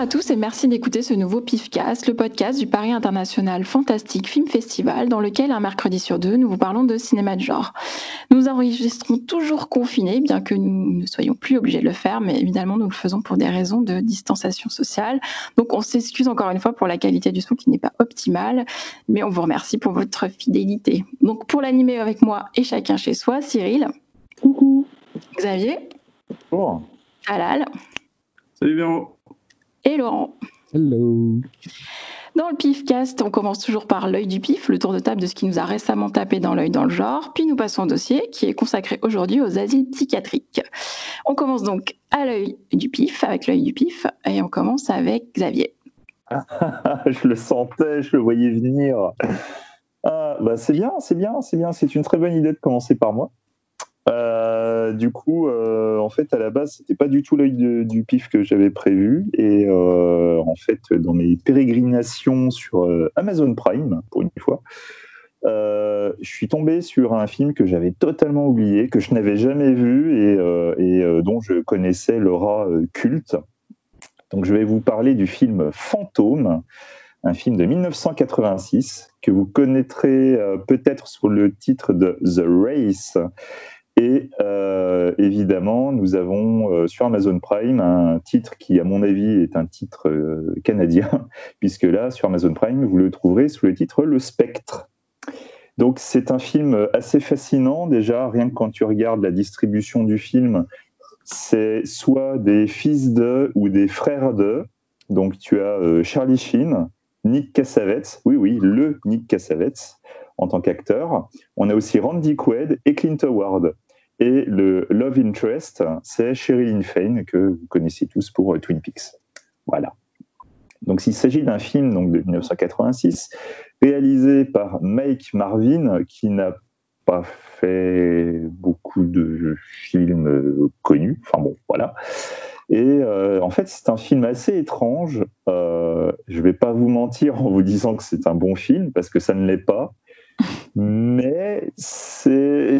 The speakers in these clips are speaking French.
Bonjour à tous et merci d'écouter ce nouveau PIFcast, le podcast du Paris International Fantastic Film Festival, dans lequel un mercredi sur deux, nous vous parlons de cinéma de genre. Nous enregistrons toujours confinés, bien que nous ne soyons plus obligés de le faire, mais évidemment nous le faisons pour des raisons de distanciation sociale. Donc on s'excuse encore une fois pour la qualité du son qui n'est pas optimale, mais on vous remercie pour votre fidélité. Donc pour l'animer avec moi et chacun chez soi, Cyril. Coucou. Xavier. Bonjour. Alal. Salut Véro et Laurent. Hello. Dans le PIFcast, on commence toujours par l'œil du pif, le tour de table de ce qui nous a récemment tapé dans l'œil dans le genre, puis nous passons au dossier qui est consacré aujourd'hui aux asiles psychiatriques. On commence donc à l'œil du pif, avec l'œil du pif, et on commence avec Xavier. je le sentais, je le voyais venir. Ah, bah c'est bien, c'est bien, c'est bien. C'est une très bonne idée de commencer par moi. Euh, du coup, euh, en fait, à la base, c'était pas du tout l'œil du pif que j'avais prévu. Et euh, en fait, dans mes pérégrinations sur Amazon Prime, pour une fois, je suis tombé sur un film que j'avais totalement oublié, que je n'avais jamais vu et, dont je connaissais l'aura culte. Donc, je vais vous parler du film Fantôme, un film de 1986 que vous connaîtrez peut-être sous le titre de The Race et euh, évidemment, nous avons euh, sur Amazon Prime un titre qui, à mon avis, est un titre euh, canadien, puisque là, sur Amazon Prime, vous le trouverez sous le titre Le Spectre. Donc c'est un film assez fascinant déjà, rien que quand tu regardes la distribution du film, c'est soit des fils de ou des frères de. Donc tu as Charlie Sheen, Nick Cassavetes, oui oui, le Nick Cassavetes en tant qu'acteur. On a aussi Randy Quaid et Clint Howard. Et le Love Interest, c'est Sherilyn Fane, que vous connaissez tous pour euh, Twin Peaks. Voilà. Donc, s'il s'agit d'un film donc, de 1986, réalisé par Mike Marvin, qui n'a pas fait beaucoup de films euh, connus. Enfin bon, voilà. Et euh, en fait, c'est un film assez étrange. je ne vais pas vous mentir en vous disant que c'est un bon film, parce que ça ne l'est pas. Mais c'est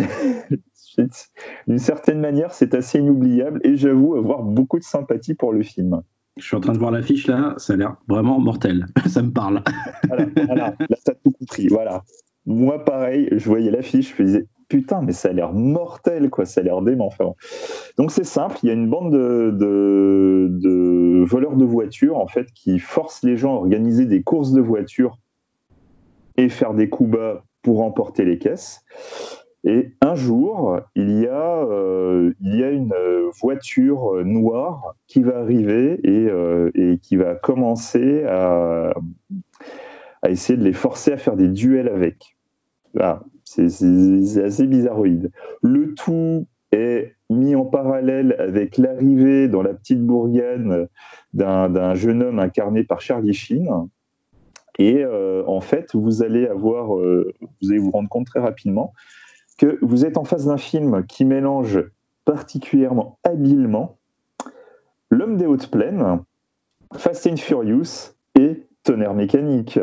d'une certaine manière, c'est assez inoubliable et j'avoue avoir beaucoup de sympathie pour le film. Je suis en train de voir l'affiche là, ça a l'air vraiment mortel. ça me parle. voilà, voilà, là, t'as tout compris. Voilà. Moi, pareil, je voyais l'affiche, je me disais, putain, mais ça a l'air mortel, quoi, ça a l'air dément. Enfin, donc c'est simple, il y a une bande de, de, de, voleurs de voitures, en fait, qui forcent les gens à organiser des courses de voitures et faire des coups bas pour emporter les caisses. Et un jour, il y a, euh, une voiture noire qui va arriver et, euh, qui va commencer à, essayer de les forcer à faire des duels avec. Ah, c'est assez bizarroïde. Le tout est mis en parallèle avec l'arrivée dans la petite bourgade d'un jeune homme incarné par Charlie Sheen. Et euh, en fait, vous allez avoir, vous allez vous rendre compte très rapidement que vous êtes en face d'un film qui mélange particulièrement habilement L'homme des hautes plaines, Fast and Furious et Tonnerre mécanique.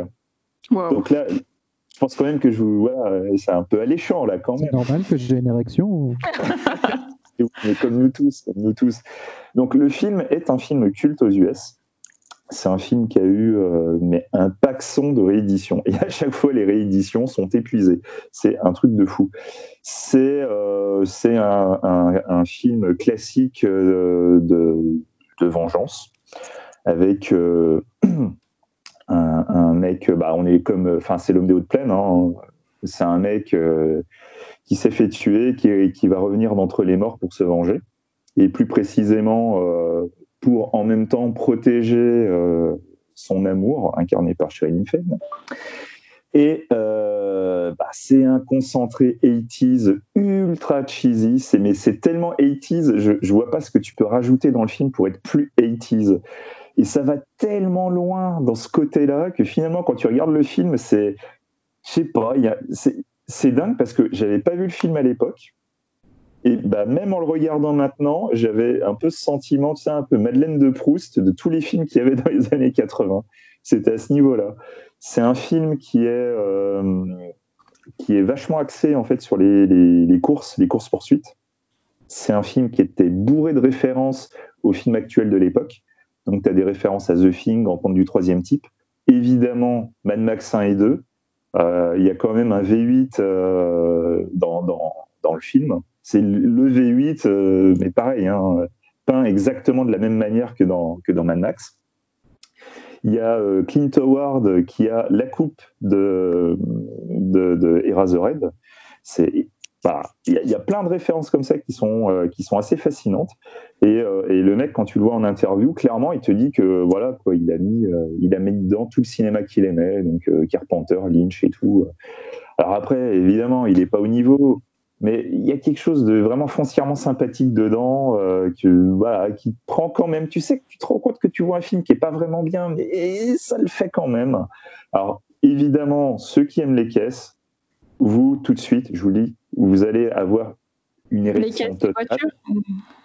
Donc là, je pense quand même que je vous. c'est un peu alléchant là quand même. C'est normal que j'ai une érection comme nous tous, comme nous tous. Donc le film est un film culte aux US c'est un film qui a eu euh, mais un paxon de rééditions. Et à chaque fois, les rééditions sont épuisées. C'est un truc de fou. C'est euh, un, un, film classique euh, de, de, vengeance avec euh, un, un, mec, bah, on est comme, enfin, c'est l'homme des hautes plaines. Hein. C'est un mec qui s'est fait tuer, qui, qui va revenir d'entre les morts pour se venger. Et plus précisément, pour en même temps protéger euh, son amour, incarné par Sherilyn Fenn. Et euh, bah, c'est un concentré 80s ultra cheesy, mais c'est tellement 80s, je, vois pas ce que tu peux rajouter dans le film pour être plus 80s. Et ça va tellement loin dans ce côté-là que finalement, quand tu regardes le film, c'est, je sais pas, c'est dingue parce que j'avais pas vu le film à l'époque. Et bah, même en le regardant maintenant, j'avais un peu ce sentiment, tu sais, un peu Madeleine de Proust de tous les films qu'il y avait dans les années 80. C'était à ce niveau-là. C'est un film qui est, euh, qui est vachement axé en fait sur les, les, courses, les courses-poursuites. C'est un film qui était bourré de références aux films actuels de l'époque. Donc, tu as des références à The Thing, Rencontre du troisième type. Évidemment, Mad Max 1 et 2. Il y a quand même un V8 dans, dans, dans, le film. C'est le V8, mais pareil, hein, peint exactement de la même manière que dans, que dans Mad Max. Il y a Clint Howard qui a la coupe de, de, Eraserhead. C'est il y, a plein de références comme ça qui sont, euh, qui sont assez fascinantes. Euh, et, le mec, quand tu le vois en interview, clairement, il te dit que voilà, quoi, il a mis, euh, il a mis dedans tout le cinéma qu'il aimait, donc Carpenter, Lynch et tout. Alors après, évidemment, il n'est pas au niveau, mais il y a quelque chose de vraiment foncièrement sympathique dedans, que, voilà, qui prend quand même. Tu sais que tu te rends compte que tu vois un film qui est pas vraiment bien, mais ça le fait quand même. Alors évidemment, ceux qui aiment les caisses, vous, tout de suite, je vous dis, vous allez avoir une érection totale.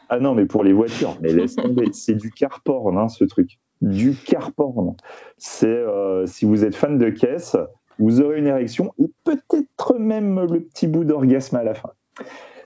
Ah non, mais pour les voitures, mais laisse tomber, c'est du car porn, hein, ce truc. Du car porn. C'est euh, si vous êtes fan de caisse, vous aurez une érection et peut-être même le petit bout d'orgasme à la fin.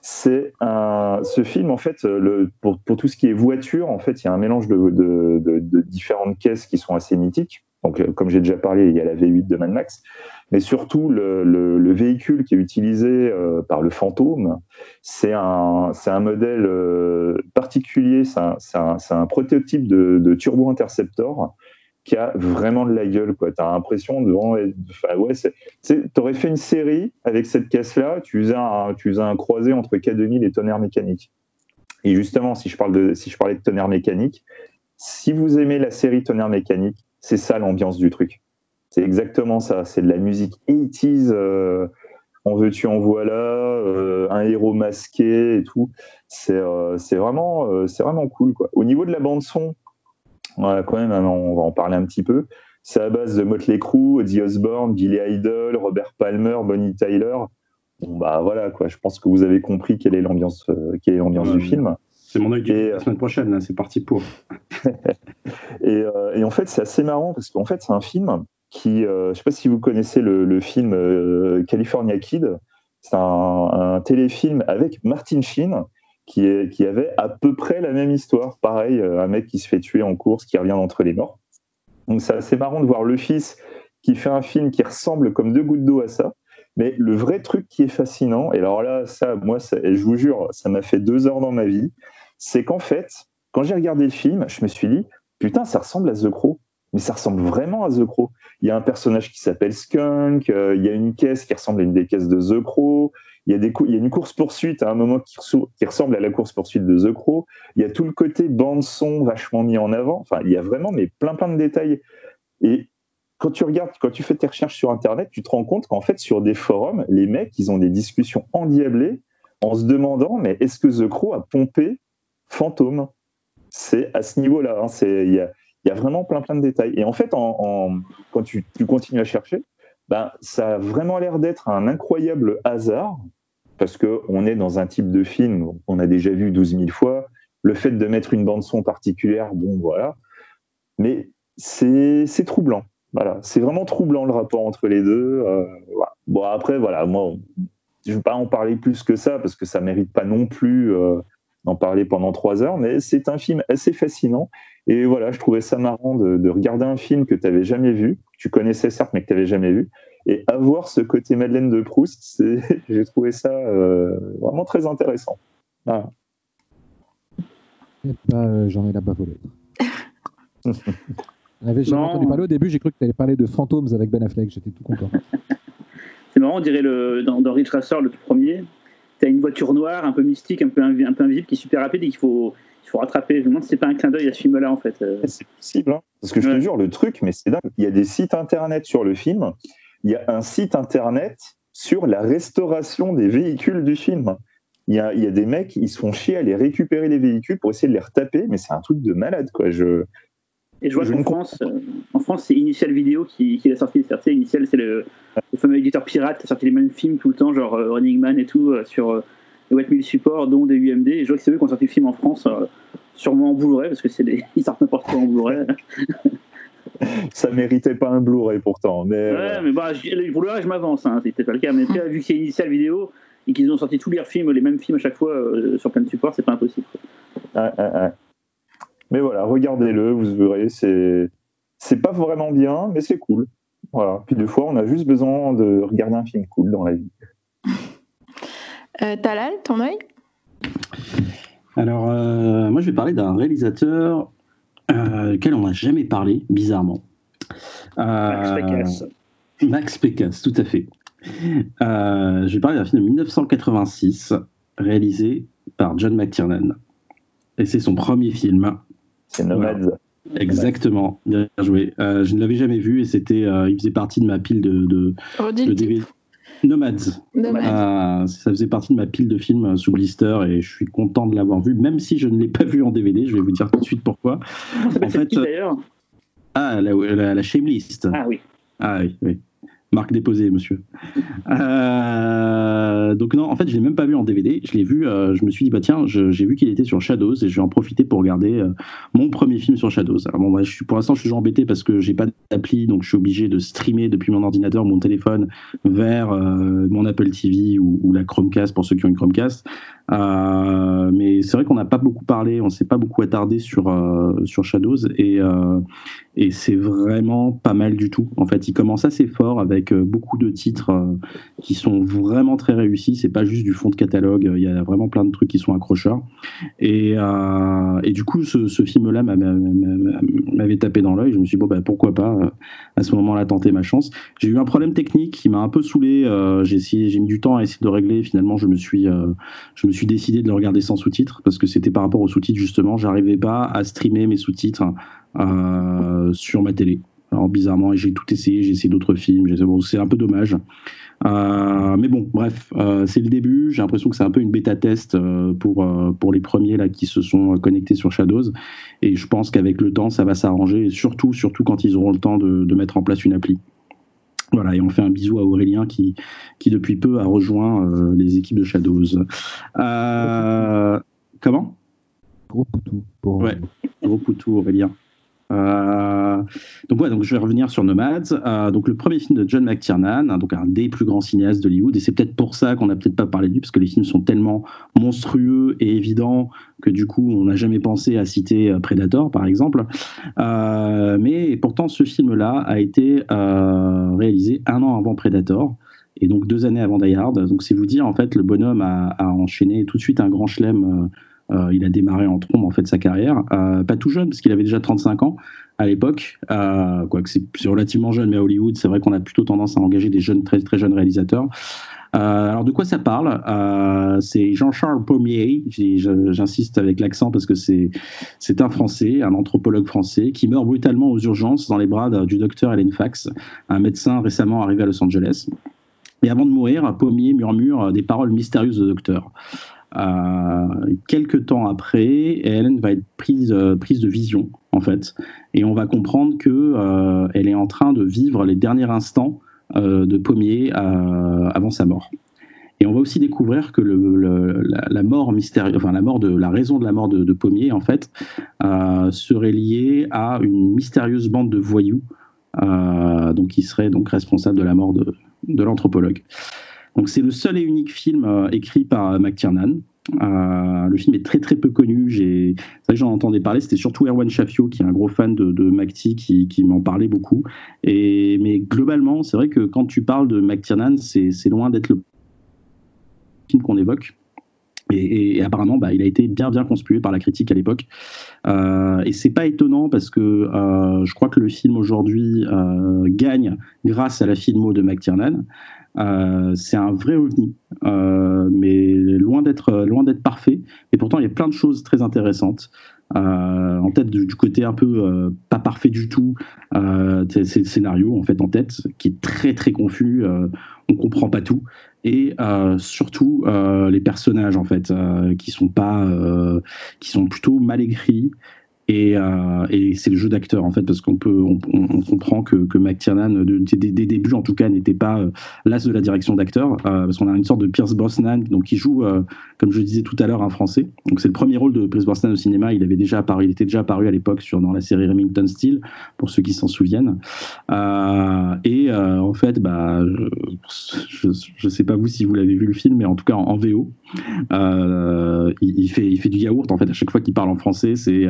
C'est un, ce film en fait, le, pour, pour, tout ce qui est voiture, en fait, il y a un mélange de, de, différentes caisses qui sont assez mythiques. Donc, euh, comme j'ai déjà parlé, il y a la V8 de Mad Max, mais surtout le, véhicule qui est utilisé euh, par le fantôme, c'est un, un modèle euh, particulier, c'est un, un, prototype de, Turbo Interceptor qui a vraiment de la gueule. Tu as l'impression de. Enfin, ouais, tu aurais fait une série avec cette caisse-là, tu faisais, un, tu faisais un croisé entre K2000 et tonnerre mécanique. Et justement, si je, parle de, si je parlais de tonnerre mécanique, si vous aimez la série tonnerre mécanique, c'est ça l'ambiance du truc. C'est exactement ça. C'est de la musique 80s. Euh, en veux-tu, en voilà, euh, un héros masqué et tout. C'est euh, vraiment, vraiment cool. Quoi. Au niveau de la bande-son, quand même, on va en parler un petit peu. C'est à base de Motley Crue, Ozzy Osbourne, Billy Idol, Robert Palmer, Bonnie Tyler. Bon, bah voilà, quoi. Je pense que vous avez compris quelle est l'ambiance quelle est l'ambiance du film. C'est mon œil du la semaine prochaine, c'est parti pour. et, en fait, c'est assez marrant parce qu'en fait, c'est un film qui, euh, je ne sais pas si vous connaissez le, film euh, California Kid, c'est un, téléfilm avec Martin Sheen qui, qui avait à peu près la même histoire. Pareil, euh, un mec qui se fait tuer en course, qui revient d'entre les morts. Donc c'est assez marrant de voir le fils qui fait un film qui ressemble comme deux gouttes d'eau à ça. Mais le vrai truc qui est fascinant, et alors là, ça, moi, je vous jure, ça m'a fait deux heures dans ma vie, c'est qu'en fait, quand j'ai regardé le film, je me suis dit, putain, ça ressemble à The Crow mais ça ressemble vraiment à The Crow. Il y a un personnage qui s'appelle Skunk, euh, il y a une caisse qui ressemble à une des caisses de The Crow, il y a, des il y a une course-poursuite à un moment qui, ressemble à la course-poursuite de The Crow, il y a tout le côté bande-son vachement mis en avant, enfin, il y a vraiment mais plein plein de détails. Et quand tu regardes, quand tu fais tes recherches sur Internet, tu te rends compte qu'en fait, sur des forums, les mecs, ils ont des discussions endiablées en se demandant, mais est-ce que The Crow a pompé Fantôme? C'est à ce niveau-là. Hein, il y a, vraiment plein plein de détails. Et en fait, en, quand tu, continues à chercher, ben, ça a vraiment l'air d'être un incroyable hasard, parce qu'on est dans un type de film qu'on a déjà vu 12 000 fois. Le fait de mettre une bande-son particulière, bon, voilà. Mais c'est troublant. Voilà, c'est vraiment troublant le rapport entre les deux. Euh, bon, après, voilà, moi, je ne vais pas en parler plus que ça, parce que ça ne mérite pas non plus euh, d'en parler pendant trois heures, mais c'est un film assez fascinant. Et voilà, je trouvais ça marrant de, regarder un film que tu n'avais jamais vu, tu connaissais certes, mais que tu n'avais jamais vu, et avoir ce côté Madeleine de Proust, j'ai trouvé ça euh, vraiment très intéressant. Voilà. Euh, j'en ai là-bas volé. J'avais jamais entendu parler au début, j'ai cru que tu allais parler de Phantoms avec Ben Affleck, j'étais tout content. C'est marrant, on dirait le, dans, dans Rich Racer, le tout premier, tu as une voiture noire, un peu mystique, un peu, un peu invisible, qui est super rapide et qu'il faut, il faut rattraper. Je me demande si c'est pas un clin d'œil à ce film-là, en fait. Euh. C'est possible, hein. parce que je te jure, le truc, mais c'est dingue. Il y a des sites internet sur le film. Il y a un site internet sur la restauration des véhicules du film. Il y a, il y a des mecs, ils se font chier à aller récupérer les véhicules pour essayer de les retaper, mais c'est un truc de malade, quoi. Je, et je vois qu'en France, euh, en France, c'est Initial Vidéo qui, qui l'a sorti. C'est Initial, c'est le, fameux éditeur pirate qui a sorti les mêmes films tout le temps, genre euh, Running Man et tout, sur les 1000 supports, dont des UMD. Et je vois que c'est eux qui ont sorti le film en France, euh, sûrement en Blu-ray, parce que c'est des... ils sortent n'importe quoi en Blu-ray. ça méritait pas un Blu-ray pourtant. Mais ouais, euh, mais bah, le Blu-ray, je m'avance, hein, c'était pas le cas. Mais vu que c'est initial vidéo et qu'ils ont sorti tous leurs films, les mêmes films à chaque fois euh, sur plein de supports, c'est pas impossible. Mais voilà, regardez-le, vous verrez, c'est c'est pas vraiment bien, mais c'est cool. Voilà. Puis des fois, on a juste besoin de regarder un film cool dans la vie. Euh, Talal, ton œil? Alors, euh, moi, je vais parler d'un réalisateur euh, auquel on n'a jamais parlé, bizarrement. Max Euh, Pécasse. Max Pécasse, tout à fait. Euh, je vais parler d'un film de 1986 réalisé par John McTiernan. Et c'est son premier film. C'est Nomads. Exactement, bien joué. Euh, je ne l'avais jamais vu et c'était, euh, il faisait partie de ma pile de, de, DVD. Nomads. Dommage. Euh, ça faisait partie de ma pile de films sous blister et je suis content de l'avoir vu, même si je ne l'ai pas vu en DVD. Je vais vous dire tout de suite pourquoi. S'appelle En fait, qui d'ailleurs? Ah, la, la, la Shamelist. Ah oui. Ah oui, oui. Marque déposée, monsieur. Euh, donc non, en fait, je l'ai même pas vu en DVD. Je l'ai vu. euh, je me suis dit bah tiens, j'ai vu qu'il était sur Shadows et je vais en profiter pour regarder euh, mon premier film sur Shadows. Alors bon, moi, je suis pour l'instant, je suis toujours embêté parce que j'ai pas d'appli, donc je suis obligé de streamer depuis mon ordinateur, mon téléphone vers mon Apple TV ou, ou la Chromecast pour ceux qui ont une Chromecast. Euh, mais c'est vrai qu'on n'a pas beaucoup parlé, on s'est pas beaucoup attardé sur euh, sur Shadows et euh, et c'est vraiment pas mal du tout. En fait, il commence assez fort avec euh, beaucoup de titres euh, qui sont vraiment très réussis. C'est pas juste du fond de catalogue. Il y a vraiment plein de trucs qui sont accrocheurs. Et, et du coup, ce, ce film-là m'a- m'a- m'a- m'avait tapé dans l'œil. Je me suis dit, bon, bah, pourquoi pas à ce moment-là tenter ma chance. J'ai eu un problème technique qui m'a un peu saoulé. J'ai j'ai mis du temps à essayer de le régler. Finalement, je me suis, je me suis décidé de le regarder sans sous-titres parce que c'était par rapport aux sous-titres justement. J'arrivais pas à streamer mes sous-titres euh, sur ma télé. Alors bizarrement, j'ai tout essayé, j'ai essayé d'autres films, bon, c'est un peu dommage. Euh, mais bon, bref, euh, c'est le début. J'ai l'impression que c'est un peu une bêta test pour, pour les premiers là, qui se sont connectés sur Shadows. Et je pense qu'avec le temps, ça va s'arranger, surtout, surtout quand ils auront le temps de mettre en place une appli. Voilà, et on fait un bisou à Aurélien qui, qui depuis peu a rejoint euh, les équipes de Shadows. Euh, comment? Gros poutou. Pour... Ouais. Gros poutou, Aurélien. Euh, donc ouais, donc je vais revenir sur Nomads. Euh, donc le premier film de John McTiernan, hein, donc un des plus grands cinéastes d'Hollywood, et c'est peut-être pour ça qu'on n'a peut-être pas parlé de lui, parce que les films sont tellement monstrueux et évidents que du coup on n'a jamais pensé à citer euh, Predator par exemple. Mais pourtant ce film-là a été réalisé un an avant Predator. Et donc deux années avant Die Hard. Donc c'est vous dire, en fait, le bonhomme a, a enchaîné tout de suite un grand chelem il a démarré en trombe en fait sa carrière, Euh, pas tout jeune parce qu'il avait déjà 35 ans à l'époque. Euh, Quoique c'est relativement jeune, mais à Hollywood c'est vrai qu'on a plutôt tendance à engager des jeunes très très jeunes réalisateurs. Euh, alors de quoi ça parle? Euh, C'est Jean-Charles Pommier. J'insiste avec l'accent parce que c'est un Français, un anthropologue français qui meurt brutalement aux urgences dans les bras du docteur Helen Fax, un médecin récemment arrivé à Los Angeles. Et avant de mourir, Pommier murmure des paroles mystérieuses au docteur. Euh, quelques temps après, Helen va être prise, euh, prise de vision, en fait, et on va comprendre que euh, est en train de vivre les derniers instants euh, de Pommier avant sa mort. Et on va aussi découvrir que la, mort mystérieuse, enfin la mort de la raison de la mort de, de Pommier, en fait, serait liée à une mystérieuse bande de voyous, donc qui serait donc responsable de la mort de, de l'anthropologue. Donc c'est le seul et unique film euh, écrit par euh, McTiernan. Euh, le film est très très peu connu. J'ai, j'en entendais parler. C'était surtout Erwan Shafio, qui est un gros fan de, de McTie, qui, m'en parlait beaucoup. Et mais globalement, c'est vrai que quand tu parles de McTiernan, c'est, c'est loin d'être le film qu'on évoque. Et, apparemment, bah, il a été bien bien conspué par la critique à l'époque. Euh, et c'est pas étonnant parce que euh, je crois que le film aujourd'hui gagne grâce à la filmo de McTiernan. Euh, c'est un vrai ovni, euh, mais loin d'être loin d'être parfait. Et pourtant, il y a plein de choses très intéressantes. Euh, en tête du, côté un peu euh, pas parfait du tout, euh, c'est le scénario en fait en tête qui est très très confus. euh, on comprend pas tout et euh, surtout euh, les personnages en fait euh, qui sont pas euh, qui sont plutôt mal écrits et, euh, et c'est le jeu d'acteur en fait parce qu'on peut on, comprend que, que McTiernan de- des, débuts en tout cas n'était pas euh, l'as de la direction d'acteur euh, parce qu'on a une sorte de Pierce Brosnan donc qui joue comme je disais tout à l'heure un français. Donc c'est le premier rôle de Pierce Brosnan au cinéma. Il avait déjà apparu il était déjà apparu à l'époque sur dans la série Remington Steel pour ceux qui s'en souviennent. Et en fait bah je, je, sais pas vous si vous l'avez vu le film mais en tout cas en, VO il, il fait il fait du yaourt en fait à chaque fois qu'il parle en français c'est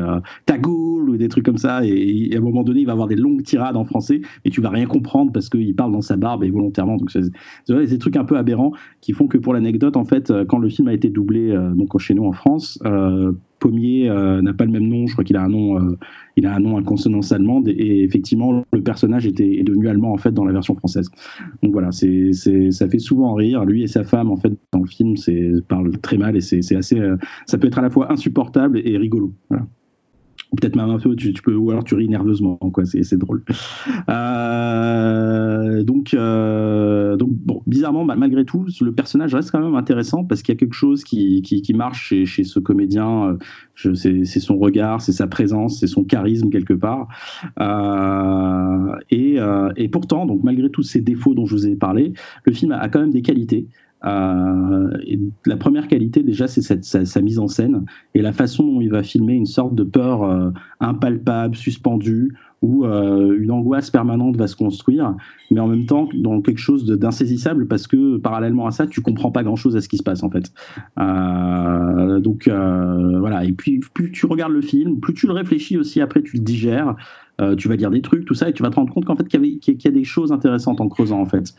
ta gueule ou des trucs comme ça. Et, à un moment donné, il va avoir des longues tirades en français et tu vas rien comprendre parce qu'il parle dans sa barbe et volontairement. Donc, c'est des trucs un peu aberrants qui font que pour l'anecdote, en fait, quand le film a été doublé donc chez nous en France, Pommier n'a pas le même nom. Je crois qu'il a un nom, il a un nom à consonance allemande et, effectivement, le personnage était est devenu allemand en fait dans la version française. Donc voilà, c'est, ça fait souvent rire. Lui et sa femme en fait dans le film, c'est parlent très mal et c'est, assez, ça peut être à la fois insupportable et rigolo. Peut-être même un peu, tu, peux, ou alors tu ris nerveusement, quoi, c'est drôle. Euh, donc, euh, donc, bon, bizarrement, malgré tout, le personnage reste quand même intéressant parce qu'il y a quelque chose qui, qui, marche chez, chez, ce comédien. Euh, c'est son regard, c'est sa présence, c'est son charisme quelque part. et, et, pourtant, donc malgré tous ces défauts dont je vous ai parlé, le film a quand même des qualités. Euh, la première qualité, déjà, c'est sa, mise en scène et la façon dont il va filmer une sorte de peur euh, impalpable, suspendue, où euh, une angoisse permanente va se construire, mais en même temps dans quelque chose d'insaisissable parce que parallèlement à ça, tu comprends pas grand-chose à ce qui se passe en fait. donc voilà. Et puis plus tu regardes le film, plus tu le réfléchis aussi. Après, tu le digères. tu vas dire des trucs, tout ça, et tu vas te rendre compte qu'en fait, qu'il y, y, a des choses intéressantes en creusant, en fait.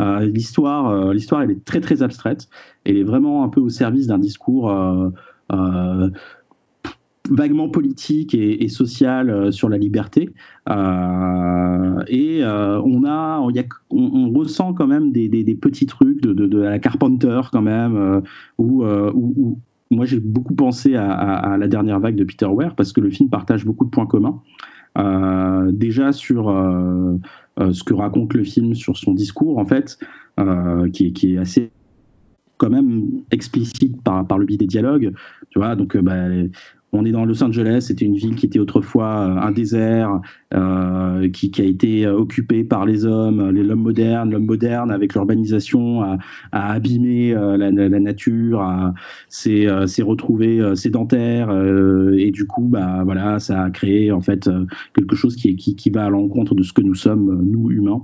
Euh, l'histoire, euh, l'histoire, elle est très très abstraite. Elle est vraiment un peu au service d'un discours euh, vaguement politique et, social sur la liberté. et on a, on, ressent quand même des, petits trucs de, la Carpenter quand même, où, moi j'ai beaucoup pensé à, la dernière vague de Peter Ware parce que le film partage beaucoup de points communs. déjà sur euh, ce que raconte le film sur son discours, en fait, euh, qui, qui, est assez quand même explicite par, par le biais des dialogues. Tu vois, donc euh, bah, on est dans Los Angeles, c'était une ville qui était autrefois euh, un désert, euh, qui, a été euh, occupée par les hommes, l'homme moderne, l'homme moderne avec l'urbanisation a, abîmé la, nature, s'est retrouvé sédentaire et du coup, bah voilà, ça a créé en fait quelque chose qui, qui, va à l'encontre de ce que nous sommes nous humains.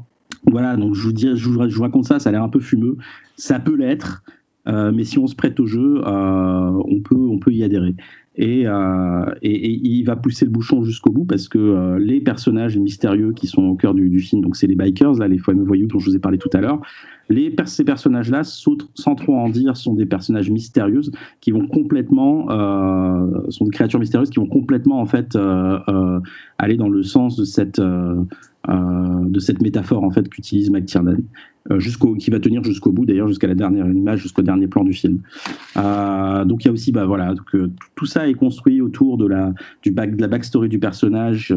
Voilà, donc je vous dis, je vous, je raconte ça, ça a l'air un peu fumeux, ça peut l'être. Mais si on se prête au jeu, on, peut, on peut y adhérer. Euh, et, et, il va pousser le bouchon jusqu'au bout parce que euh, les personnages mystérieux qui sont au cœur du, du film, donc c'est les bikers, là, les fameux voyous dont je vous ai parlé tout à l'heure, les, ces personnages-là, sans trop en dire, sont des personnages mystérieux qui vont complètement, euh, sont des créatures mystérieuses qui vont complètement en fait aller dans le sens de cette de cette métaphore en fait qu'utilise McTiernan. Euh, jusqu'au, qui va tenir jusqu'au bout, d'ailleurs, jusqu'à la dernière image, jusqu'au dernier plan du film. Euh, donc il y a aussi, bah voilà, euh, tout ça est construit autour de la, du back, de la backstory du personnage,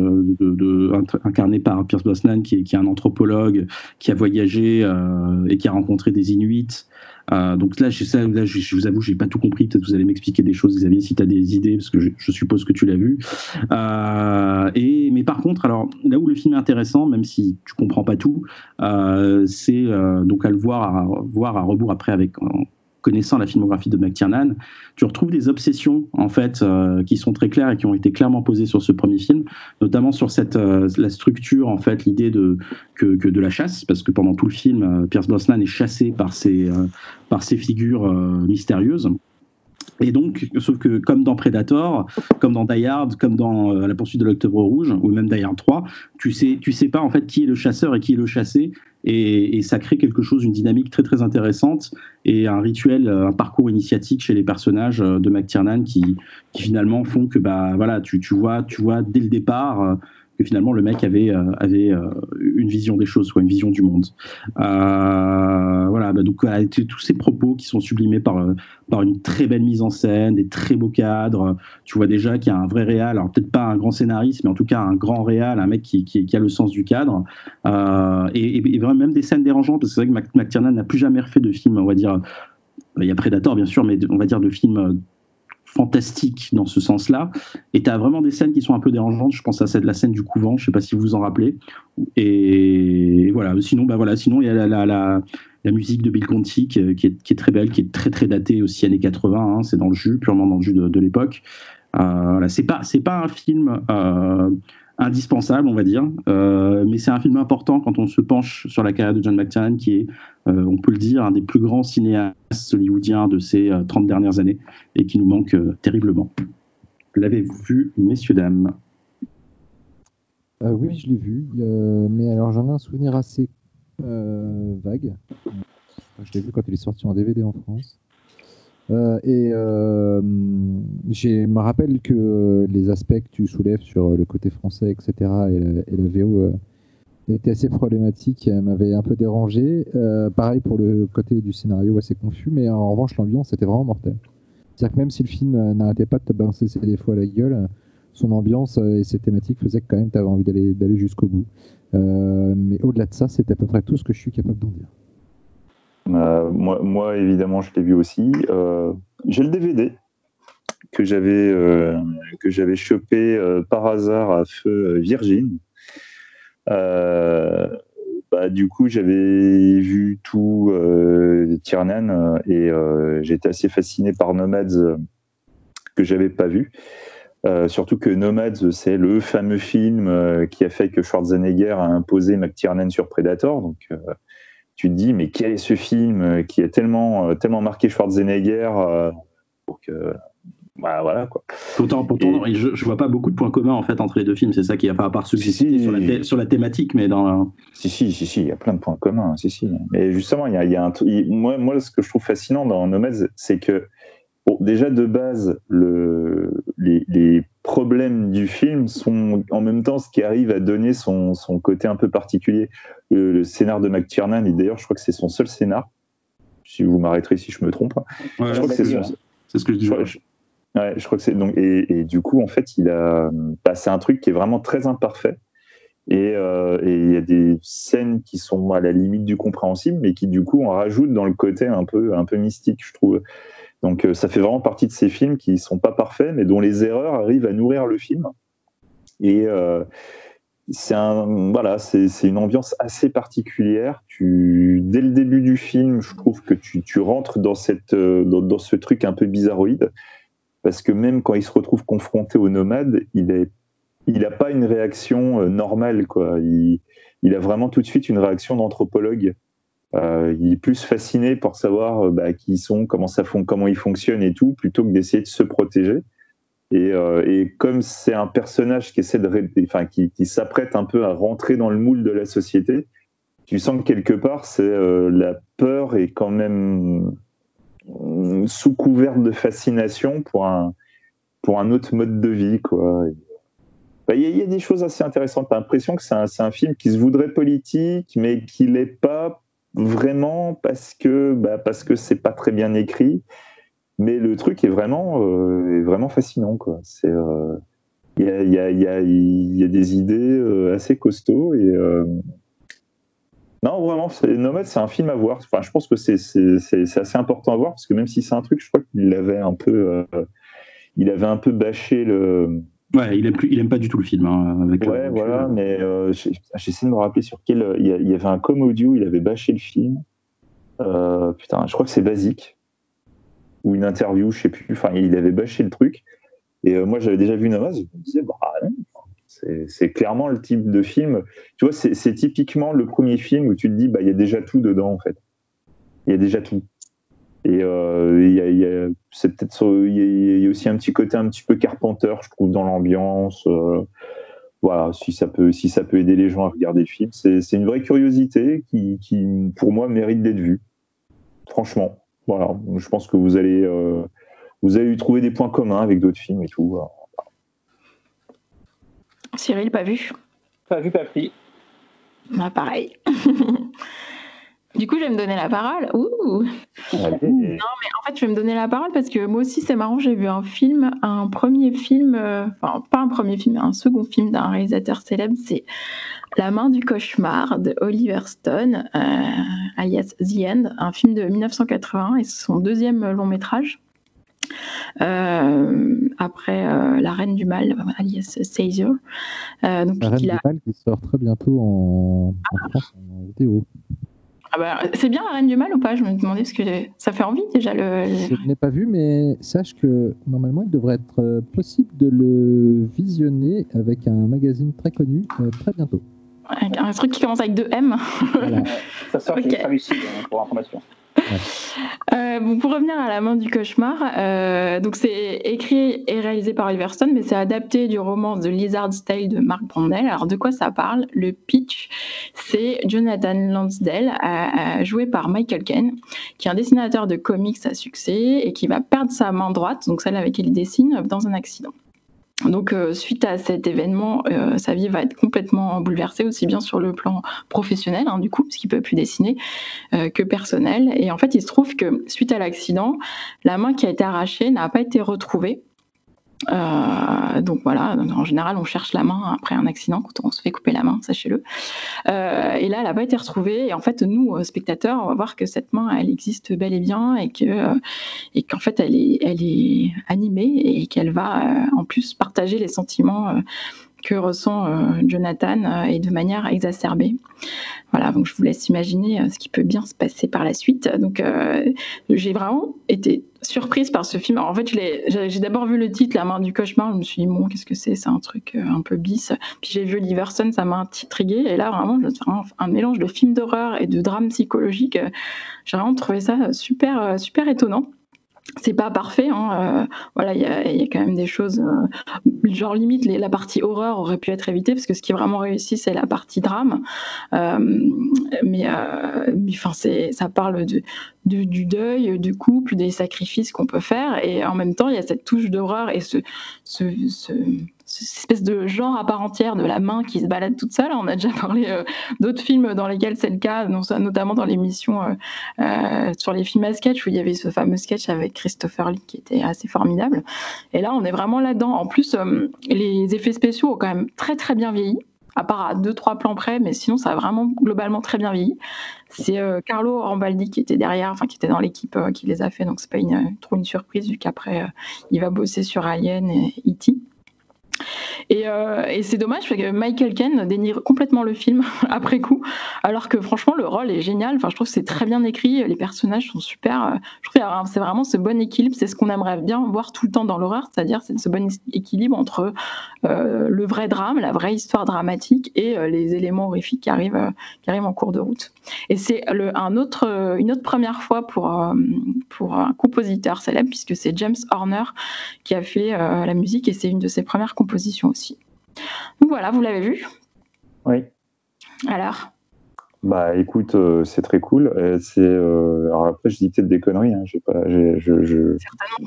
incarné par Pierce Brosnan, qui est, qui est un anthropologue, qui a voyagé et qui a rencontré des Inuits. Euh, donc là, je, ça, là, je, je vous avoue, j'ai pas tout compris. Peut-être vous allez m'expliquer des choses, Xavier, si tu as des idées, parce que je, suppose que tu l'as vu. Euh, et mais par contre, alors là où le film est intéressant, même si tu comprends pas tout, euh, c'est donc à le voir, à, voir à rebours après avec connaissant la filmographie de McTiernan, tu retrouves des obsessions en fait euh, qui sont très claires et qui ont été clairement posées sur ce premier film, notamment sur cette euh, la structure en fait, l'idée de que, de la chasse, parce que pendant tout le film, euh, Pierce Brosnan est chassé par ces par figures mystérieuses. Et donc, sauf que comme dans Predator, comme dans Die Hard, comme dans La poursuite de l'Octobre Rouge, ou même Die Hard 3, tu sais, tu sais pas en fait qui est le chasseur et qui est le chassé, et, ça crée quelque chose, une dynamique très très intéressante et un rituel, un parcours initiatique chez les personnages euh, de McTiernan qui, qui finalement font que bah voilà, tu, tu vois, tu vois dès le départ euh, que finalement le mec avait, euh, avait euh, une vision des choses, soit une vision du monde. Euh, voilà, bah, donc tous ces propos qui sont sublimés par, par une très belle mise en scène, des très beaux cadres. Tu vois déjà qu'il y a un vrai réal, alors peut-être pas un grand scénariste, mais en tout cas un grand réal, un mec qui, a le sens du cadre. et, et, vraiment même des scènes dérangeantes, parce que c'est vrai que McTiernan n'a plus jamais refait de film, on va dire. Il y a Predator, bien sûr, mais on va dire de films fantastique dans ce sens-là. Et tu as vraiment des scènes qui sont un peu dérangeantes. Je pense à celle, la scène du couvent, je sais pas si vous vous en rappelez. Et voilà, sinon, bah voilà, sinon il y a la, la, la, musique de Bill Conti qui, est, qui, est, très belle, qui est très très datée aussi années 80. Hein. c'est dans le jus, purement dans le jus de, de l'époque. Euh, voilà, c'est pas pas un film euh, indispensable, on va dire. Euh, mais c'est un film important quand on se penche sur la carrière de John McTiernan, qui est, euh, on peut le dire, un des plus grands cinéastes hollywoodiens de ces 30 euh, dernières années et qui nous manque terriblement. l'avez vu, messieurs, dames? Euh, oui, je l'ai vu, euh, mais alors j'en ai un souvenir assez euh, vague. Je l'ai vu quand il est sorti en DVD en France. Euh, et euh, je me rappelle que les aspects que tu soulèves sur le côté français, etc., et la, VO euh, étaient assez problématiques, et m'avaient un peu dérangé. Euh, pareil pour le côté du scénario assez confus, mais en revanche, l'ambiance était vraiment mortelle. C'est-à-dire que même si le film n'arrêtait pas de te balancer ses défauts à la gueule, son ambiance et ses thématiques faisaient que quand même tu avais envie d'aller d'aller jusqu'au bout. Euh, mais au-delà de ça, c'est à peu près tout ce que je suis capable d'en dire. Euh, moi, évidemment, je l'ai vu aussi. Euh, J'ai le DVD que j'avais euh, que j'avais chopé par hasard à feu Virgin. Bah, du coup, j'avais vu tout euh, Tiernan et j'étais assez fasciné par Nomads euh, que j'avais pas vu. Surtout que Nomads, c'est le fameux film qui a fait que Schwarzenegger a imposé McTiernan sur Predator. Donc, tu te dis, mais quel est ce film euh, qui a tellement, euh, tellement marqué Schwarzenegger euh, pour que, bah, voilà quoi. Pourtant, pourtant Et- je, je vois pas beaucoup de points communs en fait entre les deux films. C'est ça qui a pas à part Si, si. sur, la thé- sur la thématique, mais dans la- Si, si, si, si, il y a plein de points communs, si, si. Mais justement, il y a, il y a un il- Moi, moi, ce que je trouve fascinant dans Nomads, c'est que, bon, déjà de base, le, les, les problèmes du film sont en même temps ce qui arrive à donner son, son côté un peu particulier. Le, le scénar de McTiernan, et d'ailleurs, je crois que c'est son seul scénar. Si vous m'arrêterez si je me trompe. Ouais, je crois que c'est son, ce que je dis. je crois, je- ouais, je crois que c'est donc et, et du coup en fait il a bah, c'est un truc qui est vraiment très imparfait et euh, et il y a des scènes qui sont à la limite du compréhensible mais qui du coup en rajoutent dans le côté un peu un peu mystique je trouve donc euh, ça fait vraiment partie de ces films qui sont pas parfaits mais dont les erreurs arrivent à nourrir le film. Et euh, c'est un voilà une ambiance assez particulière. Tu dès le début du film je trouve que tu, tu rentres dans cette euh, dans, ce truc un peu bizarroïde. Parce que même quand il se retrouve confronté aux nomades il est il a pas une réaction normale quoi. Il, il a vraiment tout de suite une réaction d'anthropologue Euh, il est plus fasciné pour savoir euh, bah, qui ils sont comment ça font comment ils fonctionnent et tout plutôt que d'essayer de se protéger et, euh, et comme c'est un personnage qui essaie de, enfin, qui, qui s'apprête un peu à rentrer dans le moule de la société, tu sens que quelque part, c'est la peur est quand même sous couvert de fascination pour un, pour un autre mode de vie, quoi. Bah, Il y, a- des choses assez intéressantes. T'as l'impression que c'est un, un film qui se voudrait politique, mais qui l'est pas vraiment parce que bah, parce que c'est pas très bien écrit. Mais le truc est vraiment euh, est vraiment fascinant quoi. C'est euh, il y, a, y, a, y, y a des idées euh, assez costauds et non vraiment Nomad c'est un film à voir. Enfin je pense que c'est assez important à voir parce que même si c'est un truc je crois qu'il avait un peu il avait un peu bâché le Ouais, il aime, plus, il aime pas du tout le film. hein, avec, Ouais, euh, voilà, mais euh, j'essaie de me rappeler sur quel. Il y, y avait un com audio, il avait bâché le film. Euh, putain, je crois que c'est Basique. Ou une interview, je sais plus. Enfin, il avait bâché le truc. Et euh, moi, j'avais déjà vu Namaz, je me disais, bah c'est clairement le type de film. Tu vois, c'est typiquement le premier film où tu te dis, bah, il y a déjà tout dedans, en fait. Il y a déjà tout. Et euh, il y a, y a- c'est peut-être sur- il y, a, il y a aussi un petit côté un petit peu Carpenter, je trouve, dans l'ambiance. euh, voilà, si ça peut, si ça peut aider les gens à regarder le film, c'est une vraie curiosité qui, qui, pour moi, mérite d'être vue. Franchement, voilà. Je pense que vous allez, euh, vous allez y trouver des points communs avec d'autres films et tout. voilà. Cyril, pas vu? Pas vu, pas pris. Bah, pareil. du coup, je vais me donner la parole. Ouh. Allez. En fait, je vais me donner la parole parce que moi aussi, c'est marrant, j'ai vu un film, un premier film, euh, enfin, pas un premier film, un second film d'un réalisateur célèbre, c'est La main du cauchemar de Oliver Stone, euh, alias The End, un film de 1980 et c'est son deuxième long métrage. Euh, après euh, La Reine du Mal, alias Caesar. Euh, donc, La Reine il du a- Mal qui sort très bientôt en, en France en vidéo. Ah bah, c'est bien La Reine du Mal ou pas? Je me demandais parce que ça fait envie déjà le, Je n'ai pas vu, mais sache que normalement il devrait être euh, possible de le visionner avec un magazine très connu euh, très bientôt. un truc qui commence avec deux M. Voilà. Ça sort Ok. chez Lucide, hein, pour information. Euh, bon, pour revenir à La main du cauchemar, euh, donc c'est écrit et réalisé par Oliver Stone, mais c'est adapté du roman The Lizard's Tale de Mark Brandel. Alors de quoi ça parle? Le pitch, c'est Jonathan Lansdale, euh, joué par Michael Ken, qui est un dessinateur de comics à succès et qui va perdre sa main droite, donc celle avec laquelle il dessine, dans un accident. Donc, euh, suite à cet événement, euh, sa vie va être complètement bouleversée, aussi bien sur le plan professionnel, hein, du coup, parce qu'il peut plus dessiner, euh, que personnel. Et en fait, il se trouve que suite à l'accident, la main qui a été arrachée n'a pas été retrouvée. Euh, donc voilà, en général, on cherche la main après un accident quand on se fait couper la main, sachez-le. Euh, et là, elle n'a pas été retrouvée. Et en fait, nous, euh, spectateurs, on va voir que cette main, elle existe bel et bien et que et qu'en fait, elle est, elle est animée et qu'elle va en plus partager les sentiments que ressent Jonathan et de manière exacerbée. Voilà, donc je vous laisse imaginer ce qui peut bien se passer par la suite. Donc j'ai vraiment été surprise par ce film. en fait, j'ai d'abord vu le titre, La main du cauchemar. Je me suis dit, bon, qu'est-ce que c'est? C'est un truc euh, un peu bis. Puis j'ai vu Liverson, ça m'a intrigué. Et là, vraiment, c'est un, mélange de film d'horreur et de drame psychologique. J'ai vraiment trouvé ça super, euh, super étonnant c'est pas parfait. Hein. Euh, voilà, il y a, y a, quand même des choses, euh, genre limite la partie horreur aurait pu être évitée parce que ce qui est vraiment réussi, c'est la partie drame. Euh, mais, mais enfin, c'est, ça parle de, de, du deuil, du couple, des sacrifices qu'on peut faire, et en même temps, il y a cette touche d'horreur et ce, ce, ce cette espèce de genre à part entière de la main qui se balade toute seule. On a déjà parlé euh, d'autres films dans lesquels c'est le cas, notamment dans l'émission euh, euh, sur les films à sketch où il y avait ce fameux sketch avec Christopher Lee qui était assez formidable. Et là, on est vraiment là-dedans. En plus, les effets spéciaux ont quand même très très bien vieilli à part à deux trois plans près, mais sinon ça a vraiment globalement très bien vieilli. C'est Carlo Rambaldi qui était derrière, enfin qui était dans l'équipe qui les a fait, donc c'est pas trop une surprise vu qu'après il va bosser sur Alien et E.T. Et, euh, et c'est dommage parce que Michael Ken dénire complètement le film après coup, alors que franchement le rôle est génial. Enfin, je trouve que c'est très bien écrit, les personnages sont super. Je trouve que c'est vraiment ce bon équilibre, c'est ce qu'on aimerait bien voir tout le temps dans l'horreur, c'est-à-dire c'est ce bon équilibre entre euh, le vrai drame, la vraie histoire dramatique et euh, les éléments horrifiques qui arrivent, qui arrivent en cours de route. Et c'est un autre, une autre première fois pour, pour un compositeur célèbre puisque c'est James Horner qui a fait la musique et c'est une de ses premières compositions position aussi. Donc voilà, vous l'avez vu Oui. Alors? Bah écoute, euh, c'est très cool. C'est euh, alors après je dis peut-être des conneries. Hein, j'ai pas, je, je...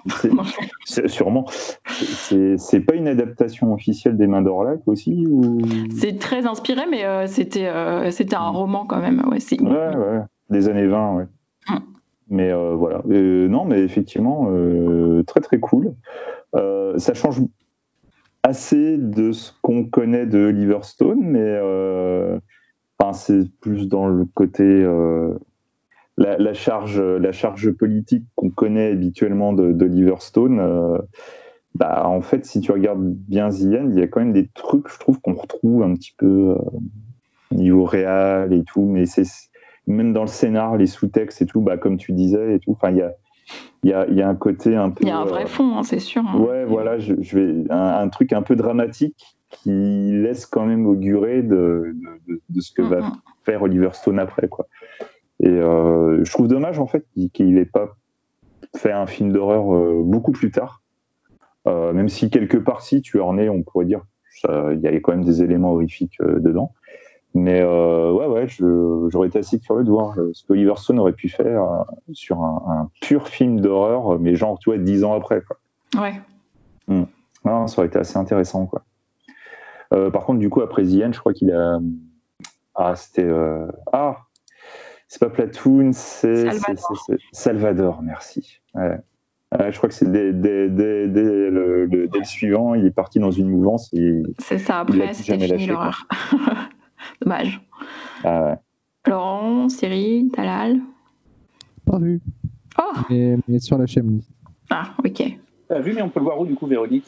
Certainement. sûrement. C'est pas une adaptation officielle des Mains d'Orlac aussi ou... C'est très inspiré, mais euh, c'était c'était un roman quand même. Ouais, ouais, ouais, des années 20, ouais. Hum. Mais voilà. non, mais effectivement, très très cool. ça change assez de ce qu'on connaît de Liverstone, mais euh, enfin, c'est plus dans le côté euh, la, charge, la charge politique qu'on connaît habituellement de, de Liverstone. Euh, bah, en fait, si tu regardes bien Zien, il y a quand même des trucs, je trouve, qu'on retrouve un petit peu au niveau réel et tout, mais c'est même dans le scénar, les sous-textes et tout, bah, comme tu disais et tout. Enfin, il y a il y a, y a, un côté un peu. Il y a un vrai fond, hein, c'est sûr. Hein. Ouais, voilà, je, je vais un, un, truc un peu dramatique qui laisse quand même augurer de, de, de ce que va faire Oliver Stone après, quoi. Et euh, je trouve dommage en fait qu'il n'ait pas fait un film d'horreur euh, beaucoup plus tard, euh, même si quelque part si tu en es, on pourrait dire, il y a quand même des éléments horrifiques euh, dedans. Mais euh, ouais, ouais, j'aurais été assez curieux de voir euh, ce que Oliver Stone aurait pu faire euh, sur un, un, pur film d'horreur, mais genre, tu vois, dix ans après. Quoi. Ouais. Mmh. Non, ça aurait été assez intéressant, quoi. Euh, par contre, du coup, après The End, je crois qu'il a. Ah, c'était. Euh... Ah C'est pas Platoon, c'est Salvador. Salvador, merci. Ouais. Euh, je crois que c'est dès, dès, dès, dès, le, le, dès, le, suivant, il est parti dans une mouvance. C'est ça, après, c'était fini l'horreur. Dommage. Ah ouais. Laurent, Cyril, Talal Pas vu. Oh mais, mais sur la chaîne. Ah, ok. T'as vu, mais on peut le voir où du coup, Véronique?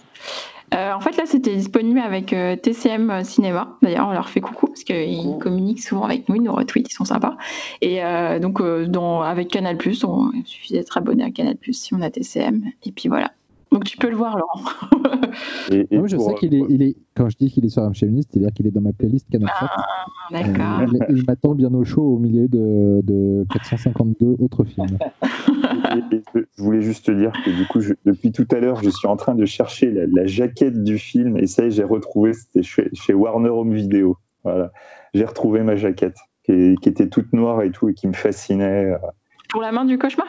Euh, en fait, là, c'était disponible avec euh, TCM Cinéma. D'ailleurs, on leur fait coucou parce qu'ils oh. communiquent souvent avec nous, ils nous retweetent, ils sont sympas. Et euh, donc, dans, avec Canal, on, il suffit d'être abonné à Canal si on a TCM. Et puis voilà. Donc, tu peux le voir, Laurent. Et, et Non, je pour- sais qu'il est, il est, quand je dis qu'il est sur un féministe, c'est-à-dire qu'il est dans ma playlist Canal 7. D'accord. Euh, il il m'attend bien au chaud au milieu de, de 452 autres films. Et- et je- je voulais juste te dire que du coup, je- depuis tout à l'heure, je suis en train de chercher la, la jaquette du film et ça y est, j'ai retrouvé, c'était chez, chez Warner Home Video. Voilà, j'ai retrouvé ma jaquette qui, qui était toute noire et tout et qui me fascinait. euh, Pour la main du cauchemar?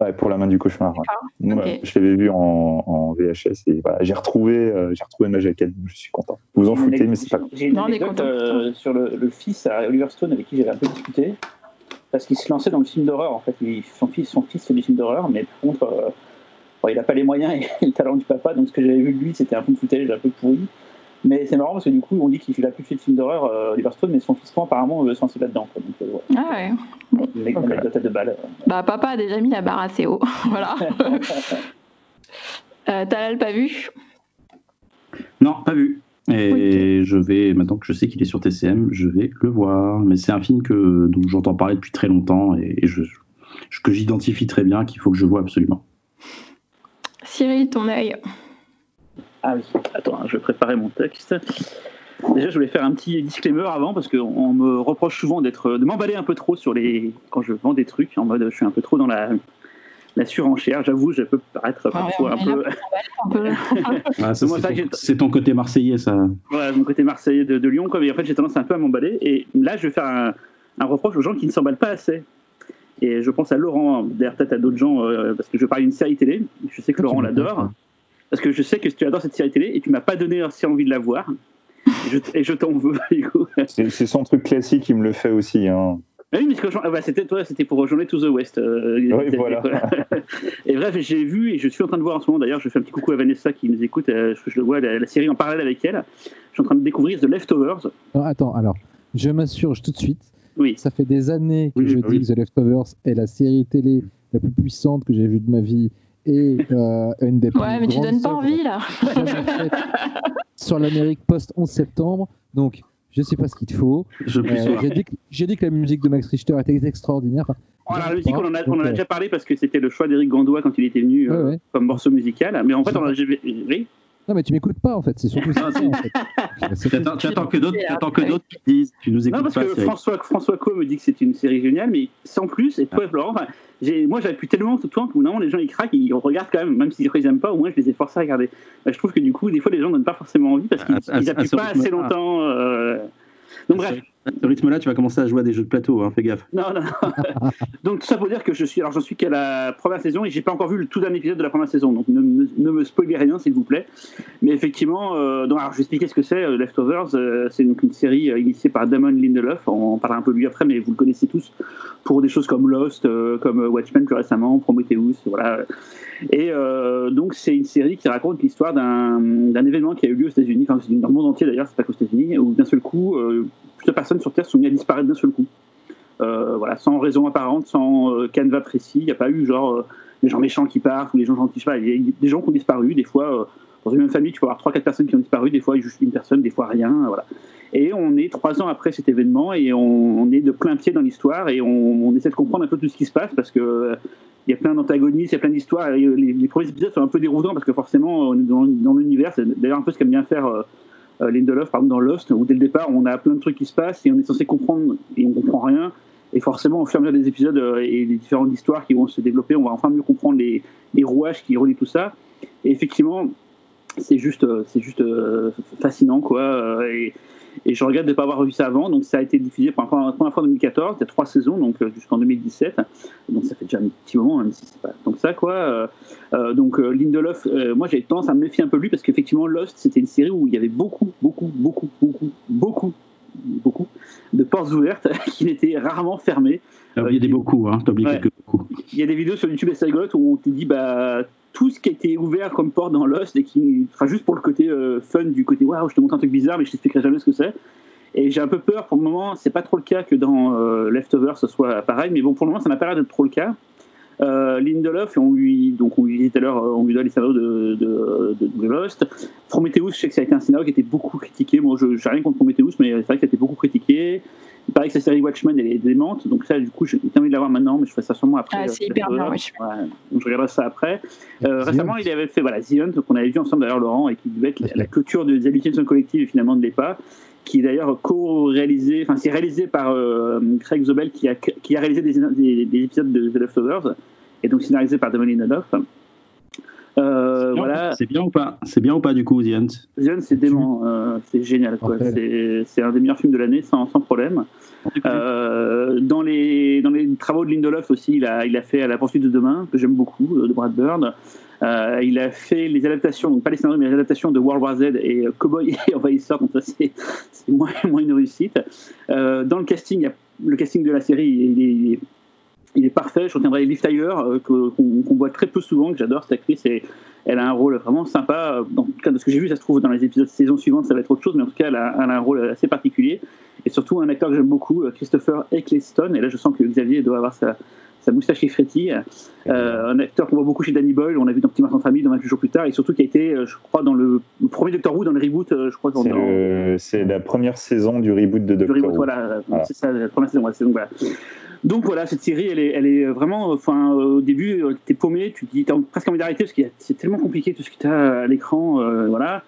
Ouais, pour la main du cauchemar. ouais. Ok. Je l'avais vu en, en VHS et voilà, j'ai retrouvé, euh, j'ai retrouvé ma jaquette. donc Je suis content. Vous en foutez, mais c'est pas. J'ai une anecdote euh, sur le, le fils à Oliver Stone avec qui j'avais un peu discuté. Parce qu'il se lançait dans le film d'horreur, en fait. Il- son, fils, son fils fait des films d'horreur, mais par contre, euh, bon, il n'a pas les moyens et le talent du papa. Donc ce que j'avais vu de lui, c'était un peu de footage un peu pourri. Mais c'est marrant parce que du coup, on dit qu'il a plus fait de films d'horreur, euh, Oliver Stone, mais son fils, apparemment, veut se lancer là-dedans. quoi. Donc, euh, ouais, Ah ouais. une anecdote à deux balles. Bah, papa a déjà mis la barre assez haut. voilà. euh, Talal, pas vu? Non, pas vu. Et je vais, maintenant que je sais qu'il est sur TCM, je vais le voir. Mais c'est un film que, dont j'entends parler depuis très longtemps et, et je, je- que j'identifie très bien, qu'il faut que je vois absolument. Cyril, ton œil. Ah oui, attends, hein, je vais préparer mon texte. Déjà, je voulais faire un petit disclaimer avant parce qu'on on me reproche souvent d'être, de m'emballer un peu trop sur les quand je vends des trucs en mode je suis un peu trop dans la, la surenchère. J'avoue, je peux paraître parfois un peu. Un. Ah, c'est ton- côté marseillais, ça. Voilà, mon côté marseillais de, de Lyon, quoi. Mais en fait, j'ai tendance un peu à m'emballer. Et là, je vais faire un, un reproche aux gens qui ne s'emballent pas assez. Et je pense à Laurent, d'ailleurs peut-être à d'autres gens, euh, parce que je parle d'une série télé. Je sais que Laurent l'adore. Parce que je sais que tu adores cette série télé et tu m'as pas donné assez envie de la voir. Et je, et je t'en veux. C'est c'est son truc classique, il me le fait aussi. Hein. Ah Oui, mais ce que je- ah bah, c'était toi, c'était pour Journée to the West. euh, Oui, voilà. et bref, j'ai vu et je suis en train de voir en ce moment. D'ailleurs, je fais un petit coucou à Vanessa qui nous écoute. euh, je, je le vois la, la série en parallèle avec elle. Je suis en train de découvrir The Leftovers. Alors, attends, alors, je m'assure tout de suite. Oui. Ça fait des années que Oui, je bah dis que The Leftovers est la série télé la plus puissante que j'ai vue de ma vie et euh, une des plus Ouais, mais tu grandes donnes pas envie là. sur l'Amérique post-11 septembre. Donc, je sais pas ce qu'il te faut. Euh, j'ai dit, que- j'ai dit que la musique de Max Richter était extraordinaire. Enfin, Alors, la musique, on en a, donc, on en a euh, déjà parlé parce que c'était le choix d'Éric Gandois quand il était venu euh, Ouais, ouais. comme morceau musical. Mais en fait, on a. Oui. Non, mais tu m'écoutes pas en fait. C'est surtout ça. Ah, en fait. C'est Tu attends, que d'autres tu attends que d'autres qui te disent, tu nous Non, écoutes parce pas. que Cyril. François, François Co me dit que c'est une série géniale, mais sans plus. Et toi, Florent, enfin, j'ai- moi, pu tellement tout le temps que non, les gens ils craquent, ils regardent quand même, même s'ils ne aiment pas, au moins je les ai forcés à regarder. Bah, je trouve que du coup, des fois, les gens donnent pas forcément envie parce qu'ils À- à- ils à appuient ce pas assez longtemps. euh. Donc, bref. À ce rythme-là, tu vas commencer à jouer à des jeux de plateau, hein, fais gaffe. Non, non, non. donc tout ça pour dire que je suis, alors j'en suis qu'à la première saison et j'ai pas encore vu le tout dernier épisode de la première saison, donc ne, me- ne me spoilez rien s'il vous plaît. Mais effectivement, euh, donc, alors je vais expliquer ce que c'est. euh, Leftovers, euh, c'est donc une série initiée par Damon Lindelof. On en parlera un peu de lui après, mais vous le connaissez tous pour des choses comme Lost, comme Watchmen plus récemment, Prometheus, voilà. Et donc c'est une série qui raconte l'histoire d'un d'un événement qui a eu lieu aux États-Unis, enfin dans le monde entier d'ailleurs, c'est pas qu'aux États-Unis, où d'un seul coup, euh, plusieurs personnes sur Terre sont mises à disparaître d'un seul coup. Euh, voilà, sans raison apparente, sans euh, canevas précis. Il n'y a pas eu genre euh, des gens méchants qui partent ou des gens gentils. Il y a des gens qui ont disparu. Des fois, euh, dans une même famille, tu peux avoir trois, quatre personnes qui ont disparu. Des fois, juste une personne, des fois rien. Voilà. Et on est trois ans après cet événement et on, est de plein pied dans l'histoire et on, essaie de comprendre un peu tout ce qui se passe parce que euh, il y a plein d'antagonistes, il y a plein d'histoires. Les, les premiers épisodes sont un peu déroutants parce que forcément, on est dans, dans l'univers. C'est d'ailleurs un peu ce qu'aime bien faire. Euh, Lindelof, par exemple, dans Lost, où dès le départ, on a plein de trucs qui se passent et on est censé comprendre et on comprend rien. Et forcément, au fur et à mesure des épisodes euh, et des différentes histoires qui vont se développer, on va enfin mieux comprendre les, rouages qui relient tout ça. Et effectivement, c'est juste, euh, c'est juste euh, fascinant, quoi. Et, et je regrette de ne pas avoir vu ça avant. Donc, ça a été diffusé pour la première fois en 2014. Il y a trois saisons, donc euh, jusqu'en 2017. Donc, ça fait déjà un petit moment, même si c'est pas donc ça, quoi. Euh, euh, donc, euh, Lindelof, euh, moi, j'ai tendance à me méfier un peu de lui parce qu'effectivement, Lost, c'était une série où il y avait beaucoup, beaucoup, beaucoup, beaucoup, beaucoup, beaucoup de portes ouvertes qui n'étaient rarement fermées. T'as oublié Euh, des beaucoup, hein, t'as oublié Ouais. quelques beaucoup. Il y a des vidéos sur YouTube assez rigolotes où on te dit bah tout ce qui été ouvert comme porte dans Lost et qui sera juste pour le côté euh, fun du côté waouh je te montre un truc bizarre mais je t'expliquerai jamais ce que c'est. Et j'ai un peu peur pour le moment c'est pas trop le cas que dans euh, Leftovers ce soit pareil mais bon pour le moment ça n'a pas l'air d'être trop le cas. Euh, Lindelof on lui donc on lui disait tout à l'heure on lui donne les scénarios de, de, de, Lost. Prometheus je sais que ça a été un scénario qui était beaucoup critiqué. Moi je j'ai rien contre Prometheus mais c'est vrai ça a été beaucoup critiqué paraît que la série Watchmen elle est démente, donc ça du coup j'ai envie de la voir maintenant, mais je ferai ça sûrement après. Ah, c'est hyper bien, ouais, donc je regarderai ça après. Euh, The récemment, il avait fait voilà, The Hunt, qu'on avait vu ensemble d'ailleurs Laurent, et qui devait être la, la clôture des hallucinations collectives et finalement ne l'est pas, qui est d'ailleurs co-réalisé, enfin c'est réalisé par euh, Craig Zobel qui a, qui a réalisé des, des, des épisodes de The Leftovers, et donc scénarisé par Damon Lindelof. Euh, C'est bien- voilà, C'est bien ou pas? C'est bien ou pas du coup, The Hunt The Hunt c'est dément, euh, c'est génial, quoi. C'est, un des meilleurs films de l'année sans, sans problème. Euh, dans, les, dans les travaux de Lindelof aussi, il a, il a fait À la poursuite de demain, que j'aime beaucoup, de Brad Bird. Il a fait les adaptations, donc pas les scénarios, mais les adaptations de World War Z et Cowboy et Envahisseur, donc ça c'est, moins, moins une réussite. Dans le casting, il y a- le casting de la série, il est, il est- parfait. Je retiendrai Liv Tyler, euh, qu'on, voit très peu souvent, que j'adore cette actrice, et elle a un rôle vraiment sympa. En tout cas, de ce que j'ai vu, ça se trouve dans les épisodes de saison suivante, ça va être autre chose, mais en tout cas, elle a, elle a un rôle assez particulier. Et surtout, un acteur que j'aime beaucoup, euh, Christopher Eccleston, et là je sens que Xavier doit avoir sa, sa moustache qui frétille. Euh, un acteur qu'on voit beaucoup chez Danny Boyle, on l'a vu dans Petit Martin Famille, dans 28 jours plus tard, et surtout qui a été, euh, je crois, dans le, le premier Doctor Who, dans le reboot, euh, je crois, C'est la première saison du reboot de Doctor reboot, Who. voilà, euh, c'est ça, la première saison, ouais, c'est donc voilà. Donc voilà, cette série, elle est, elle est vraiment, enfin, euh, au début, euh, t'es paumé, tu te dis, t'as presque envie d'arrêter parce que c'est tellement compliqué tout ce que t'as à l'écran, euh, voilà.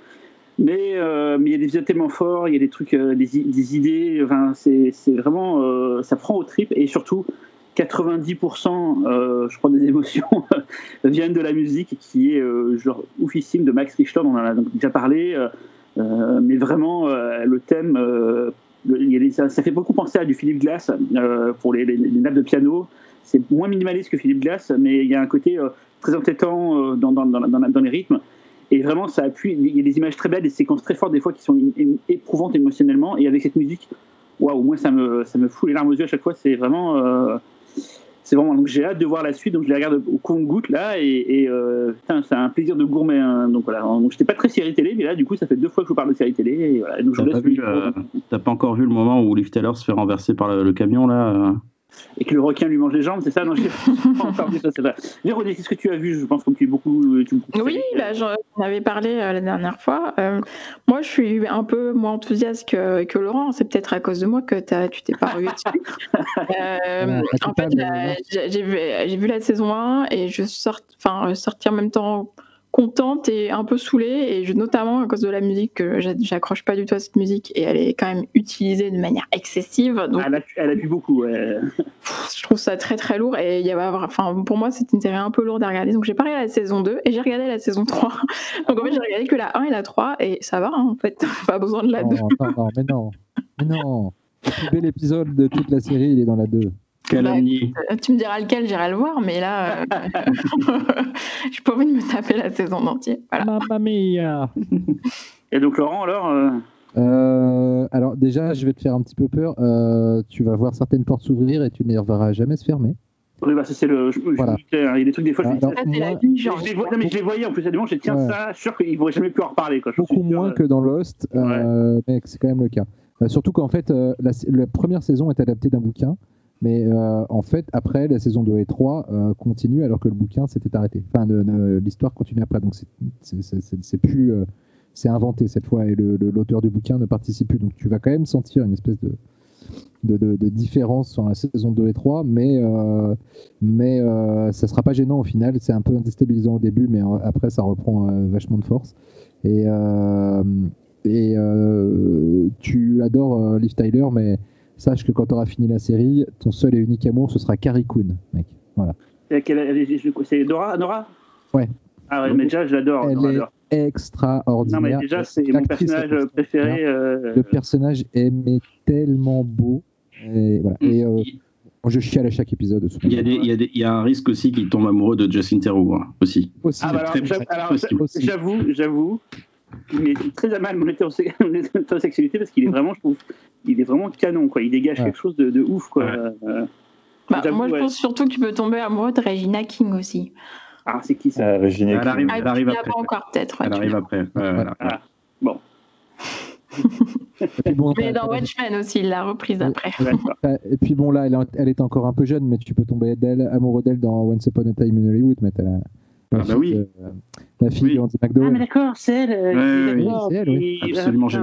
Mais euh, il y a des épisodes tellement forts, il y a des trucs, euh, des, idées, enfin, c'est vraiment, euh, ça prend au trip et surtout. 90% euh, je crois des émotions viennent de la musique qui est euh, genre oufissime de Max Richter on en a déjà parlé euh, euh, mais vraiment euh, le thème ça, fait beaucoup penser à du Philippe Glass euh, pour les, nappes de piano. C'est moins minimaliste que Philippe Glass, mais il y a un côté euh, très entêtant euh, dans, les rythmes. Et vraiment, ça appuie. Il y a des images très belles, des séquences très fortes, des fois qui sont éprouvantes émotionnellement. Et avec cette musique, waouh, moi, ça me, ça me fout les larmes aux yeux à chaque fois. C'est vraiment. C'est vraiment. Donc j'ai hâte de voir la suite. Donc je les regarde au compte-goutte là. Et, et, euh, c'est un plaisir de gourmet. hein. Donc voilà. Donc j'étais pas très série télé, mais là, du coup, ça fait deux fois que je vous parle de série télé. Et voilà. Donc je T'as vous pas, laisse euh, t'as pas encore vu le moment où Liv Taylor se fait renverser par le, le camion là euh? Et que le requin lui mange les jambes, c'est ça? Non, j'ai pas vu ça, c'est vrai. Véronique, qu'est-ce que tu as vu? Je pense que tu es beaucoup. Tu es beaucoup Oui, bah, j'en avais parlé euh, la dernière fois. Euh, moi, je suis un peu moins enthousiaste que, que Laurent. C'est peut-être à cause de moi que tu t'es pas dessus. Euh, pas en fait, j'ai vu, la saison 1 et je sors, enfin, sortir en même temps contente et un peu saoulée, et je, notamment à cause de la musique, que j'a- j'accroche pas du tout à cette musique et elle est quand même utilisée de manière excessive. Donc, Elle a, elle a pu beaucoup. ouais. je trouve ça très très lourd et il y avait, enfin, pour moi, c'est une série un peu lourde à regarder. Donc, j'ai pas regardé la saison 2 et j'ai regardé la saison 3. Donc, en fait, j'ai regardé que la 1 et la 3 et ça va, hein, en fait, pas besoin de la 2. Non, non, non, mais non. Mais non. Le plus bel épisode de toute la série, il est dans la 2. Calomnie. Euh, Tu me diras lequel, j'irai le voir, mais là, euh, j'ai pas envie de me taper la saison en entier. Voilà. Mamma mia Et donc, Laurent, alors euh, Euh, alors déjà, je vais te faire un petit peu peur. Euh, tu vas voir certaines portes s'ouvrir et tu ne les reverras jamais se fermer. oui, bah, c'est le. je- je- Voilà. je- il y a des trucs, des fois, je Alors, Ça, c'est la moi, vie, je, genre. les vois- non, mais je les voyais en plus, a des moments, je dis, tiens, Ouais. ça, sûr qu'ils ne vont jamais plus en reparler. Quoi. Je beaucoup sûr, moins euh, que dans Lost, euh, mais c'est quand même le cas. Euh, surtout qu'en fait, euh, la, la première saison est adaptée d'un bouquin, mais euh, en fait, après, la saison 2 et 3 euh, continuent alors que le bouquin s'était arrêté. Enfin, l'histoire continue après, donc c'est- plus. euh, c'est inventé cette fois et l'auteur du bouquin ne participe plus. Donc tu vas quand même sentir une espèce de, de, différence sur la saison 2 et 3, mais, mais ça sera pas gênant au final. C'est un peu déstabilisant au début, mais après ça reprend vachement de force. Et, et tu adores Liv Tyler, mais sache que quand tu auras fini la série, ton seul et unique amour, ce sera Carrie Coon, mec. Voilà. C'est Dora Nora? Ouais. Ah ouais, mais déjà, je l'adore. Elle Dora, est extraordinaire. Non, mais déjà, c'est mon personnage préféré. euh, Le personnage est mais tellement beau. Et, voilà. et euh, je chiale à chaque épisode. de ce Il y, a des- il, y a des- il y a un risque aussi qu'il tombe amoureux de Justin Theroux hein, aussi. Aussi. Ah, bah alors, j'avoue, j'avoue, il met très à mal mon hétérosexualité parce qu'il est vraiment, je trouve, il est vraiment canon, quoi. Il dégage Ouais. quelque chose de, de ouf, quoi. Ouais. Euh, Bah, moi, je ouais. pense surtout que tu peux tomber amoureux de Regina King aussi. ah, c'est qui ça Euh, Regina Elle King. arrive, Ah, elle arrive après. pas encore, peut-être. ouais, Elle arrive après. ouais, voilà. Ah, bon, Mais dans Watchmen aussi, il l'a reprise après. et puis bon, là, elle, est- est encore un peu jeune, mais tu peux tomber d'elle, amoureux d'elle dans Once Upon a Time in Hollywood. Mais Ah bah oui. euh, la fille Oui. de Andy Ah, mais d'accord, c'est elle. euh, Ouais, oui, c'est elle, oui. qui- Absolument ah,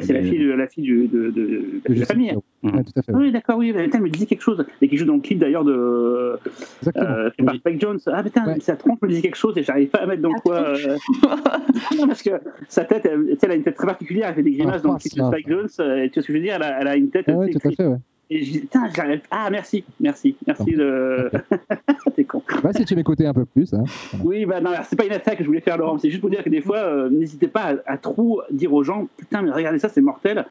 C'est la fille de la fille du- de, de, de, la famille. pas. Ouais, tout à fait. Oui, d'accord, oui. Putain, elle me disait quelque chose. Et qui joue dans le clip d'ailleurs de. Exactement. Euh, par. Spike Jones. Ah putain, Ouais. sa tronche me disait quelque chose et j'arrive pas à mettre dans quoi. euh. non, parce que sa tête, elle, a une tête très particulière. Elle fait des grimaces Ah, dans le clip de. Spike Jones. euh, tu vois ce que je veux dire elle a, elle a une tête. Ah ouais, tout à fait, ouais. Et je dis, putain, j'arrive. Ah, merci, merci, merci de. T'es con. Bah, si tu m'écoutais un peu plus, hein. Oui, bah non, c'est pas une attaque que je voulais faire, Laurent. C'est juste pour dire que des fois, euh, n'hésitez pas à, à trop dire aux gens, putain, mais regardez ça, c'est mortel.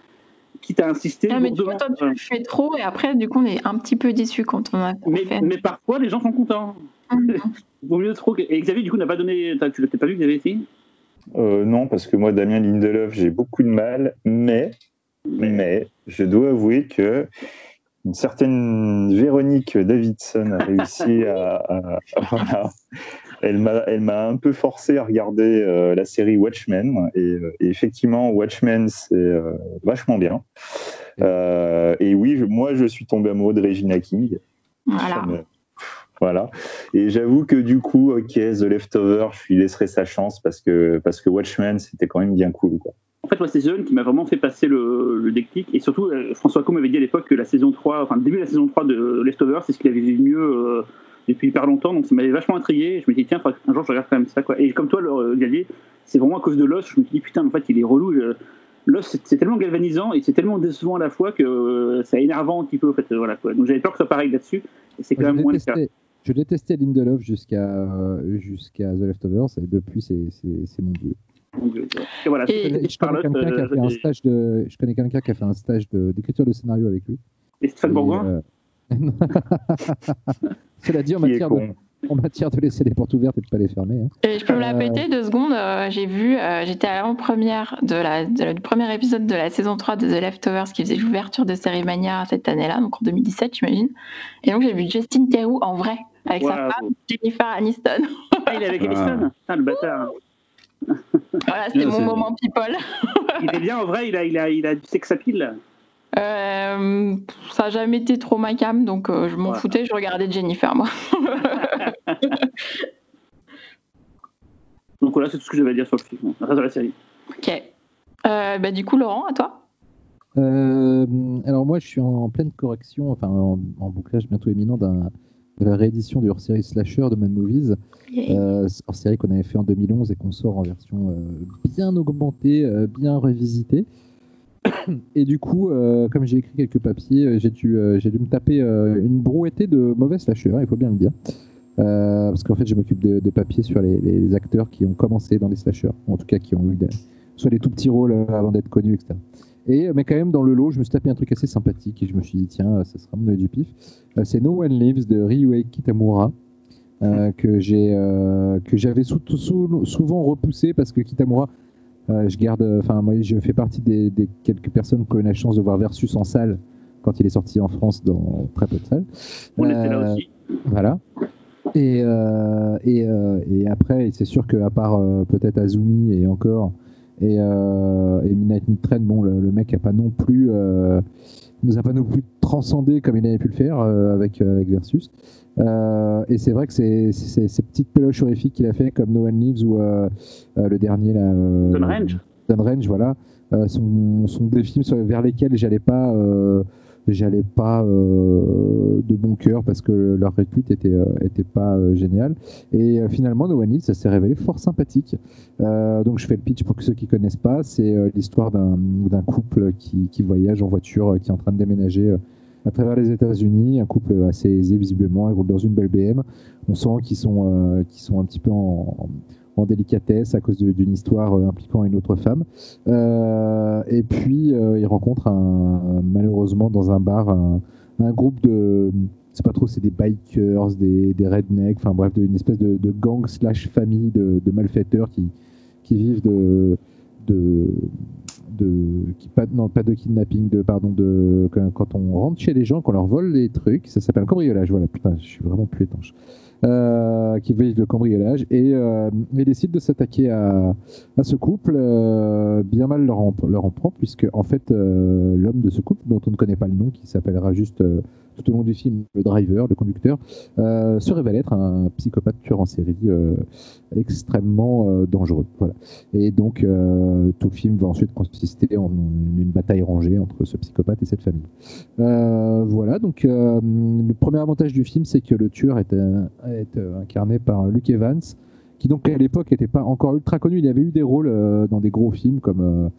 Quitte à insister. Ah, mais tu vois, lourdement. toi, tu le fais trop et après, du coup, on est un petit peu déçu quand on a mais, fait. mais parfois, les gens sont contents. Mhm. Vaut mieux trop. que- Et Xavier, du coup, n'a pas donné. Tu l'as peut-être pas vu, Xavier, si? Euh, non, parce que moi, Damien Lindelof, j'ai beaucoup de mal, mais, mais je dois avouer que une certaine Véronique Davidson a réussi à, à- voilà. Elle m'a, elle m'a un peu forcé à regarder euh, la série Watchmen et, euh, et effectivement Watchmen c'est euh, vachement bien. Euh, et oui, je- moi je suis tombé amoureux de Regina King. Voilà. Ça me- Voilà. Et j'avoue que du coup, ok, The Leftover, je lui laisserai sa chance parce que, parce que Watchmen, c'était quand même bien cool. Quoi. En fait, moi, c'est Zone qui m'a vraiment fait passer le, le déclic. Et surtout, euh, François Co m'avait dit à l'époque que la saison 3, enfin, le début de la saison 3 de Leftover, c'est ce qu'il avait vu mieux euh, depuis hyper longtemps. Donc, ça m'avait vachement intrigué. Et je me dis, tiens, faudrait que un jour, je regarde quand même ça. Quoi. Et comme toi, le- Xavier, c'est vraiment à cause de Lost. Je me suis dit, putain, en fait, il est relou. Je- Lost, c'est- tellement galvanisant et c'est tellement décevant à la fois que euh, c'est énervant un petit peu. En fait, euh, voilà, quoi. Donc, j'avais peur que ce soit pareil là-dessus. Et c'est quand Moi, même moins le cas. détestais, je détestais Lindelof jusqu'à euh, jusqu'à The Leftovers et depuis, c'est mon dieu. Donc, et voilà, Et- c'est- Je connais quelqu'un qui a fait un stage de, je connais quelqu'un qui a fait un stage de- d'écriture de, scénario avec lui. et Stéphane Bourgoin. euh, Cela dit, en matière, de, en matière de laisser les portes ouvertes et de pas les fermer. hein. Et je peux me la Euh, péter deux secondes. euh, j'ai vu, euh, j'étais à l'avant-première de la, de la- du premier épisode de la saison 3 de The Leftovers qui faisait l'ouverture de Série Mania cette année-là, donc en 2017, j'imagine. Et donc j'ai vu Justin Theroux en vrai, avec sa femme, Jennifer Aniston. Ah, il est avec Ah. Aniston Putain, le bâtard. Voilà, c'était mon moment people. Il est bien en vrai, il a, il a, il a du sex appeal. Euh, ça n'a jamais été trop ma cam, donc euh, je m'en Voilà. foutais, je regardais Jennifer, moi. Donc voilà, c'est tout ce que j'avais à dire sur le film. Le reste de la série. ok. Euh, bah, du coup, Laurent, à toi Euh, alors moi, je suis en pleine correction, enfin en, en bouclage bientôt éminent d'un de la réédition du hors-série Slasher de Mad Movies, euh, hors-série qu'on avait fait en 2011 et qu'on sort en version euh, bien augmentée, euh, bien revisitée. Et du coup, euh, comme j'ai écrit quelques papiers, j'ai dû, euh, j'ai dû me taper euh, une brouettée de mauvais slashers, il faut bien le dire. Parce qu'en fait, je m'occupe des des papiers sur les, les acteurs qui ont commencé dans les slashers, ou en tout cas qui ont eu des- soit des tout petits rôles avant d'être connus, etc. Et, euh, mais quand même, dans le lot, je me suis tapé un truc assez sympathique et je me suis dit, tiens, euh, ça sera mon œil du pif. Euh, c'est No One Lives de Ryuhei Kitamura. euh, que j'ai euh, que j'avais sou- sou- souvent repoussé parce que Kitamura euh, je garde enfin moi je fais partie des, des quelques personnes qui ont eu la chance de voir Versus en salle quand il est sorti en France dans très peu de salles On était là aussi. voilà. Et, et, et après, c'est sûr qu'à part peut-être Azumi et encore, et, euh, et Midnight Midtrain, bon, le, le mec a pas non plus, euh, nous a pas non plus transcendé comme il avait pu le faire euh, avec, euh, avec Versus. Et c'est vrai que c'est ces petites péloches horrifiques qu'il a fait comme No One Lives ou le dernier là. euh, Range. Range, voilà, sont, sont des films vers lesquels j'allais pas, j'allais pas euh, de bon cœur parce que leur répute était, euh, était pas euh, géniale. Et finalement, No One Lives, ça s'est révélé fort sympathique. Donc je fais le pitch pour ceux qui connaissent pas. C'est l'histoire d'un couple qui, qui voyage en voiture, qui est en train de déménager. à travers les États-Unis, un couple assez aisé visiblement, ils roulent dans une belle BM. On sent qu'ils sont, euh, sont un petit peu en- en délicatesse à cause d'une histoire euh, impliquant une autre femme. Euh, et puis, euh, ils rencontrent un, malheureusement dans un bar un, groupe de. C'est pas trop, c'est des bikers, des, rednecks, enfin bref, une espèce de, gang slash famille de, malfaiteurs qui, vivent de. de qui pas de kidnapping de pardon de quand, on rentre chez les gens qu'on leur vole les trucs ça s'appelle cambriolage voilà putain je suis vraiment plus étanche euh, qui vivent le cambriolage et euh, ils décident de s'attaquer à, à ce couple euh, bien mal leur en, leur en prend puisque en fait l'homme de ce couple dont on ne connaît pas le nom qui s'appellera juste tout au long du film, le driver, le conducteur, euh, se révèle être un psychopathe tueur en série euh, extrêmement euh, dangereux. Voilà. Et donc, tout le film va ensuite consister en une bataille rangée entre ce psychopathe et cette famille. voilà, donc le premier avantage du film, c'est que le tueur est, est incarné par Luke Evans, qui donc à l'époque n'était pas encore ultra connu. Il avait eu des rôles dans des gros films comme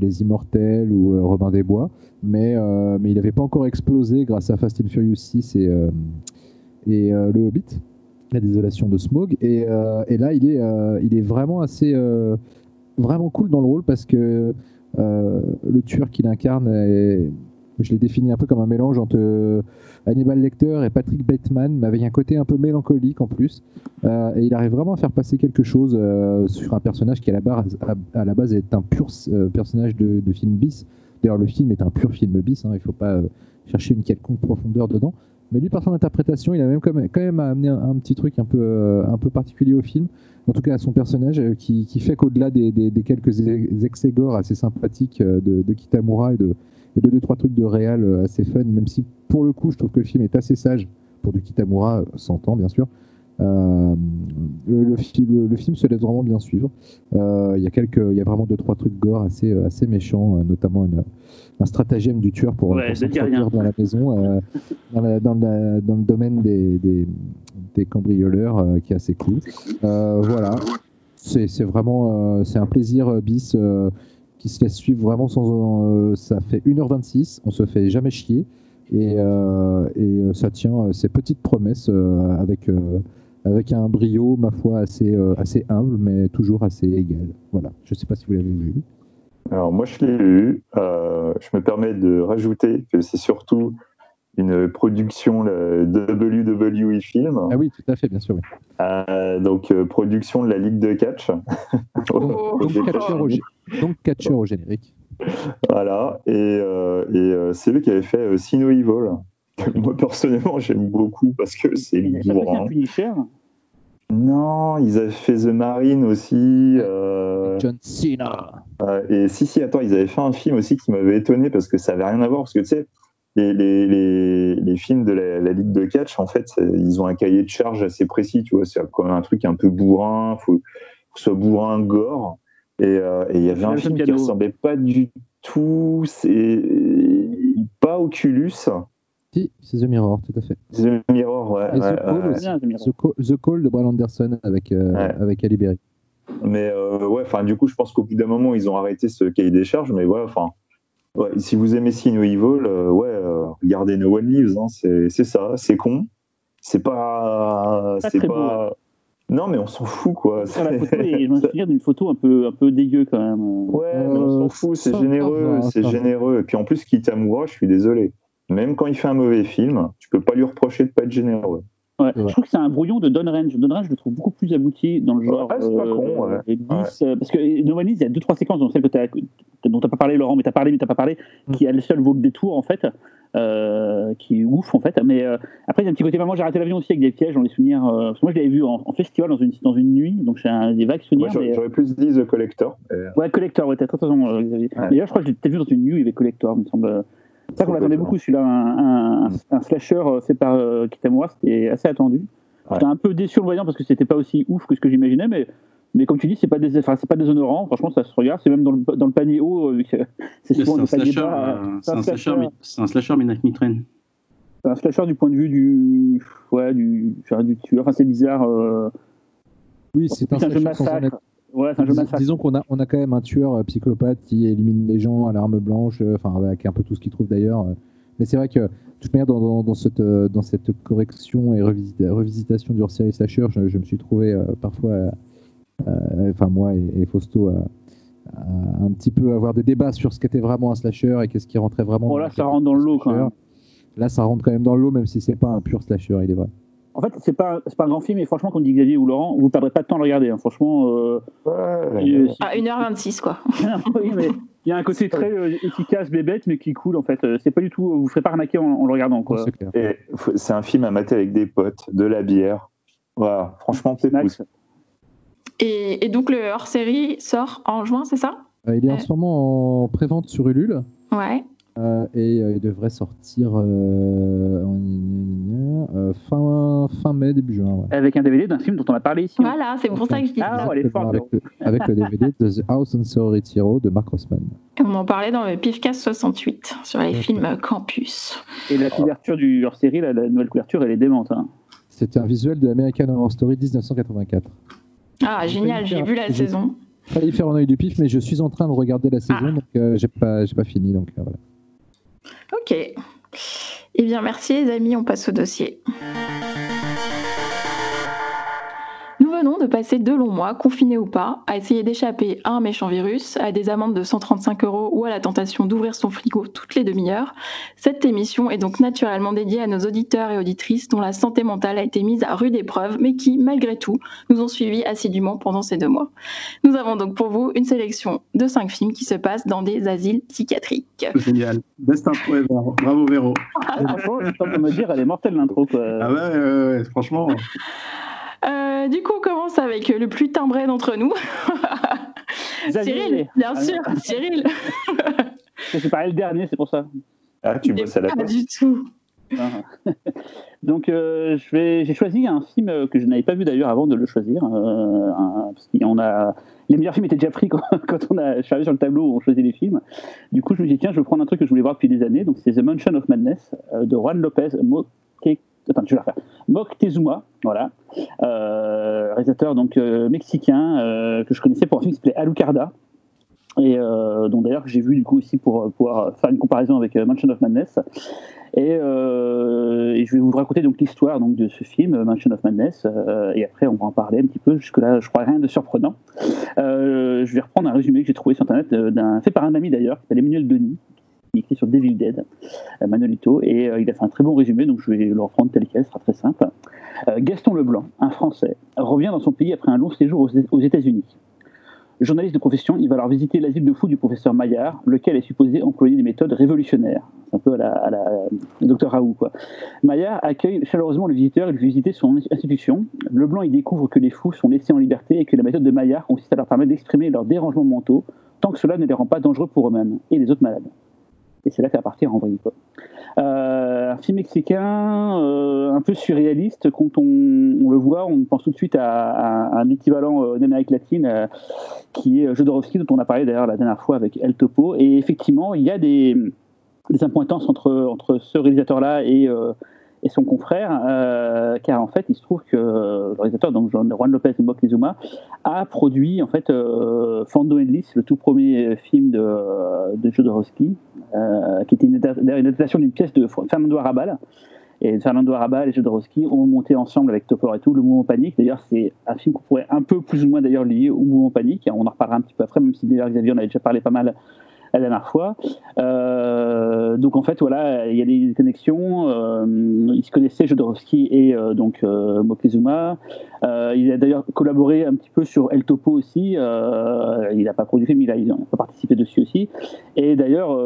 les Immortels ou euh, Robin des Bois, mais, euh, mais il n'avait pas encore explosé grâce à Fast and Furious 6 et, et Le Hobbit, La désolation de Smog. Et, et là, il est, il est vraiment assez vraiment cool dans le rôle parce que le tueur qu'il incarne je l'ai défini un peu comme un mélange entre euh, Hannibal Lecter et Patrick Bateman, mais avec un côté un peu mélancolique en plus. Euh, et il arrive vraiment à faire passer quelque chose euh, sur un personnage qui, à la, base, à, la base, est un pur personnage de, film bis. D'ailleurs, le film est un pur film bis, hein, il ne faut pas chercher une quelconque profondeur dedans. Mais lui, par son interprétation, il a même quand même, amené un, petit truc un peu, un peu particulier au film, en tout cas à son personnage, qui, fait qu'au-delà des, quelques gore assez sympathiques de Kitamura et de, il y a deux, trois trucs de réel euh, assez fun, même si pour le coup, je trouve que le film est assez sage pour du Kitamura, 100 euh, ans bien sûr. Euh, le, le, film se laisse vraiment bien suivre. Il y a quelques, il y a vraiment deux trois trucs gore assez assez méchants, notamment une, un stratagème du tueur pour, ouais, pour dans la maison, dans, la, dans, la, dans, le domaine des, des, des cambrioleurs, qui est assez cool. voilà, c'est vraiment c'est un plaisir bis qui se laisse suivre vraiment sans. Euh, ça fait 1h26, on se fait jamais chier. Et, euh, et euh, ça tient ses petites promesses avec, avec un brio, ma foi, assez, assez humble, mais toujours assez égal. Voilà. Je ne sais pas si vous l'avez vu. Alors, moi, je l'ai vu. je me permets de rajouter que c'est surtout une production WWE Film. Ah oui, tout à fait, bien sûr. donc, production de la Ligue de catch. Oh, donc, catcheur au, générique. Voilà, et, euh, et euh, c'est lui qui avait fait euh, Sino Evil. Moi, personnellement, j'aime beaucoup parce que c'est bourrin. Non, ils avaient fait The Marine aussi. John Cena. et si, si, attends, ils avaient fait un film aussi qui m'avait étonné parce que ça avait rien à voir. Parce que tu sais, les, les, les, films de la, Ligue de catch, en fait, ils ont un cahier de charge assez précis, tu vois. C'est comme un truc un peu bourrin, faut, faut que ce soit bourrin, gore. Euh, et il y avait un film qui ressemblait pas du tout, c'est pas Oculus. Si, c'est The Mirror, tout à fait. The Mirror, ouais. Et The, Call aussi. The, Call, de Brad Anderson avec, euh, avec Ali Berry. Mais euh, ouais, enfin, du coup, je pense qu'au bout d'un moment, ils ont arrêté ce cahier des charges. Mais voilà, enfin, ouais, si vous aimez Sino Evil, ouais, regardez No One Lives. Hein, c'est ça, c'est con. C'est pas. C'est pas. Non, mais on s'en fout, quoi. Sur la photo, je me souviens d'une photo un peu, un peu dégueu, quand même. Ouais, mais on s'en fout, c'est généreux, c'est généreux. Et puis en plus, Kitamura, je suis désolé. Même quand il fait un mauvais film, tu peux pas lui reprocher de pas être généreux. Ouais, Je trouve que c'est un brouillon de Don Range. Don Range, je le trouve beaucoup plus abouti dans le genre. Ouais, c'est pas con, ouais. Euh, parce que No il y a deux, trois séquences, dont celle que as, dont tu n'as pas parlé, Laurent, mais tu as parlé, mais tu pas parlé, mm. qui a le seul vaut le détour, en fait. Euh, qui est ouf en fait. Mais euh, après, il y a un petit côté vraiment, j'ai raté l'avion aussi avec des pièges dans les souvenirs. Euh, parce que moi, je l'avais vu en, festival dans une, dans une nuit, donc j'ai des vagues souvenirs. J'aurais plus dit The Collector. Ouais, Collector, ouais, t'as très raison, Xavier. Mais là, je crois que j'ai vu dans une nuit, il y avait Collector, il me semble. C'est ça qu'on attendait beaucoup, celui-là, un, un, un, slasher fait par Kitamura, c'était assez attendu. J'étais un peu déçu en le voyant parce que c'était pas aussi ouf que ce que j'imaginais, mais mais comme tu dis, c'est pas des, enfin, c'est pas déshonorant. Franchement, ça se regarde. C'est même dans le, dans le panier haut. c'est souvent un slasher. C'est un, slasher, c'est un slasher. C'est un slasher du point de vue du, ouais, du, du tueur. Enfin, c'est bizarre. Euh... Oui, c'est un, un, jeu massacre. Ouais, c'est un jeu massacre. Disons qu'on a, on a quand même un tueur euh, psychopathe qui élimine les gens à l'arme blanche, euh, enfin avec un peu tout ce qu'il trouve d'ailleurs. Euh. Mais c'est vrai que, de toute manière, dans, dans, dans, cette, dans cette correction et revisitation du hors-série slasher, je, je, me suis trouvé parfois euh, enfin moi et, Fausto, un petit peu avoir des débats sur ce qu'était vraiment un slasher et qu'est-ce qui rentrait vraiment. Oh là, ça rentre dans le lot quand même. Là, ça rentre quand même dans le lot, même si c'est pas un pur slasher, il est vrai. En fait, c'est pas, pas un grand film, mais franchement, comme dit Xavier ou Laurent, vous perdrez pas de temps à le regarder. Hein. Franchement. Euh, ouais, à 1h26, quoi. oui, mais il y a un côté très euh, efficace, bébête, mais qui coule, en fait. C'est pas du tout. Vous ne ferez pas arnaquer en, le regardant, quoi. C'est un film à mater avec des potes, de la bière. Voilà, franchement, c'est et, donc le hors-série sort en juin, c'est ça euh, Il est en ce moment en pré-vente sur Ulule. Ouais. Euh, et euh, il devrait sortir euh, en- euh, fin, fin mai, début juin. ouais. Avec un DVD d'un film dont on a parlé ici. Voilà, c'est pour ça que je dis Ah, ouais, elle est forte, avec, le, avec le DVD de The House on Sorority Row de Mark Rossman. On en parlait dans le PIFCAS 68 sur les films Campus. Et la couverture du hors-série, la, la nouvelle couverture, elle est démente. hein. C'était un visuel de American Horror Story 1984. Ah, génial, j'ai vu la saison. failli faire un œil du pif, mais je suis en train de regarder la saison, Ah. donc euh, j'ai pas, pas fini. Donc euh, voilà. Ok. Eh bien, merci les amis, on passe au dossier. De passer deux longs mois, confinés ou pas, à essayer d'échapper à un méchant virus, à des amendes de 135 euros ou à la tentation d'ouvrir son frigo toutes les demi-heures. Cette émission est donc naturellement dédiée à nos auditeurs et auditrices dont la santé mentale a été mise à rude épreuve, mais qui, malgré tout, nous ont suivis assidûment pendant ces deux mois. Nous avons donc pour vous une sélection de cinq films qui se passent dans des asiles psychiatriques. Génial. Best intro ever. Bravo Véro. Je en train de me dire, elle est mortelle l'intro. Ah ouais, ouais, ouais, ouais, franchement. Euh, du coup, on commence avec le plus timbré d'entre nous. Cyril, bien Ah, sûr. Cyril. C'est pareil le dernier, c'est pour ça. Ah, tu bosses à la Pas du tout. Ah. Donc, euh, je vais- j'ai choisi un film que je n'avais pas vu d'ailleurs avant de le choisir. euh, un- parce qu'on a, les meilleurs films étaient déjà pris quand, quand on a, je suis arrivé sur le tableau où on choisit les films. Du coup, je me suis dit, tiens, je vais prendre un truc que je voulais voir depuis des années. Donc, c'est The Mansion of Madness euh, de Juan Lopez Moque- Attends, je vais la refaire. Moctezuma, voilà. Euh, réalisateur donc, euh, mexicain euh, que je connaissais pour un film qui s'appelait Alucarda. Et dont d'ailleurs j'ai vu du coup aussi pour pouvoir faire une comparaison avec Mansion of Madness. Et, je vais vous raconter donc l'histoire donc de ce film Mansion of Madness et après on va en parler un petit peu jusque là je crois rien de surprenant je vais reprendre un résumé que j'ai trouvé sur internet d'un fait par un ami d'ailleurs qui s'appelle Emmanuel Denis écrit sur Devil Dead euh, Manolito et euh, il a fait un très bon résumé donc je vais le reprendre tel quel ce sera très simple Euh, Gaston Leblanc un français revient dans son pays après un long séjour aux, États-Unis Journaliste de profession, il va alors visiter l'asile de fous du professeur Maillard, lequel est supposé employer des méthodes révolutionnaires. Un peu à la, à docteur Raoult, quoi. Maillard accueille chaleureusement le visiteur et le visiter son institution. Leblanc y découvre que les fous sont laissés en liberté et que la méthode de Maillard consiste à leur permettre d'exprimer leurs dérangements mentaux tant que cela ne les rend pas dangereux pour eux-mêmes et les autres malades. Et c'est là qu'à partir en vrille. Euh, un film mexicain euh, un peu surréaliste. Quand on, le voit, on pense tout de suite à, un équivalent euh, d'Amérique latine euh, qui est Jodorowsky, dont on a parlé d'ailleurs la dernière fois avec El Topo. Et effectivement, il y a des, des impointances entre, ce réalisateur-là et, son confrère, car en fait, il se trouve que le réalisateur, donc Juan Lopez Moctezuma, a produit en fait Fando Endless, le tout premier film de, de Jodorowsky, qui était une, adap- une adaptation d'une pièce de Fernando Arrabal. Et Fernando Arrabal et Jodorowsky ont monté ensemble avec Topor et tout le mouvement Panique. D'ailleurs, c'est un film qu'on pourrait un peu plus ou moins d'ailleurs lié au mouvement Panique. On en reparlera un petit peu après, même si d'ailleurs Xavier en avait déjà parlé pas mal la dernière fois. Euh, donc en fait, voilà, il y a des connexions. Euh, ils se connaissaient, Jodorowsky et euh, donc euh, Moctezuma. Il a d'ailleurs collaboré un petit peu sur El Topo aussi. Il n'a pas produit film, il a, il a participé dessus aussi. Et d'ailleurs,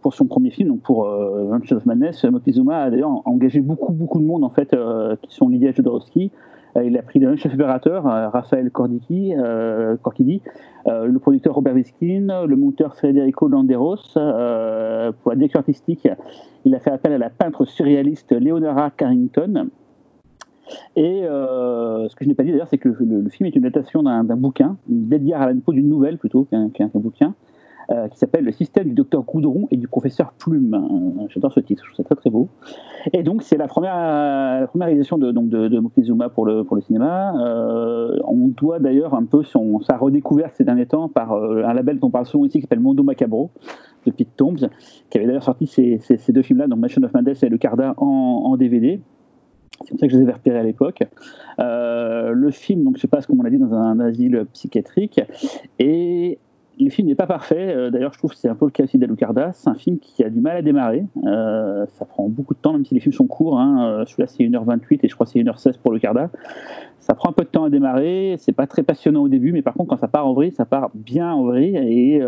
pour son premier film, donc pour Mansion of Madness, Moctezuma a d'ailleurs engagé beaucoup, beaucoup de monde en fait qui sont liés à Jodorowsky. Euh, il a pris le chef opérateur, euh, Raphaël Cordicchi, euh, Corchidi, euh, le producteur Robert Wiskin, le monteur Federico Landeros. Pour la direction artistique, il a fait appel à la peintre surréaliste Leonora Carrington. Et ce que je n'ai pas dit d'ailleurs, c'est que le, film est une adaptation d'un bouquin, d'Edgar Allan Poe, d'une nouvelle plutôt qu'un qu qu bouquin, euh, qui s'appelle Le système du docteur Goudron et du professeur Plume. Euh, J'adore ce titre, je trouve ça très très beau. Et donc c'est la première, la première réalisation de, donc de, de Moctezuma pour le, pour le cinéma. Euh, on doit d'ailleurs un peu son, sa redécouverte ces derniers temps par un label dont on parle souvent ici qui s'appelle Mondo Macabro de Pete Tombs, qui avait d'ailleurs sorti ces, ces, deux films-là, donc Mansion of Madness et Le Carda en, DVD. C'est comme ça que je les avais repérés à l'époque. Le film, donc, se passe, comme on l'a dit, dans un asile psychiatrique. Et le film n'est pas parfait. Euh, D'ailleurs, je trouve que c'est un peu le cas aussi d'Alucarda. C'est un film qui a du mal à démarrer. Euh, ça prend beaucoup de temps, même si les films sont courts. Hein. Celui-là, c'est 1h28 et je crois que c'est 1h16 pour Alucarda. Ça prend un peu de temps à démarrer. C'est pas très passionnant au début, mais par contre, quand ça part en vrille, ça part bien en vrille. Et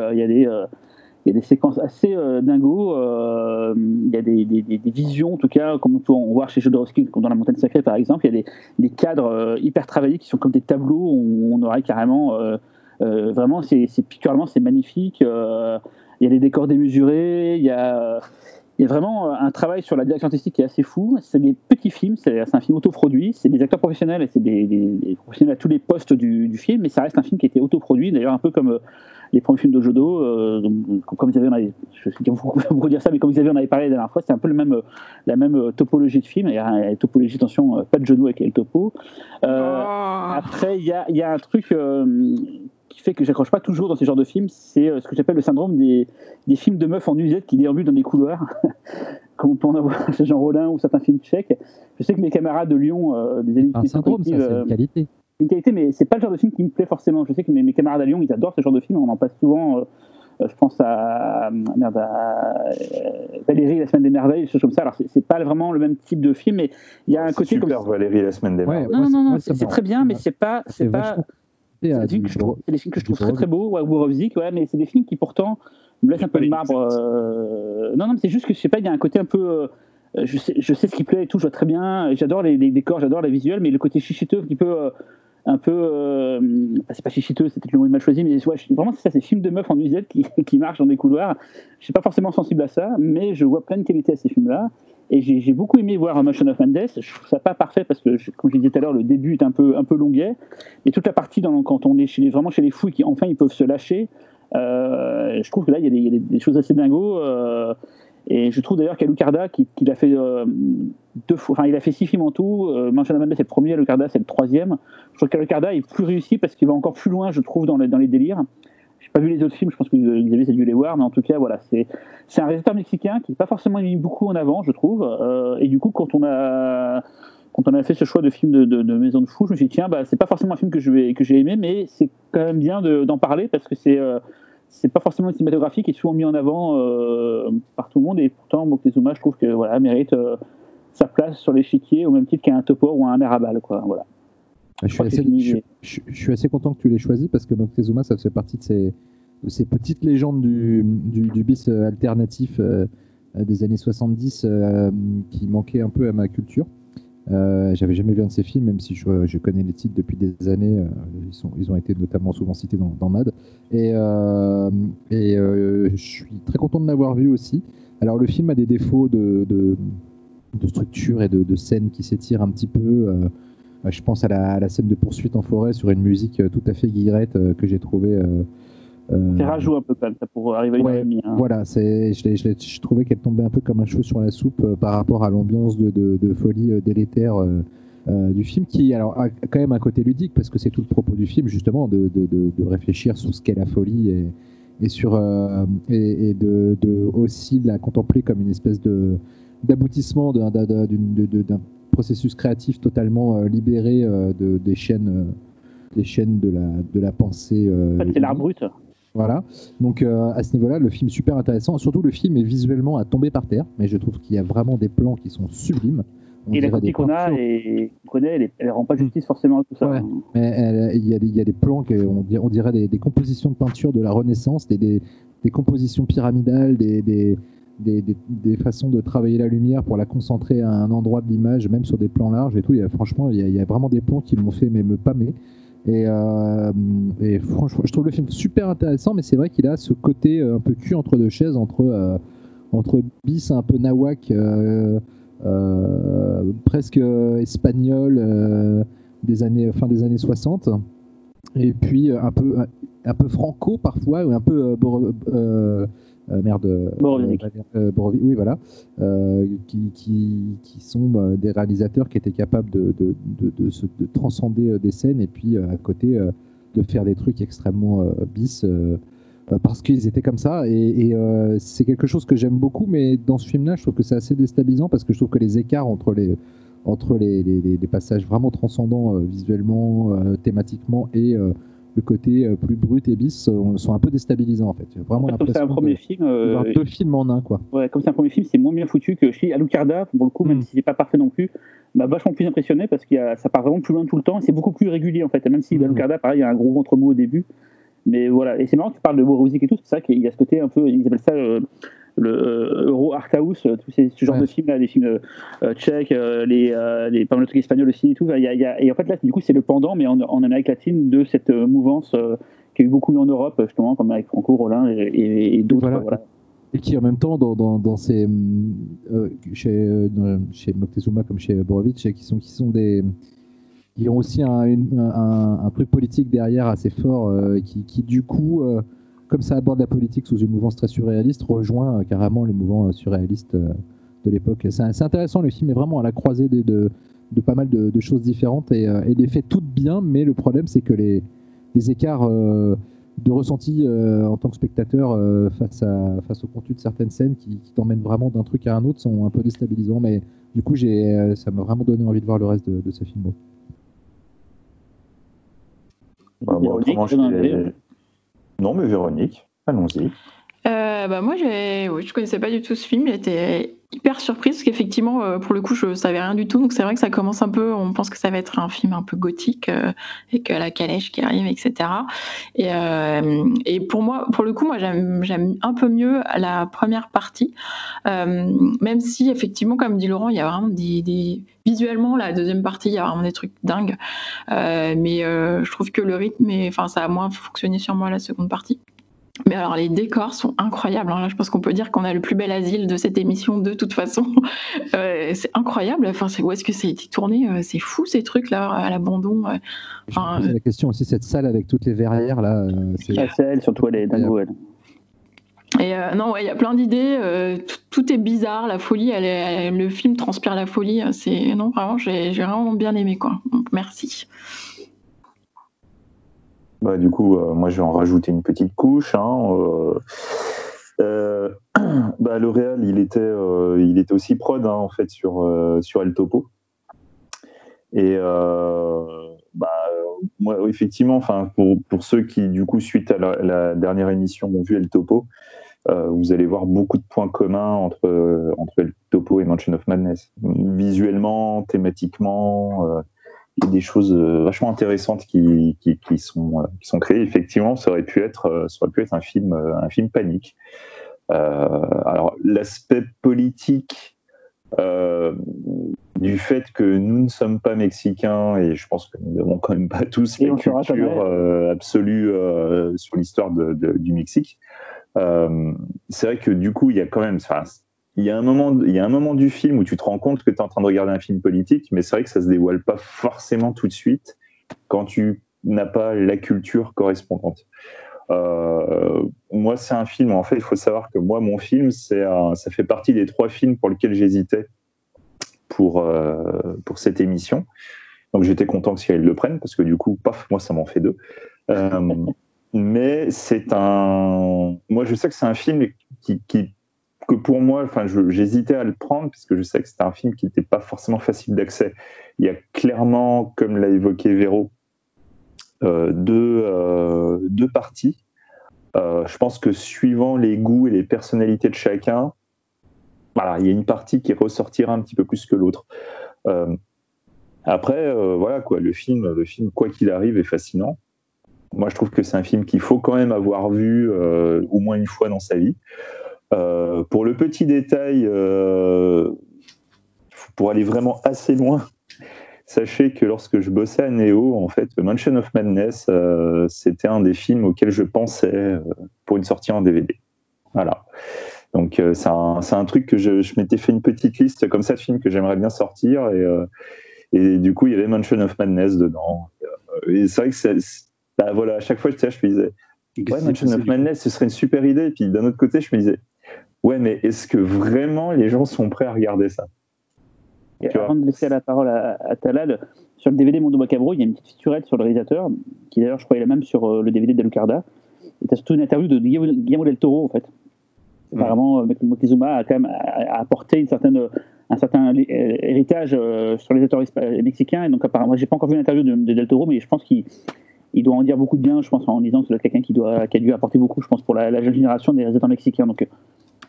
il y a des séquences assez euh, dingo. Euh, il y a des, visions, en tout cas, comme on voir chez Jodorowsky, comme dans La Montagne Sacrée, par exemple. Il y a des, cadres euh, hyper travaillés qui sont comme des tableaux où on aurait carrément. Euh, vraiment, c'est picturalement, c'est magnifique. il y a des décors démesurés, il y a, il y a vraiment un travail sur la direction artistique qui est assez fou. C'est des petits films, c'est un film autoproduit, c'est des acteurs professionnels et c'est des, des, professionnels à tous les postes du, du, film, mais ça reste un film qui a été autoproduit, d'ailleurs un peu comme les premiers films de Jodo, euh, comme vous avez, avait, je sais vous dire ça, mais comme vous avez en avait parlé la dernière fois, c'est un peu le même, la même topologie de film. Topologie, attention, pas de genou avec le topo. Euh, oh. Après, il y a, y a, un truc euh, qui fait que j'accroche pas toujours dans ces genres de films, c'est ce que j'appelle le syndrome des, des, films de meufs en usette qui déambulent dans des couloirs, comme on peut en avoir chez Jean Rollin ou certains films tchèques. Je sais que mes camarades de Lyon, des amis Un syndrome, ça, c'est une qualité une qualité, mais c'est pas le genre de film qui me plaît forcément. Je sais que mes, mes camarades à Lyon, ils adorent ce genre de film. On en passe souvent. Euh, euh je pense à, merde, à euh, Valérie la semaine des merveilles, des choses comme ça. Alors c'est pas vraiment le même type de film, mais il y a un côté super comme Valérie la semaine des merveilles. non, non, non, c'est très bien, mais c'est pas, c'est pas. C'est des, films que je trouve très très beaux, ouais, Wurovzik, ouais, mais c'est des films qui pourtant me laissent un peu de marbre. Euh... Non, non, mais c'est juste que je sais pas, il y a un côté un peu. Euh, je sais, je sais ce qui plaît et tout, je vois très bien. J'adore les, les, décors, j'adore la visuelle, mais le côté chichiteux qui peut un peu. Euh, c'est pas chichiteux, c'est peut-être le mot mal choisi, mais ouais, vraiment, c'est ça, c'est films de meufs en usette qui, qui marchent dans des couloirs. Je suis pas forcément sensible à ça, mais je vois plein de qualités à ces films-là. Et j'ai beaucoup aimé voir Motion of Madness. Je trouve ça pas parfait parce que, comme je disais tout à l'heure, le début est un peu, un peu longuet. Et toute la partie, dans, quand on est vraiment chez les fous qui enfin ils peuvent se lâcher, euh, je trouve que là, il y a des, choses assez dingos. Euh, et je trouve d'ailleurs qu'Alucarda, qui, qui a fait euh, deux fois, enfin, il a fait six films en tout. Euh, Manchana c'est le premier, Alucarda c'est le troisième. Je trouve qu'Alucarda est plus réussi parce qu'il va encore plus loin, je trouve, dans, dans les délires. Pas vu les autres films, je pense que Xavier a dû les voir, mais en tout cas, voilà, c'est un réalisateur mexicain qui n'est pas forcément mis beaucoup en avant, je trouve. Euh, et du coup, quand on a quand on a fait ce choix de film de, de, Maison de Fou, je me suis dit tiens, bah, c'est pas forcément un film que je vais j'ai aimé, mais c'est quand même bien d'en parler parce que c'est euh, pas forcément une cinématographie qui est souvent mise en avant euh, par tout le monde et pourtant Moctezuma je trouve que voilà mérite euh, sa place sur l'échiquier au même titre qu'un topo ou un Arabal quoi voilà je suis, assez, je, je, je suis, assez, content que tu l'aies choisi parce que Moctezuma ça fait partie de ces, de ces petites légendes du, du, du bis alternatif euh, des années 70 euh, qui manquait un peu à ma culture euh, J'avais jamais vu un de ces films, même si je, je connais les titres depuis des années. Euh, ils, sont, ils ont été notamment souvent cités dans, dans Mad. Et, euh, et euh, je suis très content de l'avoir vu aussi. Alors le film a des défauts de, de, de structure et de, de scène qui s'étirent un petit peu. Euh, je pense à la, à la, scène de poursuite en forêt sur une musique tout à fait guillerette que j'ai trouvé euh, c'est rajout un peu ça pour arriver à une ouais, amie, hein. Voilà, c'est, je, je, je, trouvais qu'elle tombait un peu comme un cheveu sur la soupe euh, par rapport à l'ambiance de, de, de, folie euh, délétère euh, euh, du film, qui alors a quand même un côté ludique parce que c'est tout le propos du film justement de, de réfléchir sur ce qu'est la folie et, et sur euh, et, et de, aussi la contempler comme une espèce de d'aboutissement d'un processus créatif totalement libéré de, des chaînes des chaînes de la de la pensée. c'est l'art brut. Voilà. Donc euh, à ce niveau-là, le film est super intéressant. Surtout, le film est visuellement à tomber par terre, mais je trouve qu'il y a vraiment des plans qui sont sublimes. On et la copie qu'on a et qu'on connaît, elle, elle, rend pas justice forcément à tout ça. Ouais, mais il y, y, a des plans qu'on on dirait des, des, compositions de peinture de la Renaissance, des, des, des compositions pyramidales, des, des, des, façons de travailler la lumière pour la concentrer à un endroit de l'image, même sur des plans larges et tout. Il y a, franchement, il y a, vraiment des plans qui m'ont fait mais me pâmer. Et, euh, et, franchement, je trouve le film super intéressant, mais c'est vrai qu'il a ce côté euh, un peu cul entre deux chaises, entre, euh, entre bis un peu nawak, presque espagnol des années, fin des années 60, et puis un peu, un peu franco parfois, ou un peu euh, merde, euh, euh, oui voilà, qui, qui, qui, sont des réalisateurs qui étaient capables de, de, de, de, se, de transcender des scènes et puis à côté de faire des trucs extrêmement bis parce qu'ils étaient comme ça. Et, et euh, c'est quelque chose que j'aime beaucoup mais dans ce film là je trouve que c'est assez déstabilisant parce que je trouve que les écarts entre les entre les, les, les passages vraiment transcendants euh, visuellement euh, thématiquement et le côté euh, plus brut et bis sont un peu déstabilisants en fait. Vraiment comme c'est un premier film, euh, deux films en un quoi. Ouais, comme c'est un premier film, c'est moins bien foutu que chez Alucarda pour le coup, même mm. si c'est pas parfait non plus, m'a vachement plus impressionné parce que ça part vraiment plus loin tout le temps et c'est beaucoup plus régulier en fait. même si mm. Alucarda, pareil, il y a un gros ventre mou au début, mais voilà. Et c'est marrant que tu parles de Borowzik et tout, c'est ça qu'il y a ce côté un peu, ils appellent ça euh, le euh, Euro Art House, tous ces, ce genre ouais. de films là, des films euh, tchèques, les, les pas mal de trucs espagnols aussi et tout. Y a, il y a, et en fait là, du coup, c'est le pendant, mais en, en Amérique latine, de cette mouvance qui a eu beaucoup en Europe, justement, comme avec Franco, Rollin et, d'autres. Voilà. Voilà. Et qui en même temps, dans, dans, dans ces, euh, chez, euh, chez Moctezuma comme chez Borovic, qui sont, qui sont des. qui ont aussi un, une- un, un truc politique derrière assez fort, euh, qui, qui du coup, euh, comme ça aborde la politique sous une mouvance très surréaliste, rejoint euh, carrément les mouvements euh, surréalistes euh, de l'époque. C'est c'est intéressant, le film est vraiment à la croisée de, de pas mal de, de choses différentes et, euh, et les fait toutes bien, mais le problème c'est que les, les écarts euh, de ressenti euh, en tant que spectateur euh, face, à, face au contenu de certaines scènes qui, qui t'emmènent vraiment d'un truc à un autre sont un peu déstabilisants, mais du coup j'ai, euh, ça m'a vraiment donné envie de voir le reste de, de ce film. Bah, Véronique, autrement, je- Non, mais Véronique, allons-y. Euh, bah moi, je connaissais pas du tout ce film. J'étais hyper surprise parce qu'effectivement, euh, pour le coup, je savais rien du tout. Donc c'est vrai que ça commence un peu. On pense que ça va être un film un peu gothique euh, avec la calèche qui arrive, etc. Et, euh, et pour moi, pour le coup, moi, j'aime, un peu mieux la première partie, Euh, même si effectivement, comme dit Laurent, il y a vraiment des, visuellement la deuxième partie, il y a vraiment des trucs dingues. Mais je trouve que le rythme, enfin, ça a moins fonctionné sur moi la seconde partie. Mais alors les décors sont incroyables. hein. Là, je pense qu'on peut dire qu'on a le plus bel asile de cette émission de toute façon. Euh, c'est incroyable. Enfin, c'est où est-ce que ça a été tourné Euh, C'est fou ces trucs là à l'abandon. euh. Je me Enfin, la question aussi, cette salle avec toutes les verrières là, c'est Ah, elle, surtout, elle est dingo, elle. Et euh, non, ouais, il y a plein d'idées. euh, tout, est bizarre. La folie, elle est- elle- le film transpire la folie. C'est non, vraiment, j'ai j'ai vraiment bien aimé quoi. Donc merci. Bah, du coup, euh, moi, je vais en rajouter une petite couche. hein, euh, euh, bah, il était, euh, il était aussi prod hein, en fait sur sur El Topo. Et bah, effectivement, pour, pour ceux qui, du coup, suite à la, dernière émission, ont vu El Topo, vous allez voir beaucoup de points communs entre entre El Topo et Mansion of Madness. Visuellement, thématiquement. Des choses euh, vachement intéressantes qui, qui, qui sont, euh, qui sont créées. Effectivement, ça aurait pu être, euh, ça aurait pu être un film, un film panique. Euh, alors, l'aspect politique euh, du fait que nous ne sommes pas mexicains, et je pense que nous n'avons quand même pas tous Et la culture euh, absolue sur l'histoire du Mexique, c'est vrai que du coup, il y a quand même, il y a un moment, il y a un moment du film où tu te rends compte que tu es en train de regarder un film politique, mais c'est vrai que ça se dévoile pas forcément tout de suite quand tu n'as pas la culture correspondante. Euh, moi, c'est un film. En fait, il faut savoir que moi, mon film, c'est ça fait partie des trois films pour lesquels j'hésitais pour euh, pour cette émission. Donc, j'étais content que Cyril le prenne parce que du coup, paf, moi, ça m'en fait deux. Euh, mais c'est un. Moi, je sais que c'est un film qui que pour moi, enfin, j'hésitais à le prendre parce que je sais que c'était un film qui n'était pas forcément facile d'accès. Il y a clairement, comme l'a évoqué Véro, euh, deux, euh, deux parties. Euh, je pense que suivant les goûts et les personnalités de chacun, voilà, il y a une partie qui ressortira un petit peu plus que l'autre. Après, voilà quoi, le film, le film, quoi qu'il arrive, est fascinant. Moi, je trouve que c'est un film qu'il faut quand même avoir vu au moins une fois dans sa vie. Euh, pour le petit détail, euh, pour aller vraiment assez loin, sachez que lorsque je bossais à Neo, en fait, Mansion of Madness, euh, c'était un des films auxquels je pensais euh, pour une sortie en DVD. Voilà. Donc euh, c'est un, truc que je, je m'étais fait une petite liste comme ça de films que j'aimerais bien sortir et, et du coup il y avait Mansion of Madness dedans. Et c'est vrai que bah, voilà, à chaque fois là, je me disais ouais Mansion of Madness ce serait une super idée et puis d'un autre côté je me disais ouais mais est-ce que vraiment les gens sont prêts à regarder ça? Et Tu vois. avant de laisser la parole à, à Talal, sur le DVD Mondo Macabro, il y a une petite featurette sur le réalisateur, qui d'ailleurs, je crois, est la même sur euh, le DVD d'Alucarda. Et tu as surtout une interview de Guillermo del Toro, en fait. Mm. Apparemment, euh, Moctezuma a quand même a- a apporté une certaine, euh, un certain héritage sur les auteurs mexicains. Et donc, apparemment, j'ai pas encore vu l'interview de, de Del Toro, mais je pense qu'il il doit en dire beaucoup de bien, je pense, en disant que c'est quelqu'un qui, doit, qui a dû apporter beaucoup, je pense, pour la, la jeune génération des réalisateurs mexicains. Donc,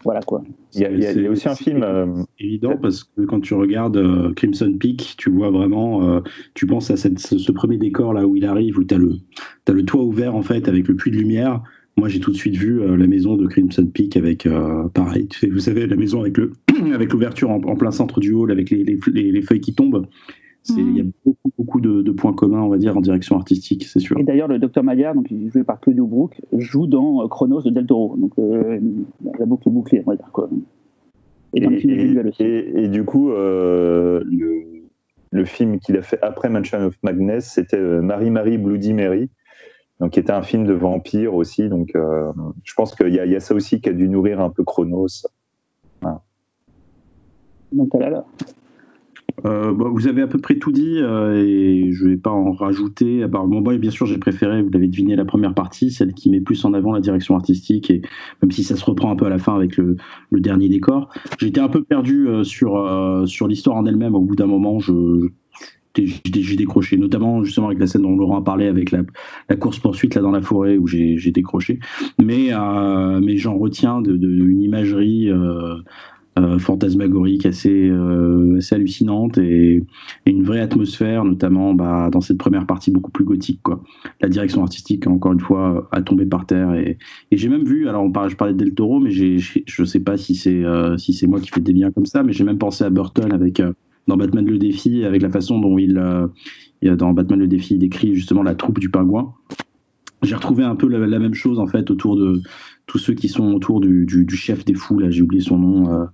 voilà quoi. il y a, il y a- il y a aussi un film euh, évident parce que quand tu regardes euh, Crimson Peak, tu vois vraiment, euh, tu penses à cette- ce, ce premier décor là où il arrive, où tu as le, t'as le toit ouvert en fait avec le puits de lumière. Moi j'ai tout de suite vu euh, la maison de Crimson Peak avec, euh, pareil, tu sais, vous savez, la maison avec le avec l'ouverture en, en plein centre du hall avec les, les, les- les feuilles qui tombent. Il y a beaucoup, beaucoup de, de points communs, on va dire, en direction artistique, c'est sûr. Et d'ailleurs, le docteur Maillard, donc joué par Claudio Brook, joue dans euh, Chronos de Del Toro. Donc euh, la boucle est bouclée, on va dire quoi. Et dans le film de Visual aussi. et- et du coup, euh, le, le film qu'il a fait après Mansion of Madness, c'était euh, Marie Marie Bloody Mary, donc qui était un film de vampire aussi. Donc, euh, je pense qu'il y, a- il y a ça aussi qui a dû nourrir un peu Chronos. Donc là, là. Euh, bah, vous avez à peu près tout dit euh, et je vais pas en rajouter. À bon, bah, bien sûr, j'ai préféré, vous l'avez deviné, la première partie, celle qui met plus en avant la direction artistique et même si ça se reprend un peu à la fin avec le, dernier décor. J'étais un peu perdu euh, sur, sur l'histoire en elle-même. Au bout d'un moment, j'ai décroché, notamment justement avec la scène dont Laurent parlé avec la, course poursuite dans la forêt où j'ai décroché. Mais, j'en retiens de, une imagerie. Euh, fantasmagorique assez, euh, hallucinante et, une vraie atmosphère, notamment bah, dans cette première partie beaucoup plus gothique. La direction artistique, encore une fois, a tombé par terre. Et, j'ai même vu, alors je parlais de Del Toro, mais je ne sais pas si c'est euh, si c'est moi qui fais des liens comme ça, mais j'ai même pensé à Burton avec, dans Batman le défi, avec la façon dont il, dans Batman le défi, décrit justement la troupe du pingouin. J'ai retrouvé un peu la, la même chose en fait autour de tous ceux qui sont autour du, du- du chef des fous, là j'ai oublié son nom, euh,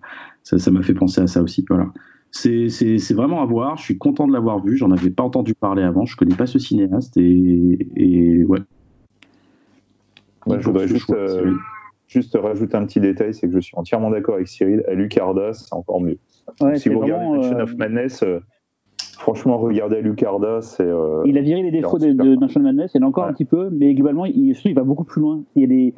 ça ça m'a fait penser à ça aussi. Voilà. C'est vraiment à voir, je suis content de l'avoir vu, j'en avais pas entendu parler avant, je connais pas ce cinéaste et, et ouais. Je voudrais Ce juste, choix, euh, juste rajouter un petit détail, c'est que je suis entièrement d'accord avec Cyril. Alucarda, c'est encore mieux. Ouais, si vous regardez Mansion euh, of Madness, euh, franchement, regardez Alucarda, c'est. euh, Il a viré les défauts de, de sympa. Mansion Madness, il y en a encore un petit peu, mais globalement, il, il va beaucoup plus loin. Il y a des,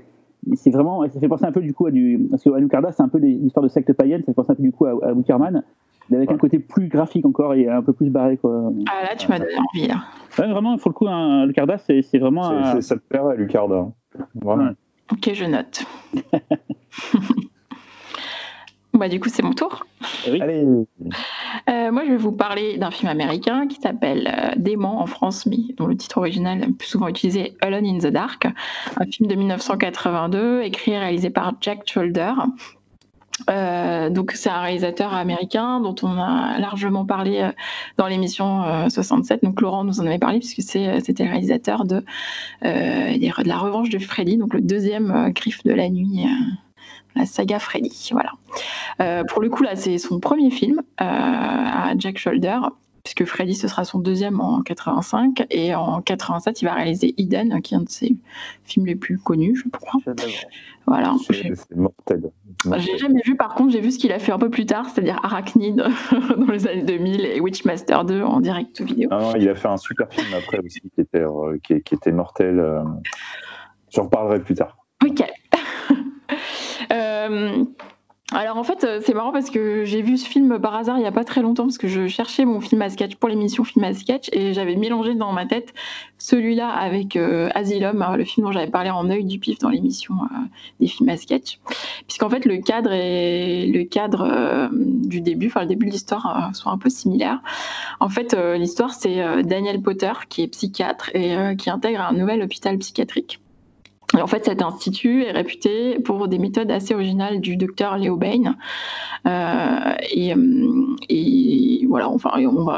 c'est vraiment, ça fait penser un peu du coup à du, parce que Alucarda, c'est un peu des histoires de secte païenne, ça fait penser un peu du coup à, à Wickerman, mais avec Ouais. un côté plus graphique encore et un peu plus barré quoi. Ah là, tu m'as donné envie. Là. Ouais, vraiment, pour le coup, un Alucarda, c'est, vraiment. un- ça te plaira, Alucarda. hein. Vraiment. Ouais. Ok, je note. bah, du coup, c'est mon tour. Eh oui. Allez, Euh, moi, je vais vous parler d'un film américain qui s'appelle euh, Dément en France, mais dont le titre original le plus souvent utilisé est Alone in the Dark, un film de 1982 écrit et réalisé par Jack Shoulder. Euh, donc c'est un réalisateur américain dont on a largement parlé euh, dans l'émission euh, 67. Donc Laurent nous en avait parlé puisque c'est, c'était le réalisateur de, euh, de la Revanche de Freddy, donc le deuxième griffe de la nuit, euh, la saga Freddy. Voilà. Euh, pour le coup là c'est son premier film euh, à Jack Shoulder puisque Freddy ce sera son deuxième en 85 et en 87 il va réaliser Eden qui est un de ses films les plus connus je crois. Voilà. c'est mortel. J'ai jamais vu, par contre, j'ai vu ce qu'il a fait un peu plus tard, c'est-à-dire Arachnid dans les années 2000 et Witchmaster 2 en direct vidéo. Non, non, il a fait un super film après aussi qui était, euh, qui, qui était mortel. euh. J'en reparlerai plus tard. Ok. Euh, alors en fait, euh, c'est marrant parce que j'ai vu ce film par hasard il n'y a pas très longtemps parce que je cherchais mon film à sketch pour l'émission Film à sketch et j'avais mélangé dans ma tête celui-là avec euh, Asylum, le film dont j'avais parlé en œil du pif dans l'émission des films à sketch. Puisqu'en fait le cadre et le cadre du début, enfin le début de l'histoire sont un peu similaires. En fait, l'histoire c'est Daniel Potter qui est psychiatre et qui intègre un nouvel hôpital psychiatrique. En fait, cet institut est réputé pour des méthodes assez originales du docteur Léo Bain. Euh, et, euh, et voilà, enfin,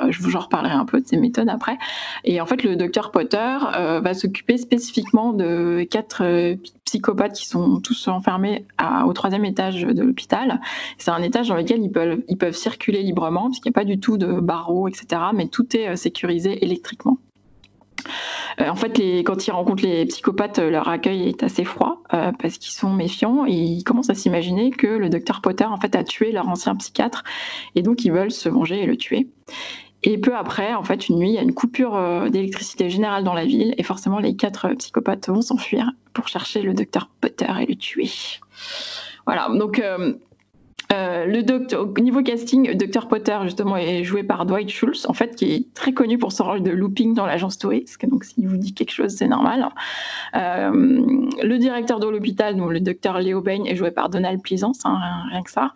je vous en reparlerai un peu de ces méthodes après. Et en fait, le docteur Potter euh, va s'occuper spécifiquement de quatre psychopathes qui sont tous enfermés au troisième étage de l'hôpital. C'est un étage dans lequel ils peuvent, ils peuvent circuler librement, puisqu'il n'y a pas du tout de barreaux, etc. Mais tout est sécurisé électriquement. Euh, en fait, quand ils rencontrent les psychopathes, euh, leur accueil est assez froid euh, parce qu'ils sont méfiants ils commencent à s'imaginer que le docteur Potter en fait a tué leur ancien psychiatre et donc ils veulent se venger et le tuer. Et peu après, en fait, une nuit, il y a une coupure d'électricité générale dans la ville et forcément les quatre psychopathes vont s'enfuir pour chercher le docteur Potter et le tuer. Voilà, donc euh, le docteur, au niveau casting, Dr Potter justement est joué par Dwight Schultz, en fait, qui est très connu pour son rôle de looping dans l'agence Touriste. Donc, s'il vous dit quelque chose, c'est normal. Euh, le directeur de l'hôpital, donc le docteur Léo Bain, est joué par Donald Pleasance, hein, rien, que ça.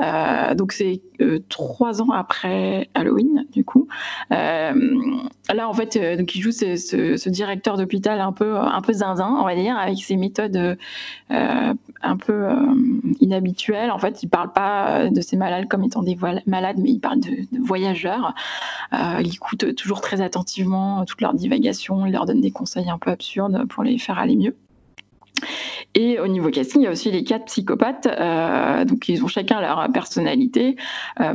Euh, donc, c'est trois ans après Halloween, du coup. Là, en fait, donc il joue ce, ce- directeur d'hôpital un peu, un peu zinzin, on va dire, avec ses méthodes un peu euh, inhabituelles. En fait, il parle pas de ces malades comme étant des malades, mais il parle de, voyageurs. il écoute toujours très attentivement toutes leurs divagations, il leur donne des conseils un peu absurdes pour les faire aller mieux. Et au niveau casting, il y a aussi les quatre psychopathes. Euh, donc, ils ont chacun leur personnalité. Euh,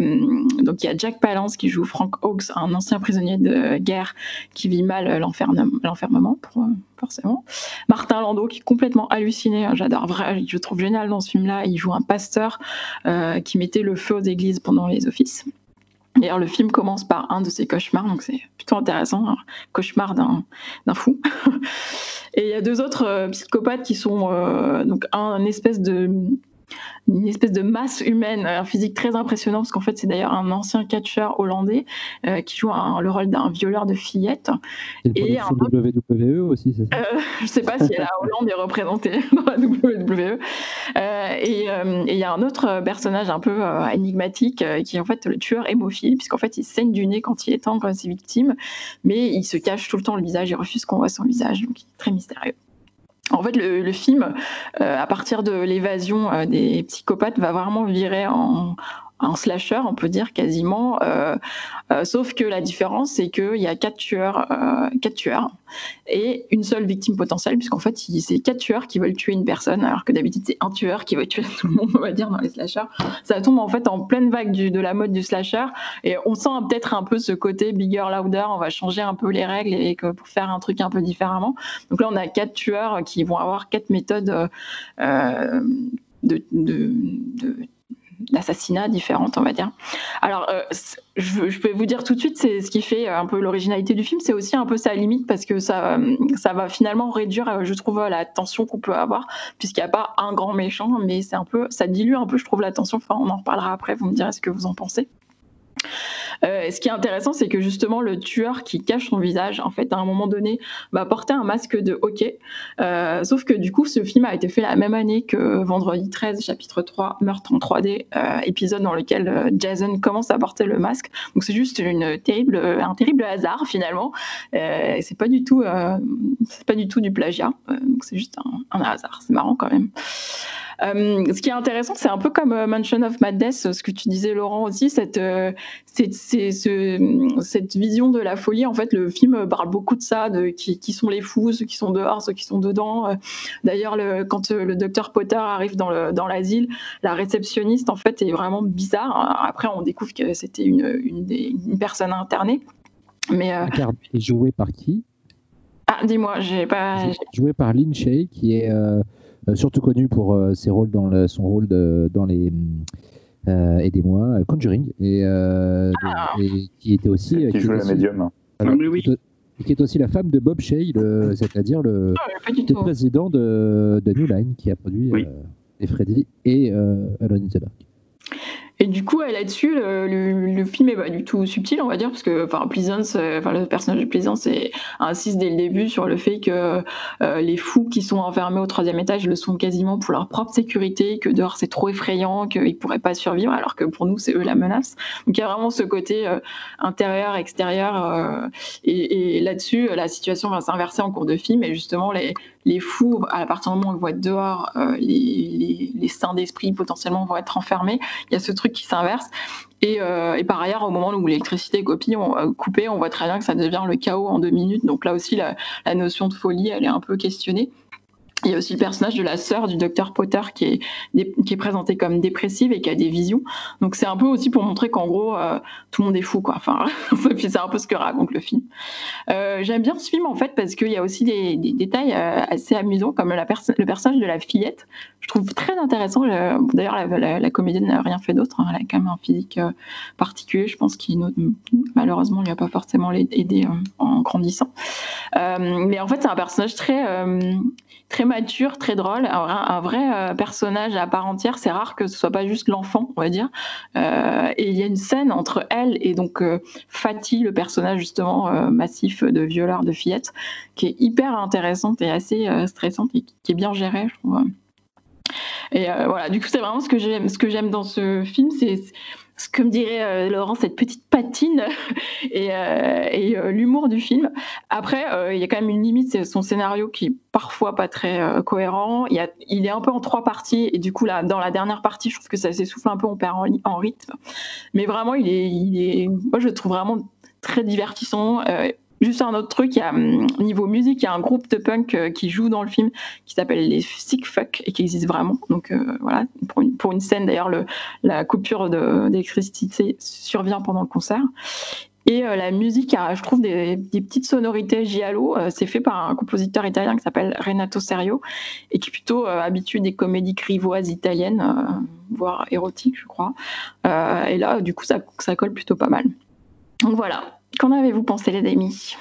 donc, il y a Jack Palance qui joue Frank Hawks, un ancien prisonnier de guerre qui vit mal l'enfermement, forcément. Martin Landau qui est complètement halluciné. J'adore, vrai, je trouve génial dans ce film-là. Il joue un pasteur euh, qui mettait le feu aux églises pendant les offices. D'ailleurs, le film commence par un de ses cauchemars, donc c'est plutôt intéressant, cauchemar d'un fou. Et il y a deux autres euh, psychopathes qui sont euh, un, espèce de une espèce de masse humaine, un physique très impressionnant, parce qu'en fait, c'est d'ailleurs un ancien catcheur hollandais euh, qui joue le rôle d'un violeur de fillettes. Et un WWE aussi, c'est ça? Euh, Je sais pas si la Hollande est représentée dans la WWE. Euh, et il y a un autre personnage un peu énigmatique qui est en fait le tueur hémophile, puisqu'en fait, il saigne du nez quand il est étrangle ses victimes, mais il se cache tout le temps le visage, il refuse qu'on voit son visage, donc il est très mystérieux. En fait, le, film, euh, à partir de l'évasion euh, des psychopathes, va vraiment virer en, un slasher, on peut dire quasiment. Euh, euh, sauf que la différence, c'est qu'il y a quatre tueurs, euh, quatre tueurs et une seule victime potentielle, puisqu'en fait, c'est quatre tueurs qui veulent tuer une personne, alors que d'habitude, c'est un tueur qui veut tuer tout le monde, on va dire, dans les slashers. Ça tombe en fait en pleine vague de la mode du slasher, et on sent peut-être un peu ce côté bigger, louder, on va changer un peu les règles et pour faire un truc un peu différemment. Donc là, on a quatre tueurs qui vont avoir quatre méthodes de, de, de d'assassinats différentes, on va dire. Alors, euh, je, peux vous dire tout de suite, c'est ce qui fait un peu l'originalité du film, c'est aussi un peu sa limite parce que ça, ça va finalement réduire, euh, je trouve, la tension qu'on peut avoir, puisqu'il n'y a pas un grand méchant, mais c'est un peu, ça dilue un peu, je trouve, la tension. Enfin, on en reparlera après, vous me direz ce que vous en pensez. Euh, ce qui est intéressant, c'est que justement le tueur qui cache son visage, en fait, à un moment donné, va porter un masque de hockey. Euh, sauf que du coup, ce film a été fait la même année que Vendredi 13, chapitre 3, Meurtre en 3D, euh, épisode dans lequel Jason commence à porter le masque. Donc c'est juste une terrible, un terrible hasard finalement. c'est pas du tout, c'est pas du tout du plagiat. donc c'est juste un hasard. C'est marrant quand même. Euh, ce qui est intéressant, c'est un peu comme euh, Mansion of Madness, ce que tu disais Laurent aussi, cette, euh, cette, cette vision de la folie. En fait, le film parle beaucoup de ça, de qui, qui sont les fous, ceux qui sont dehors, ceux qui sont dedans. D'ailleurs, quand le docteur Potter arrive dans l'asile, dans la réceptionniste, en fait, est vraiment bizarre. Après, on découvre que c'était une, une, une, personne internée. Mais, euh... joué par qui? Ah, dis-moi, j'ai pas. Joué par Lin Shay, qui est euh, surtout connu pour euh, ses rôles dans le, son rôle de, dans les euh, aidez-moi Conjuring et, ah. et, qui était aussi qui, joue la médium. Alors, oui, oui. Qui, est aussi la femme de Bob Shay, c'est-à-dire le, le, président de, de, New Line qui a produit oui. et Freddy et Alone in the Dark. Et du coup, là-dessus, le, le, film est pas du tout subtil, on va dire, parce que enfin, Pleasance, enfin, le personnage de Pleasance insiste dès le début sur le fait que euh, les fous qui sont enfermés au troisième étage le sont quasiment pour leur propre sécurité, que dehors c'est trop effrayant, qu'ils pourraient pas survivre, alors que pour nous, c'est eux la menace. Donc il y a vraiment ce côté euh, intérieur, extérieur. Euh, et, et là-dessus, la situation va s'inverser en cours de film, et justement, les, les fous, à partir du moment où ils vont être dehors, les, les, les saints d'esprit potentiellement vont être enfermés. Il y a ce truc qui s'inverse. Euh, et, par ailleurs, au moment où l'électricité est on, euh, coupée, on voit très bien que ça devient le chaos en deux minutes. Donc là aussi, la, la notion de folie, elle est un peu questionnée. Il y a aussi le personnage de la sœur du docteur Potter qui est, qui est présentée comme dépressive et qui a des visions. Donc c'est un peu aussi pour montrer qu'en gros, euh, tout le monde est fou. Quoi. Enfin, c'est un peu ce que raconte le film. Euh, J'aime bien ce film en fait parce qu'il y a aussi des, détails euh, assez amusants comme la le personnage de la fillette. Je trouve très intéressant. D'ailleurs, la, comédienne n'a rien fait d'autre. Hein. Elle a quand même un physique particulier. Je pense qu'il malheureusement lui a pas forcément aidé en grandissant. mais en fait, c'est un personnage très très très drôle, un, vrai euh, personnage à part entière. C'est rare que ce soit pas juste l'enfant, on va dire. Euh, et il y a une scène entre elle et donc euh, Fatih, le personnage justement massif de violeur de fillette, qui est hyper intéressante et assez stressante et qui est bien gérée, je trouve. Et voilà, du coup, c'est vraiment ce que j'aime, ce que j'aime dans ce film, c'est ce que me dirait euh, Laurent, cette petite patine et, euh, euh, l'humour du film. Après, il y a quand même une limite, c'est son scénario qui est parfois pas très cohérent. Il, est un peu en trois parties et du coup, là, dans la dernière partie, je trouve que ça s'essouffle un peu, on perd en, rythme. Mais vraiment, il est, moi, je le trouve vraiment très divertissant. Juste un autre truc, il y a, hum, niveau musique, il y a un groupe de punk euh, qui joue dans le film qui s'appelle les Sick Fuck et qui existe vraiment. Donc euh, voilà, pour une, scène d'ailleurs, la coupure d'électricité survient pendant le concert. Et euh, la musique a, je trouve, des, petites sonorités giallo. c'est fait par un compositeur italien qui s'appelle Renato Serio et qui est plutôt habitué des comédies grivoises italiennes, voire érotiques, je crois. et là, du coup, ça colle plutôt pas mal. Donc voilà, Qu'en avez-vous pensé, les amis?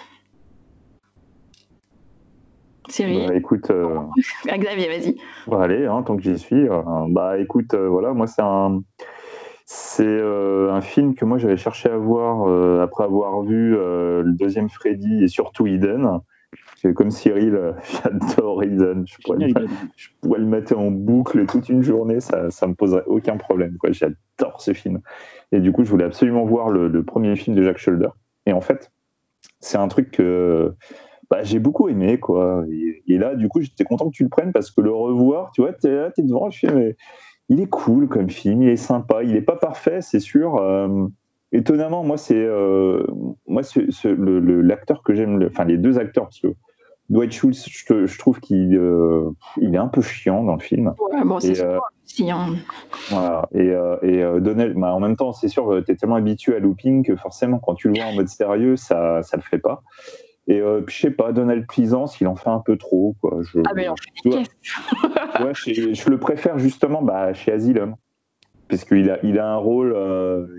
Cyril? Bah, Écoute. Euh, Xavier, vas-y. Bah, allez, hein, tant que j'y suis. Euh, bah écoute, euh, voilà, moi, c'est un. C'est un film que moi j'avais cherché à voir après avoir vu le deuxième Freddy et surtout Eden. Comme Cyril, j'adore Eden. Je pourrais, le, mettre en boucle toute une journée, ça ne me poserait aucun problème. J'adore ce film. Et du coup, je voulais absolument voir le, le premier film de Jack Shoulder. Et en fait, c'est un truc que bah, j'ai beaucoup aimé, quoi. Et, là, du coup, j'étais content que tu le prennes parce que le revoir, tu vois, t'es là, t'es devant film, et il est cool comme film, il est sympa, il est pas parfait, c'est sûr. Euh, étonnamment, moi, c'est euh, l'acteur que j'aime, enfin les deux acteurs, parce que Dwight Schultz, je, trouve qu'il euh, il est un peu chiant dans le film. Ouais, bon, c'est euh, hein. Voilà. Et, euh, et euh, Donnell, bah, en même temps, c'est sûr, tu es tellement habitué à Looping que forcément, quand tu le vois en mode sérieux, ça ça le fait pas. Et je sais pas, Donald Pleasance, il en fait un peu trop. Quoi. Je, ah, mais en fait ouais, je, je, le préfère justement bah, chez Asylum. Parce qu'il a, il a un rôle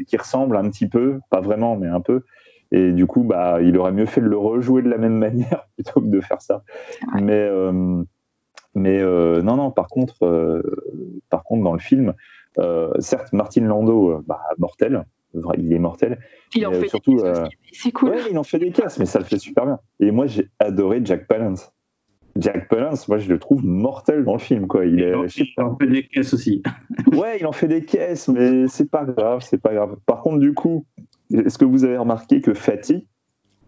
qui ressemble un petit peu, pas vraiment, mais un peu, et du coup, bah, il aurait mieux fait de le rejouer de la même manière plutôt que de faire ça. Mais, euh, mais euh, non, non, par contre, euh, par contre, dans le film, certes, Martin Landau, bah, mortel, il est mortel. Il en fait surtout, des caisses, c'est cool. Ouais, il en fait des caisses, mais ça le fait super bien. Et moi, j'ai adoré Jack Palance. Jack Palance, moi je le trouve mortel dans le film quoi. Il, est, il en fait des caisses aussi. ouais, il en fait des caisses, mais c'est pas grave, c'est pas grave. Par contre, du coup, est-ce que vous avez remarqué que Fatih,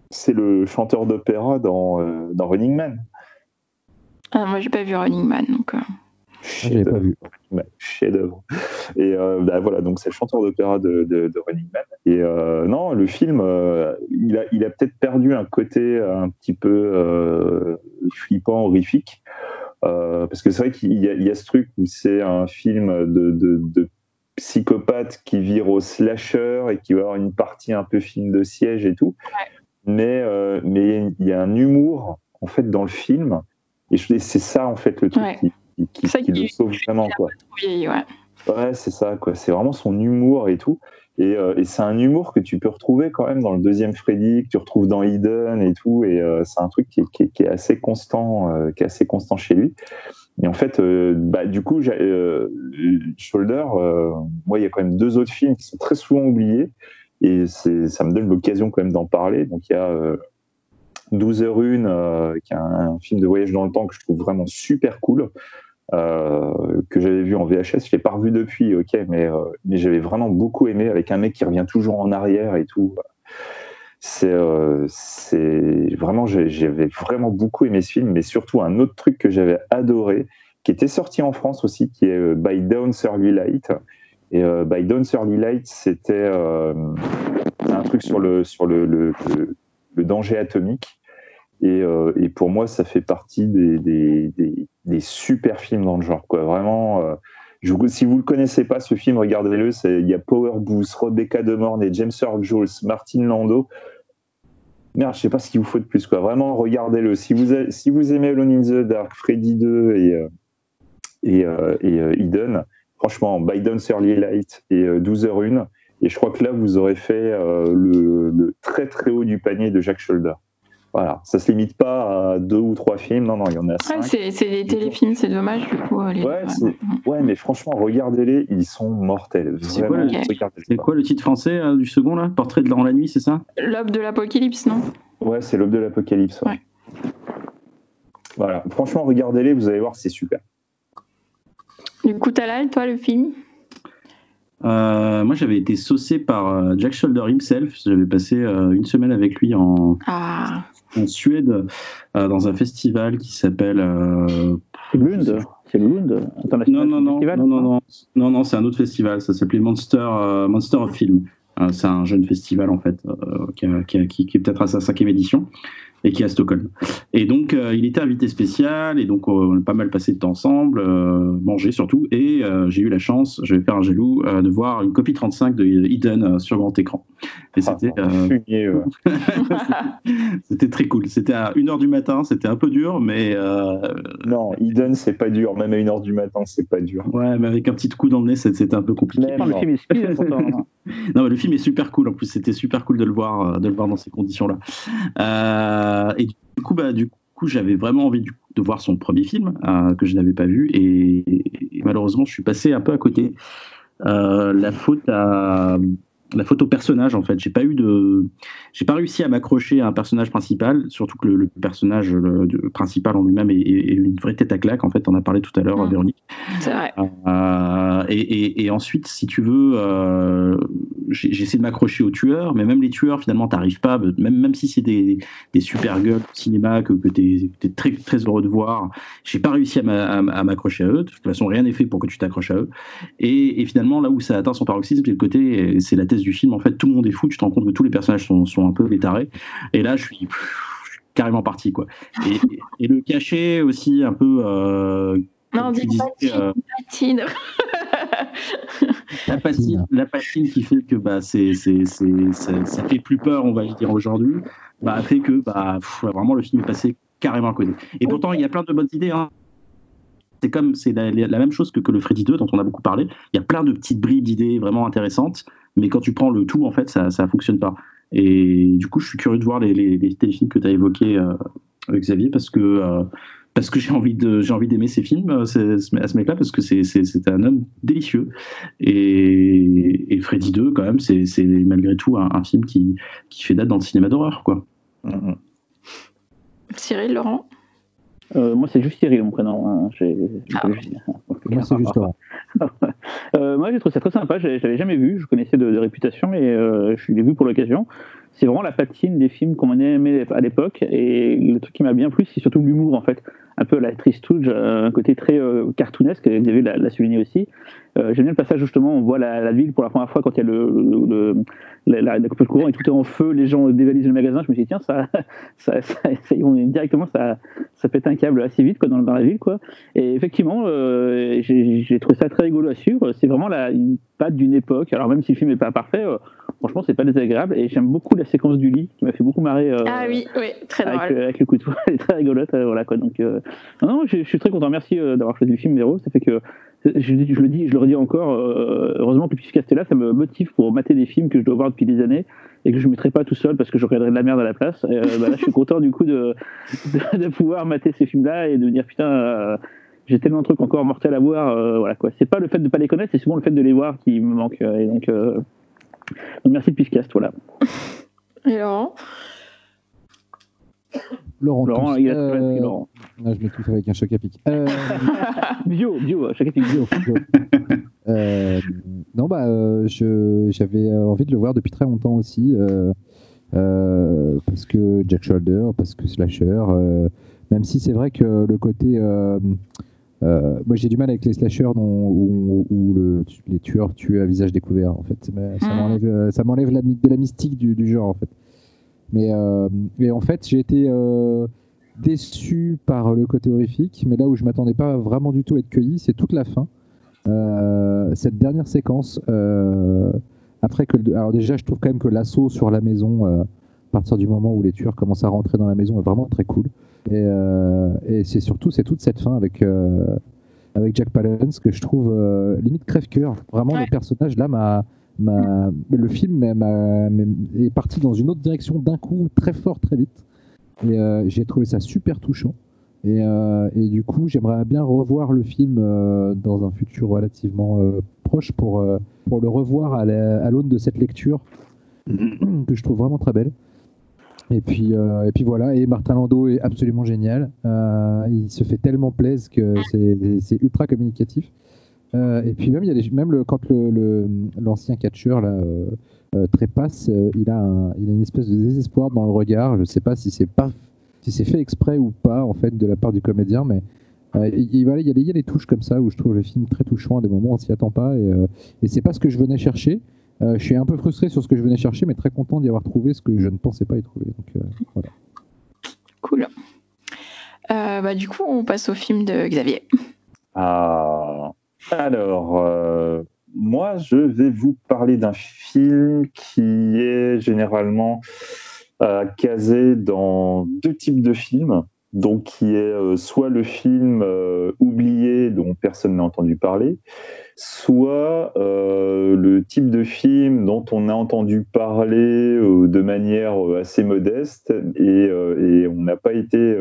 c'est le chanteur d'opéra dans, euh, dans, Running Man? Ah, Moi, j'ai pas vu Running Man, donc. Euh... Chef pas vu. Chef d'œuvre. Et euh, bah, voilà, donc c'est le chanteur d'opéra de, de, Running Man. Et euh, non, le film, il a, il a peut-être perdu un côté un petit peu flippant, horrifique. parce que c'est vrai qu'il y, y, a ce truc où c'est un film de, de psychopathe qui vire au slasher et qui va avoir une partie un peu film de siège et tout. Mais euh, mais il y a un humour en fait dans le film et c'est ça en fait le truc qui, qui, le sauve vraiment quoi. ouais, c'est ça quoi. C'est vraiment son humour et tout. Et, euh, et c'est un humour que tu peux retrouver quand même dans le deuxième Freddy, que tu retrouves dans Eden et tout. Et euh, c'est un truc qui est, assez constant, qui est assez constant chez lui. Et en fait, euh, bah, du coup, euh, Shoulder, euh, moi, il y a quand même deux autres films qui sont très souvent oubliés. Et ça me donne l'occasion quand même d'en parler. Donc, il y a 12 h 1 qui est un, film de voyage dans le temps que je trouve vraiment super cool. Que j'avais vu en VHS, je l'ai pas revu depuis, ok, mais, mais j'avais vraiment beaucoup aimé avec un mec qui revient toujours en arrière et tout. C'est euh, c'est vraiment j'avais vraiment beaucoup aimé ce film mais surtout un autre truc que j'avais adoré qui était sorti en France aussi qui est euh, By Dawn's Early Light. Et euh, By Dawn's Early Light c'était euh, un truc sur le sur le, le, danger atomique et, euh, et, pour moi ça fait partie des, super films dans le genre vraiment je, si vous ne connaissez pas, ce film, regardez-le. Il y a Power Booth, Rebecca De Mornay, James Earl Jules, Martin Lando merde, je sais pas ce qu'il vous faut de plus. Vraiment, regardez-le. Si vous, aimez Alone in the Dark, Freddy 2 et, euh, et, euh, et euh, Eden, franchement, Biden's Early Light et 12h01, et je crois que là, vous aurez fait le, très très haut du panier de Jack Shoulder. Voilà, ça se limite pas à deux ou trois films, non, non, il y en a cinq. Ouais, c'est des téléfilms, c'est dommage du coup. Ouais, ouais, mais franchement, regardez-les, ils sont mortels. C'est quoi, quoi, le titre français euh, du second là? Portrait de dans la nuit, c'est ça? L'aube de l'apocalypse, non? Ouais, c'est l'aube de l'apocalypse. Ouais. Voilà, franchement, regardez-les, vous allez voir, c'est super. Du coup, Talal, toi, le film? Euh, moi, j'avais été saucé par euh, Jack Shoulder himself. J'avais passé euh, une semaine avec lui en, Ah, en Suède euh, dans un festival qui s'appelle. euh, Lund. C'est Lund Non, non, non, non, non, non, non, non, c'est un autre festival. Ça s'appelait Monster, euh, Monster of Film. C'est un jeune festival en fait, qui, qui- qui est peut-être à sa cinquième édition et qui est à Stockholm. Et donc, euh, il était invité spécial et donc euh, on a pas mal passé de temps ensemble, euh, manger surtout. Et euh, j'ai eu la chance, je vais faire un jaloux, euh, de voir une copie 35 de Eden euh, sur grand écran. Et c'était Ah, euh, fumier, ouais. c'était très cool. C'était à 1h du matin, c'était un peu dur, mais euh, Non, Eden, c'est pas dur. Même à 1h du matin, c'est pas dur. ouais, mais avec un petit coup dans le nez, c'était c'était un peu compliqué. Non, le film est pourtant. Non, mais le film est super cool. En plus, c'était super cool de le voir, de le voir dans ces conditions-là. Euh, et du coup, bah, du coup, j'avais vraiment envie de voir son premier film euh, que je n'avais pas vu, et, et malheureusement, je suis passé un peu à côté. Euh, la faute à la au personnage en fait j'ai pas eu de j'ai pas réussi à m'accrocher à un personnage principal surtout que le, le personnage le- principal en lui-même est, est- une vraie tête à claque en fait on a parlé tout à l'heure Mm. Véronique c'est vrai. euh, et, et- et ensuite, si tu veux, euh, essayé de m'accrocher aux tueurs, mais même les tueurs, finalement, t'arrives pas, même, même si c'est des, des super gueules au cinéma que, que tu es, très, très heureux de voir, j'ai pas réussi à m'accrocher à eux. De toute façon, rien n'est fait pour que tu t'accroches à eux. Et, et finalement, là où ça atteint son paroxysme, c'est le côté, c'est la thèse du film. En fait, tout le monde est fou, tu te rends compte que tous les personnages sont, sont un peu des tarés. Et là, je suis, je suis carrément parti, quoi. Et, et le cachet aussi, un peu. euh, Non, dis disais, euh, patine, patine. la patine, la patine qui fait que bah, c'est, c'est, c'est, ça, ça fait plus peur, on va dire aujourd'hui, bah, fait que bah, pff, vraiment le film est passé carrément à côté. Et pourtant, il y a plein de bonnes idées. hein. C'est comme c'est la, la même chose que, que le Freddy 2 dont on a beaucoup parlé. Il y a plein de petites bribes d'idées vraiment intéressantes, mais quand tu prends le tout, en fait, ça ne fonctionne pas. Et du coup, je suis curieux de voir les, les, les téléfilms que tu as évoqués, euh, Xavier, parce que euh, parce que j'ai envie de j'ai envie d'aimer ces films euh, à ce mec-là parce que c'est c'est c'est un homme délicieux et, et Freddy 2 quand même c'est c'est malgré tout un, un film qui qui fait date dans le cinéma d'horreur quoi Mhm. Cyril, Laurent? Euh, moi, c'est juste Cyril, mon prénom. hein. Ah. Moi, c'est juste. Euh, moi, j'ai trouvé ça très sympa. Je l'avais jamais vu. Je connaissais de, de réputation, mais euh, je l'ai vu pour l'occasion. C'est vraiment la patine des films qu'on aimé à l'époque. Et le truc qui m'a bien plu, c'est surtout l'humour, en fait. Un peu la tristouge, euh, un côté très euh, cartoonesque. Xavier l'a l'a souligné aussi. Euh, J'aime bien le passage, justement, on voit la, ville pour la première fois quand il y a le, le- le- la, la, coupure de courant et tout est en feu. Les gens dévalisent le magasin. Je me suis dit, tiens, ça, ça, on directement, ça, ça pète un câble assez vite quoi, dans, la ville. Quoi. Et effectivement, euh, j'ai trouvé ça très rigolo à suivre. C'est vraiment la, patte d'une époque. Alors même si le film n'est pas parfait, euh, franchement, c'est pas désagréable. Et j'aime beaucoup la séquence du lit qui m'a fait beaucoup marrer. euh, Ah oui, oui, très Avec, drôle. avec le couteau, elle est très rigolote. euh, voilà, quoi. Donc, euh, non, non, je, je suis très content. Merci d'avoir choisi le film, Véro. Ça fait que, je, je le dis, je le redis encore, heureusement que le Pifcast est là, ça me motive pour mater des films que je dois voir depuis des années et que je ne mettrai pas tout seul parce que je regarderai de la merde à la place. Et, bah, là, je suis content du coup de, de, de pouvoir mater ces films-là et de me dire putain, j'ai tellement de trucs encore mortels à voir. euh, voilà quoi. C'est pas le fait de pas les connaître, c'est souvent le fait de les voir qui me manque. euh, et donc, euh, donc merci le Pifcast, voilà. Et Laurent? Laurent, Laurent, il a Euh, Laurent. ah, je m'étouffe avec un choc à pic. Euh, Bio, bio, chaque épisode bio. Euh, non, bah, euh, je- j'avais euh, envie de le voir depuis très longtemps aussi. euh, euh, parce que Jack Shoulder, parce que Slasher. euh, même si c'est vrai que le côté. Euh, moi, j'ai du mal avec les slashers dont- où, où le- les tueurs tuent à visage découvert. En fait, ça m'a- ça Mm. m'enlève, euh, ça m'enlève la, de la mystique du, du genre. En fait. Mais euh, et en fait, j'ai été euh, déçu par le côté horrifique, mais là où je m'attendais pas vraiment du tout à être cueilli, c'est toute la fin. Cette dernière séquence, après que, alors déjà, je trouve quand même que l'assaut sur la maison, partir du moment où les tueurs commencent à rentrer dans la maison, est vraiment très cool. Et, euh, et c'est surtout, c'est toute cette fin avec euh, avec Jack Palance que je trouve euh, limite crève-cœur. Vraiment, Ouais. le personnage là m'a le film est parti dans une autre direction d'un coup, très fort, très vite. Et euh, j'ai trouvé ça super touchant. Et, euh, et du coup, j'aimerais bien revoir le film euh, dans un futur relativement euh, proche pour, euh, pour le revoir à la- à l'aune de cette lecture que je trouve vraiment très belle. Et puis, euh, et puis voilà, et Martin Landau est absolument génial. Euh, il se fait tellement plaisir que c'est ultra communicatif. Euh, et puis même, il y a même le, quand l'ancien catcheur là, trépasse, il, a il a une espèce de désespoir dans le regard. Je ne sais pas si c'est si fait exprès ou pas en fait de la part du comédien, mais il, y, a des- il y a des touches comme ça où je trouve le film très touchant à des moments où on s'y attend pas et, et c'est pas ce que je venais chercher. Euh, je suis un peu frustré sur ce que je venais chercher, mais très content d'y avoir trouvé ce que je ne pensais pas y trouver. Donc, euh, voilà. Cool. Euh, bah, du coup, on passe au film de Xavier. Ah, alors, euh, moi, je vais vous parler d'un film qui est généralement euh, casé dans deux types de films. Donc, qui est euh, soit le film euh, oublié dont personne n'a entendu parler, soit euh, le type de film dont on a entendu parler euh, de manière euh, assez modeste et, on n'a pas été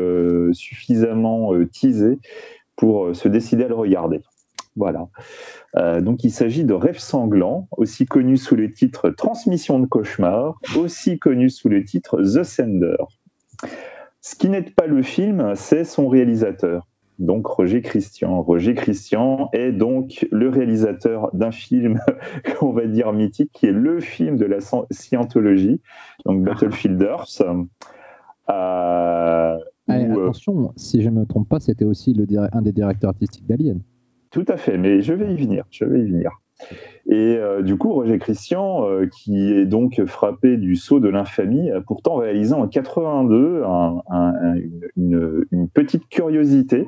suffisamment teasé pour se décider à le regarder. Voilà. Donc il s'agit de Rêve sanglant, aussi connu sous le titre Transmission de cauchemar, aussi connu sous le titre The Sender. Ce qui n'est pas le film, c'est son réalisateur, donc Roger Christian. Roger Christian est donc le réalisateur d'un film, on va dire mythique, qui est le film de la sci- scientologie, donc Battlefield Earth. Euh, Allez, où, euh, attention, si je ne me trompe pas, c'était aussi le un des directeurs artistiques d'Alien. Tout à fait, mais je vais y venir, je vais y venir. Et euh, du coup, Roger Christian, euh, qui est donc frappé du sceau de l'infamie, a pourtant réalisé en 82 un- un- un- une, petite curiosité,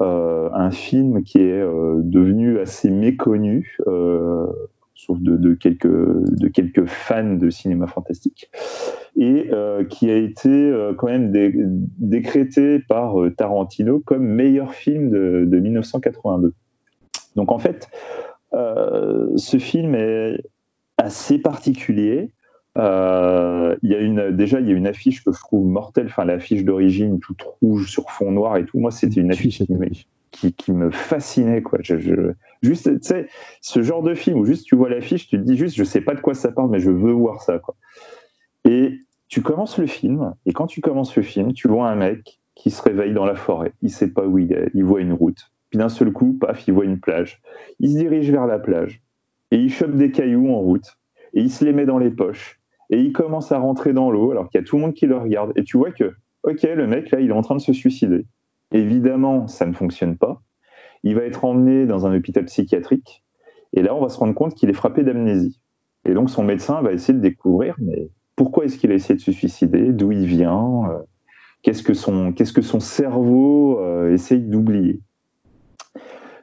euh, un film qui est devenu assez méconnu, sauf de, quelques, fans de cinéma fantastique, et qui a été quand même dé- décrété par Tarantino comme meilleur film de, de 1982. Donc en fait, ce film est assez particulier. Euh, y a une, déjà, il y a une affiche que je trouve mortelle, enfin l'affiche d'origine toute rouge sur fond noir et tout. Moi, c'était une affiche qui, me- qui, qui me fascinait. Quoi. Je, je- juste, tu sais, ce genre de film où juste tu vois l'affiche, tu te dis juste, je sais pas de quoi ça parle, mais je veux voir ça. Quoi. Et tu commences le film, et quand tu commences le film, tu vois un mec qui se réveille dans la forêt. Il sait pas où il est, il voit une route. Puis d'un seul coup, paf, il voit une plage. Il se dirige vers la plage et il chope des cailloux en route et il se les met dans les poches et il commence à rentrer dans l'eau alors qu'il y a tout le monde qui le regarde. Et tu vois que, ok, le mec là, il est en train de se suicider. Évidemment, ça ne fonctionne pas. Il va être emmené dans un hôpital psychiatrique et là, on va se rendre compte qu'il est frappé d'amnésie. Et donc, son médecin va essayer de découvrir, mais pourquoi est-ce qu'il a essayé de se suicider? D'où il vient? Euh, Qu'est-ce que son, que son cerveau euh, essaye d'oublier?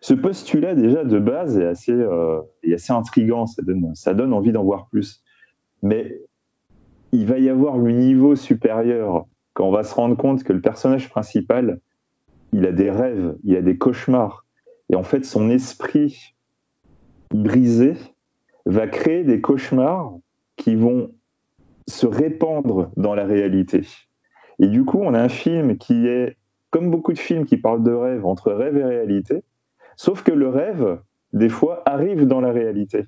Ce postulat déjà de base est assez, euh, intriguant, ça donne, ça donne envie d'en voir plus. Mais il va y avoir le niveau supérieur quand on va se rendre compte que le personnage principal, il a des rêves, il a des cauchemars. Et en fait, son esprit brisé va créer des cauchemars qui vont se répandre dans la réalité. Et du coup, on a un film qui est, comme beaucoup de films qui parlent de rêve, entre rêve et réalité, Sauf que le rêve, des fois, arrive dans la réalité.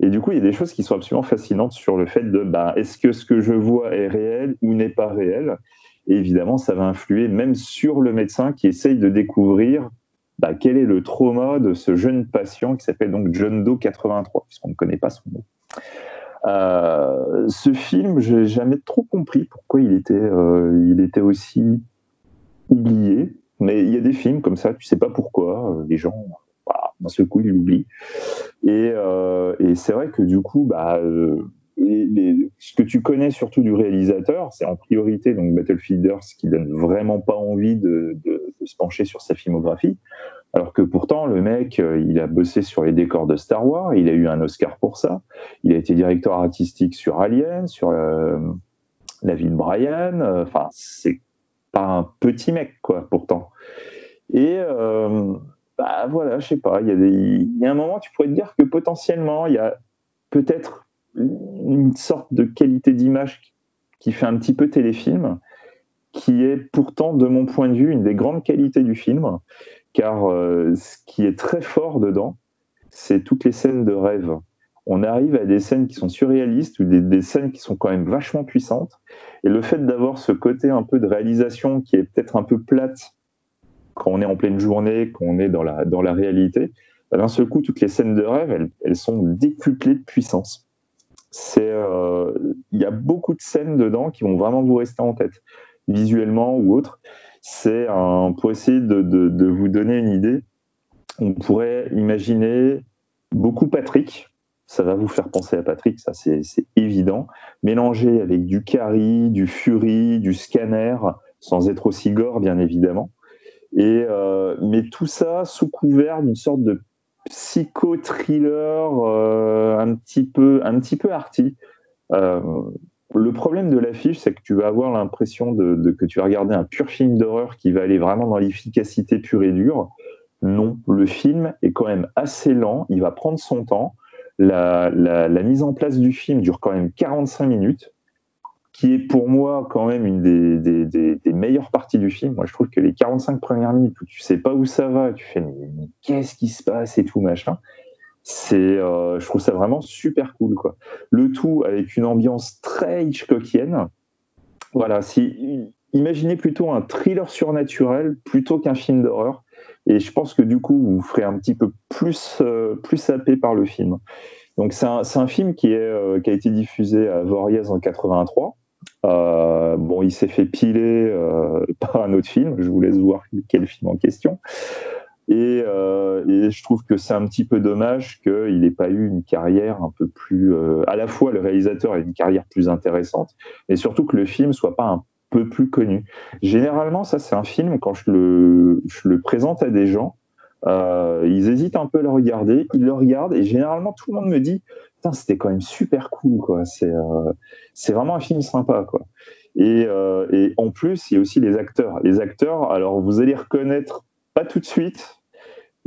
Et du coup, il y a des choses qui sont absolument fascinantes sur le fait de bah, est-ce que ce que je vois est réel ou n'est pas réel? Et évidemment, ça va influer même sur le médecin qui essaye de découvrir bah, quel est le trauma de ce jeune patient qui s'appelle donc John Doe 83, puisqu'on ne connaît pas son nom. Euh, ce film, je n'ai jamais trop compris pourquoi il était, euh, il était aussi oublié. Mais il y a des films comme ça, tu sais pas pourquoi, euh, les gens, bah, d'un seul coup, ils l'oublient. Et, euh, et c'est vrai que du coup, bah, euh, ce que tu connais surtout du réalisateur, c'est en priorité donc Battlefield Earth, qui donne vraiment pas envie de, se pencher sur sa filmographie. Alors que pourtant, le mec, il a bossé sur les décors de Star Wars, il a eu un Oscar pour ça, il a été directeur artistique sur Alien, sur La vie de Brian, enfin, c'est un petit mec, quoi, pourtant. Et euh, bah voilà, je sais pas, il y, a des- y a un moment, tu pourrais te dire que potentiellement, il y a peut-être une sorte de qualité d'image qui fait un petit peu téléfilm, qui est pourtant, de mon point de vue, une des grandes qualités du film, car euh, ce qui est très fort dedans, c'est toutes les scènes de rêve. On arrive à des scènes qui sont surréalistes ou des, scènes qui sont quand même vachement puissantes. Et le fait d'avoir ce côté un peu de réalisation qui est peut-être un peu plate quand on est en pleine journée, quand on est dans la, dans la réalité, bah, d'un seul coup, toutes les scènes de rêve, elles, elles sont décuplées de puissance. C'est, il y a beaucoup de scènes dedans qui vont vraiment vous rester en tête, visuellement ou autre. C'est pour essayer de, de vous donner une idée, on pourrait imaginer beaucoup Patrick, ça va vous faire penser à Patrick, ça c'est évident, mélangé avec du Carrie, du Fury, du Scanner, sans être aussi gore bien évidemment. Et, euh, mais tout ça sous couvert d'une sorte de psycho-thriller euh, un petit peu un petit peu arty. Euh, le problème de l'affiche, c'est que tu vas avoir l'impression de, que tu vas regarder un pur film d'horreur qui va aller vraiment dans l'efficacité pure et dure. Non, le film est quand même assez lent, il va prendre son temps. La, mise en place du film dure quand même 45 minutes, qui est pour moi quand même une des, meilleures parties du film. Moi, je trouve que les 45 premières minutes où tu sais pas où ça va, tu fais mais, mais qu'est-ce qui se passe et tout machin, c'est, euh, je trouve ça vraiment super cool quoi. Le tout avec une ambiance très Hitchcockienne. Voilà, si imaginez plutôt un thriller surnaturel plutôt qu'un film d'horreur et je pense que du coup, vous ferez un petit peu plus, euh, plus sapé par le film. Donc c'est un, un, film qui, est, euh, qui a été diffusé à Voriez en 83. Euh, bon, il s'est fait piler euh, par un autre film. Je vous laisse voir quel film en question. Et, je trouve que c'est un petit peu dommage qu'il n'ait pas eu une carrière un peu plus. À la fois, le réalisateur a une carrière plus intéressante, mais surtout que le film soit pas un peu plus connu. Généralement, ça c'est un film, quand je le, je le présente à des gens, euh, ils hésitent un peu à le regarder, ils le regardent et généralement tout le monde me dit Putain, c'était quand même super cool, quoi. C'est euh, c'est vraiment un film sympa, quoi. Et, euh, et en plus, il y a aussi les acteurs. Les acteurs, alors vous allez reconnaître pas tout de suite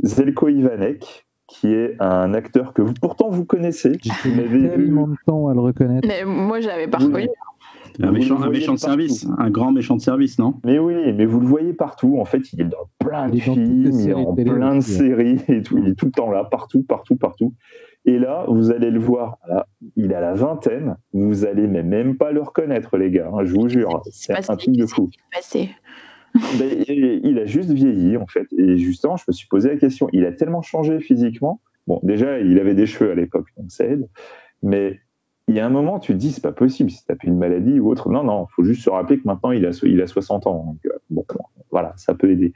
Zelko Ivanek, qui est un acteur que vous pourtant vous connaissez. J'ai tellement de temps à le reconnaître. Mais moi, j'avais pas reconnu. Un méchant, un méchant de service, un grand méchant de service, non? Mais oui, mais vous le voyez partout. En fait, il est dans plein de films, il est en plein de séries et tout. Il est tout le temps là, partout, partout, partout. Et là, vous allez le voir, là, il a la vingtaine. Vous allez même pas le reconnaître, les gars. Hein, je vous jure, c'est un truc de fou. Ben, il a juste vieilli, en fait. Et justement, je me suis posé la question. Il a tellement changé physiquement. Bon, déjà, il avait des cheveux à l'époque, donc ça aide. Mais il y a un moment, tu te dis, c'est pas possible, si tu as une maladie ou autre. Non, non, il faut juste se rappeler que maintenant, il a, il a 60 ans. Donc, euh, bon, voilà, ça peut aider.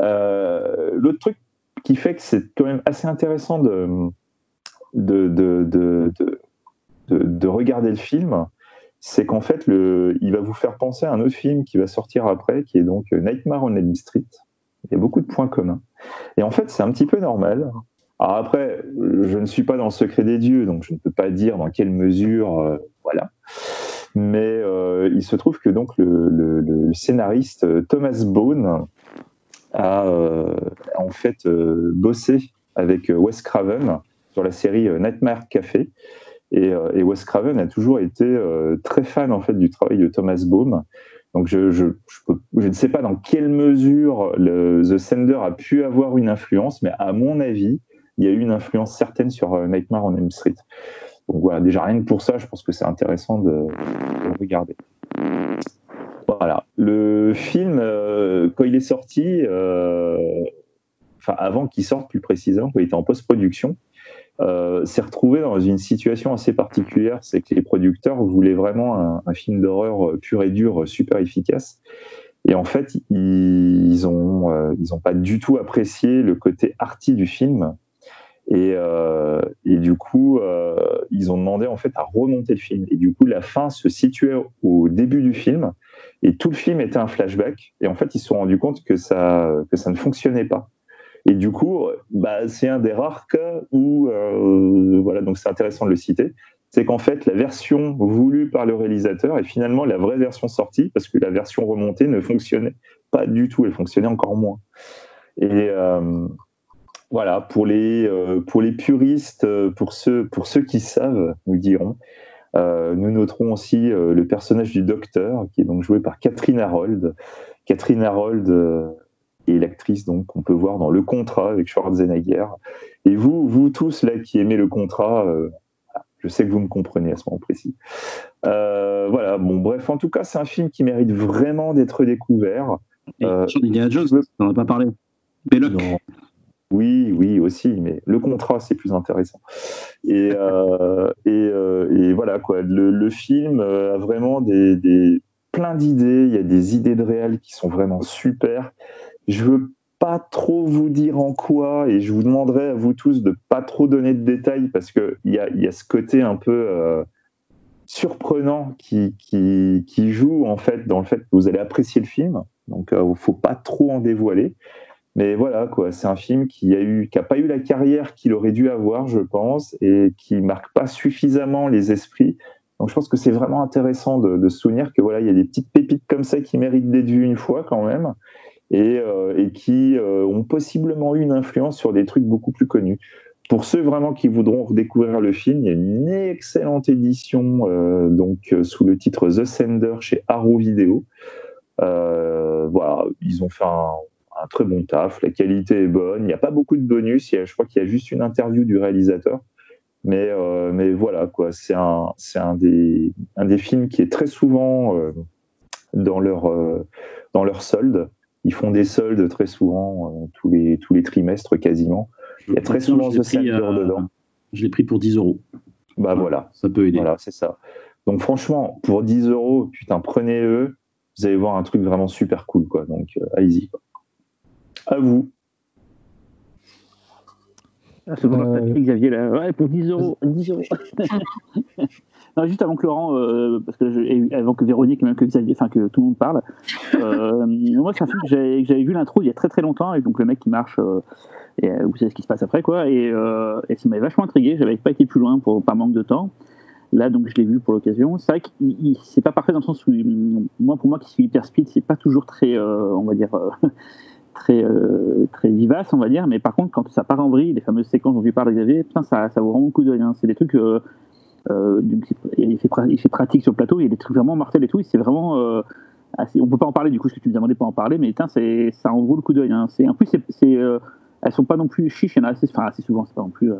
Euh, L'autre truc qui fait que c'est quand même assez intéressant de, de, de, de, de regarder le film, c'est qu'en fait, le, il va vous faire penser à un autre film qui va sortir après, qui est donc Nightmare on Elm Street. Il y a beaucoup de points communs. Et en fait, c'est un petit peu normal. Alors après, je ne suis pas dans le secret des dieux, donc je ne peux pas dire dans quelle mesure, euh, voilà. Mais euh, il se trouve que donc le, scénariste euh, Thomas Bone a en fait bossé avec Wes Craven sur la série Nightmare Café. Et, Wes Craven a toujours été très fan en fait du travail de Thomas Bone. Donc je, ne sais pas dans quelle mesure The Sender a pu avoir une influence, mais à mon avis, il y a eu une influence certaine sur euh, Nightmare on Elm Street. Donc voilà, déjà rien que pour ça, je pense que c'est intéressant de, de, regarder. Voilà, le film, euh, quand il est sorti, euh, enfin avant qu'il sorte plus précisément, quand il était en post-production, s'est retrouvé dans une situation assez particulière, c'est que les producteurs voulaient vraiment un, film d'horreur pur et dur, super efficace. Et en fait, ils ont, euh, ils ont pas du tout apprécié le côté arty du film. Et, euh, et, du coup, euh, ils ont demandé en fait à remonter le film. Et du coup, la fin se situait au début du film, et tout le film était un flashback. Et en fait, ils se sont rendus compte que ça que ça ne fonctionnait pas. Et du coup, bah, c'est un des rares cas où, euh, voilà, donc c'est intéressant de le citer, c'est qu'en fait, la version voulue par le réalisateur est finalement la vraie version sortie, parce que la version remontée ne fonctionnait pas du tout, elle fonctionnait encore moins. Et, voilà, pour les, euh, pour les puristes, euh, pour ceux, pour ceux qui savent, nous dirons, euh, nous noterons aussi euh, le personnage du docteur, qui est donc joué par Catherine Harold. Catherine Harold est l'actrice donc qu'on peut voir dans Le Contrat avec Schwarzenegger. Et vous, vous tous là qui aimez Le Contrat, je sais que vous me comprenez à ce moment précis. voilà, bon, bref, en tout cas, c'est un film qui mérite vraiment d'être découvert. Et Indiana Jones, on n'en a pas parlé. Belloc. Oui, oui, aussi, mais le contrat, c'est plus intéressant. Et, euh, euh, et, voilà, quoi. Le, film a vraiment des, des plein d'idées. Il y a des idées de réel qui sont vraiment super. Je veux pas trop vous dire en quoi, et je vous demanderai à vous tous de pas trop donner de détails parce qu'il y a, y a ce côté un peu euh, surprenant qui, qui, qui, joue en fait dans le fait que vous allez apprécier le film. Donc, il ne faut pas trop en dévoiler. Mais voilà, quoi, c'est un film qui a eu, qui a pas eu la carrière qu'il aurait dû avoir, je pense, et qui marque pas suffisamment les esprits. Donc, je pense que c'est vraiment intéressant de, de, se souvenir que voilà, il y a des petites pépites comme ça qui méritent d'être vues une fois quand même, et, euh, et qui euh, ont possiblement eu une influence sur des trucs beaucoup plus connus. Pour ceux vraiment qui voudront redécouvrir le film, il y a une excellente édition euh, donc sous le titre The Sender chez Arrow Video. voilà, ils ont fait un, un très bon taf, la qualité est bonne, il n'y a pas beaucoup de bonus, je crois qu'il y a juste une interview du réalisateur. Mais, euh, mais voilà, quoi, c'est un, un, des, un des films qui est très souvent euh, dans, leur, euh, dans leur solde. Ils font des soldes très souvent, tous, les, tous les trimestres quasiment. Il y a très souvent The Sender dedans. Je l'ai pris pour 10 euros. Bah voilà. Ça peut aider. Voilà, c'est ça. Donc franchement, pour 10 euros, putain, prenez-le. Vous allez voir un truc vraiment super cool, quoi. Donc allez-y. À vous. Ah, c'est bon, euh... Xavier là. Ouais, pour 10 euros. 10 euros. non, juste avant que Laurent, euh, parce que je, avant que Véronique et même que Xavier, enfin que tout le monde parle. Euh, moi, c'est un film que j'avais vu l'intro il y a très très longtemps, et donc le mec qui marche, euh, et vous savez ce qui se passe après, quoi. Et, euh, et ça m'avait vachement intrigué. J'avais pas été plus loin pour pas manque de temps. Là, donc, je l'ai vu pour l'occasion. C'est vrai que c'est pas parfait dans le sens où, moi, pour moi qui suis hyper speed, c'est pas toujours très, on va dire très, euh, très vivace, on va dire. Mais par contre, quand ça part en vrille, les fameuses séquences dont tu parles, Xavier, putain, ça, ça vaut vraiment le coup d'œil. Hein. C'est des trucs. Euh, euh, il, fait, il fait pratique sur le plateau, il y a des trucs vraiment mortels et tout. C'est vraiment. Assez, on peut pas en parler, du coup, ce que tu me demandais pas en parler, mais putain, ça en vaut le coup d'œil. Hein. En plus, c'est, elles sont pas non plus chiches, il y en a assez, enfin, assez souvent, c'est pas non plus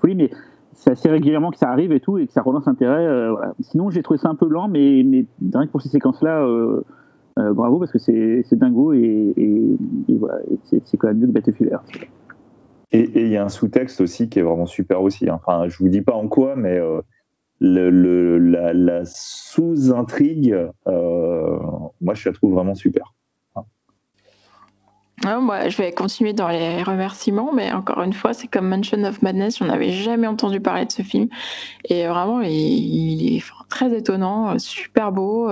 folie, mais c'est assez régulièrement que ça arrive et tout, et que ça relance l'intérêt. Sinon, j'ai trouvé ça un peu lent, mais, mais rien que pour ces séquences-là euh, bravo parce que c'est dingo et, voilà, c'est quand même mieux que Battlefield Earth. Et il y a un sous-texte aussi qui est vraiment super aussi. Hein. Enfin, je vous dis pas en quoi, mais euh, le, la, sous-intrigue, euh, moi, je la trouve vraiment super. Ah, je vais continuer dans les remerciements, mais encore une fois, c'est comme Mansion of Madness, on n'avait jamais entendu parler de ce film. Et vraiment, il, il est très étonnant, super beau.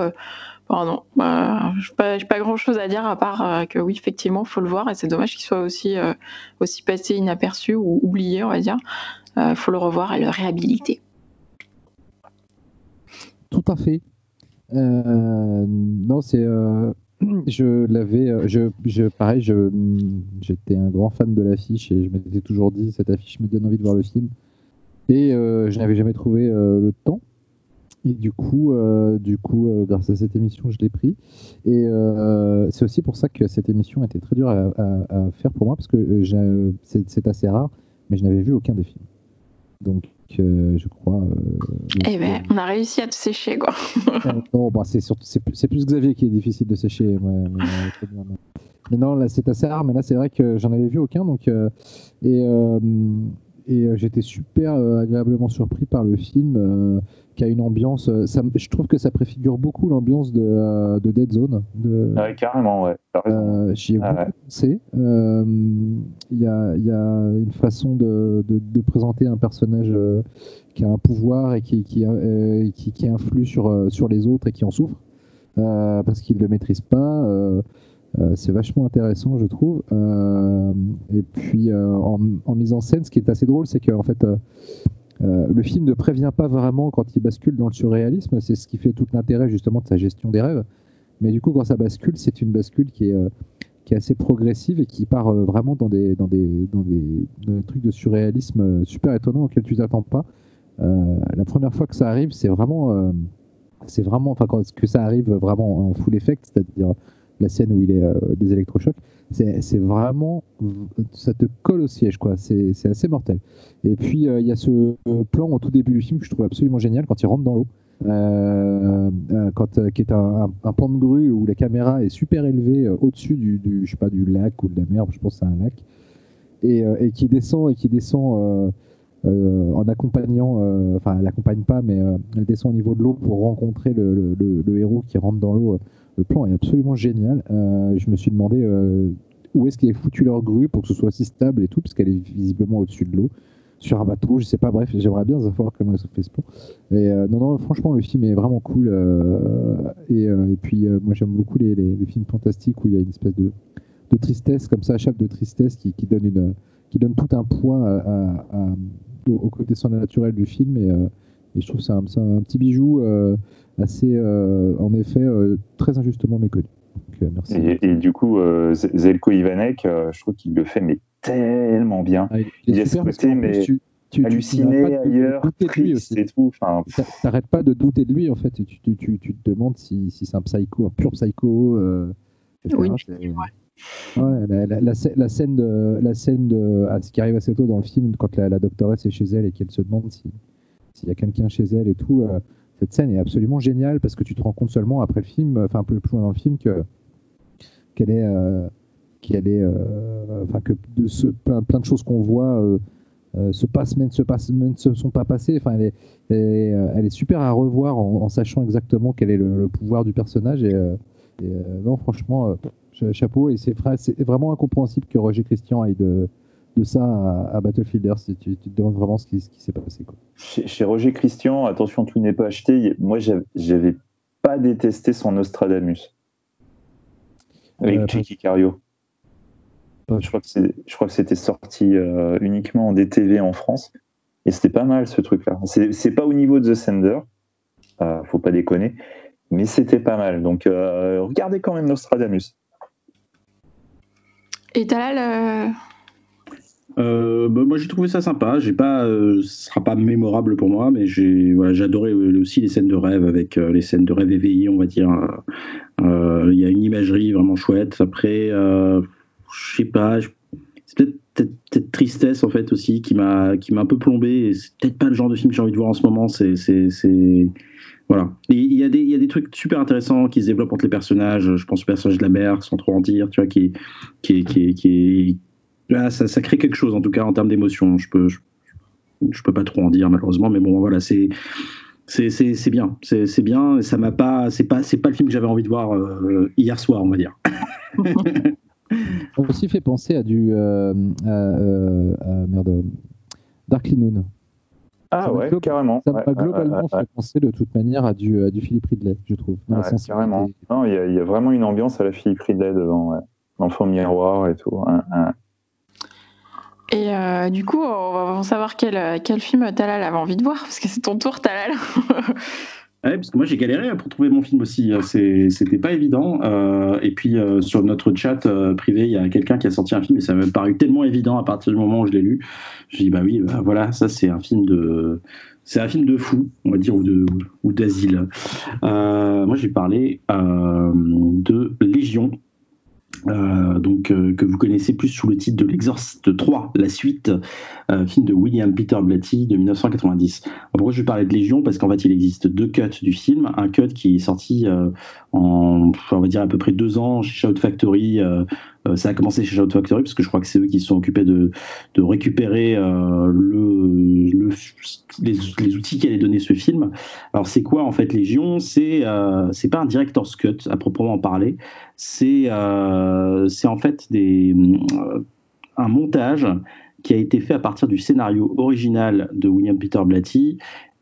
Pardon, bah, je n'ai pas, grand chose à dire à part euh, que oui, effectivement, il faut le voir et c'est dommage qu'il soit aussi, euh, aussi passé inaperçu ou oublié, on va dire. Il euh, faut le revoir et le réhabiliter. Tout à fait. non, c'est. je l'avais. Je, je, pareil, j'étais un grand fan de l'affiche et je m'étais toujours dit cette affiche me donne envie de voir le film. Et je n'avais jamais trouvé le temps. Et du coup, euh, du coup euh, grâce à cette émission, je l'ai pris. Et euh, c'est aussi pour ça que cette émission était très dure à, faire pour moi, parce que c'est assez rare, mais je n'avais vu aucun des films. Donc, je crois. eh ben, on a réussi à te sécher, quoi. non, bah, c'est plus Xavier qui est difficile de sécher. mais, non, là, c'est assez rare, mais là, c'est vrai que j'en avais vu aucun. Donc, et et j'étais super agréablement surpris par le film qui a une ambiance. Euh, ça, je trouve que ça préfigure beaucoup l'ambiance de, euh, de, Dead Zone. De, ouais, carrément, ouais. Euh, J'y ai ah, beaucoup pensé. Il y, a, y, a, une façon de, de, présenter un personnage qui a un pouvoir et qui, qui, qui, qui, influe sur, sur les autres et qui en souffre parce qu'il ne le maîtrise pas. c'est vachement intéressant, je trouve. et puis, en, en, mise en scène, ce qui est assez drôle, c'est qu'en fait, euh, le film ne prévient pas vraiment quand il bascule dans le surréalisme, c'est ce qui fait tout l'intérêt justement de sa gestion des rêves. Mais du coup, quand ça bascule, c'est une bascule qui est, euh, qui est assez progressive et qui part euh, vraiment dans des, dans, des, dans, des, trucs de surréalisme super étonnants auxquels tu t'attends pas. la première fois que ça arrive, c'est vraiment, c'est vraiment, enfin quand que ça arrive vraiment en full effect, c'est-à-dire la scène où il est des électrochocs, c'est vraiment, ça te colle au siège, quoi. C'est assez mortel. Et puis euh, il y a ce euh, plan au tout début du film que je trouve absolument génial quand il rentre dans l'eau. Euh, quand qui est un, un, pan de grue où la caméra est super élevée au-dessus du, je sais pas du lac ou de la mer, je pense c'est un lac. et, euh, et qui descend et qui descend euh, en accompagnant, enfin elle l'accompagne pas, mais elle descend au niveau de l'eau pour rencontrer le, héros qui rentre dans l'eau. Le plan est absolument génial. je me suis demandé où est-ce qu'ils avaient foutu leur grue pour que ce soit si stable et tout, parce qu'elle est visiblement au-dessus de l'eau sur un bateau, je sais pas, bref, j'aimerais bien savoir comment ils ont fait ce plan. Et euh, non, non, franchement, le film est vraiment cool. Euh, et, euh, puis, moi, j'aime beaucoup les, films fantastiques où il y a une espèce de, tristesse, comme ça, chape de tristesse qui, donne tout un poids à, au, côté naturel du film. Et, je trouve ça un, un, petit bijou assez, en effet, très injustement méconnu. Donc, merci. Et, et, du coup, Zelko Ivanek, je trouve qu'il le fait, mais tellement bien. Ah, il, y a ce côté, mais tu, tu, halluciné ailleurs, triste et tout. Enfin, T'arrêtes pas de douter de lui, en fait. Et tu, tu, tu, tu te demandes si, si c'est un psycho, un pur psycho. Euh, oui, ouais, la, la, la, la, scène de, la scène de ce qui arrive assez tôt dans le film, quand la, la doctoresse est chez elle et qu'elle se demande s'il y a quelqu'un chez elle et tout, euh, cette scène est absolument géniale parce que tu te rends compte seulement après le film, enfin peu plus loin dans le film, que qu'elle est, euh, qui allait, euh, enfin que de plein, de choses qu'on voit euh, se passent, mais ne se, passent, ne se sont pas passées. Enfin, elle est, est, super à revoir en, sachant exactement quel est le, pouvoir du personnage. Et, non, franchement, chapeau. Et c'est vraiment incompréhensible que Roger Christian aille de, de ça à, Battlefield Earth. Tu, tu, te demandes vraiment ce qui, ce qui s'est passé. Quoi. Chez, chez, Roger Christian, attention, tout n'est pas acheté. Moi, j'avais pas détesté son Nostradamus avec euh, Chicky Cario. Je crois que c'était sorti euh, uniquement en DTV en France et c'était pas mal ce truc-là. C'est pas au niveau de The Sender, euh, faut pas déconner, mais c'était pas mal. Donc euh, regardez quand même Nostradamus. Et Talal euh, bah, moi j'ai trouvé ça sympa. J'ai pas, ce sera pas mémorable pour moi, mais j'ai voilà, adoré aussi les scènes de rêve avec les scènes de rêve éveillées, on va dire. Il y a une imagerie vraiment chouette. Après, je sais pas, c'est peut-être peut tristesse en fait aussi qui m'a qui m'a un peu plombé. C'est peut-être pas le genre de film que j'ai envie de voir en ce moment. C'est c'est voilà. Il y a des il y a des trucs super intéressants qui se développent entre les personnages. Je pense au personnage de la mère, sans trop en dire, tu vois, qui qui qui qui là, ça, ça crée quelque chose en tout cas en termes d'émotion. Je peux je, je, peux pas trop en dire malheureusement, mais bon voilà c'est c'est bien, c'est bien. Ça m'a pas, c'est pas, c'est pas le film que j'avais envie de voir euh, hier soir, on va dire. Ça aussi fait penser à du. Euh, euh, merde. Dark Noon. Ah ouais, carrément. Ça m'a globalement fait penser de toute manière à du, à du Philippe Ridley, je trouve. carrément. Il y, y, a vraiment une ambiance à la Philippe Ridley devant. L'enfant miroir et tout. Et euh, du coup, on va savoir quel, quel film Talal avait envie de voir, parce que c'est ton tour, Talal. Ouais, parce que moi j'ai galéré pour trouver mon film aussi, c'était pas évident. Euh, et puis euh, sur notre chat euh, privé, il y a quelqu'un qui a sorti un film et ça m'a paru tellement évident à partir du moment où je l'ai lu. Je dis bah oui, bah, voilà, ça c'est un film de, c'est un film de fou, on va dire, ou ou d'asile. moi j'ai parlé de Légion euh, donc euh, que vous connaissez plus sous le titre de l'Exorciste 3, la suite, euh, film de William Peter Blatty de 1990. Pourquoi je vais parler de Légion? Parce qu'en fait, il existe deux cuts du film. Un cut qui est sorti en, on va dire à peu près deux ans chez Shout Factory ça a commencé chez Shout Factory parce que je crois que c'est eux qui se sont occupés de, récupérer euh, le, le les, les, outils qui allaient donner ce film. Alors c'est quoi en fait Légion C'est euh, c'est pas un director's cut à proprement parler. C'est c'est en fait un montage qui a été fait à partir du scénario original de William Peter Blatty.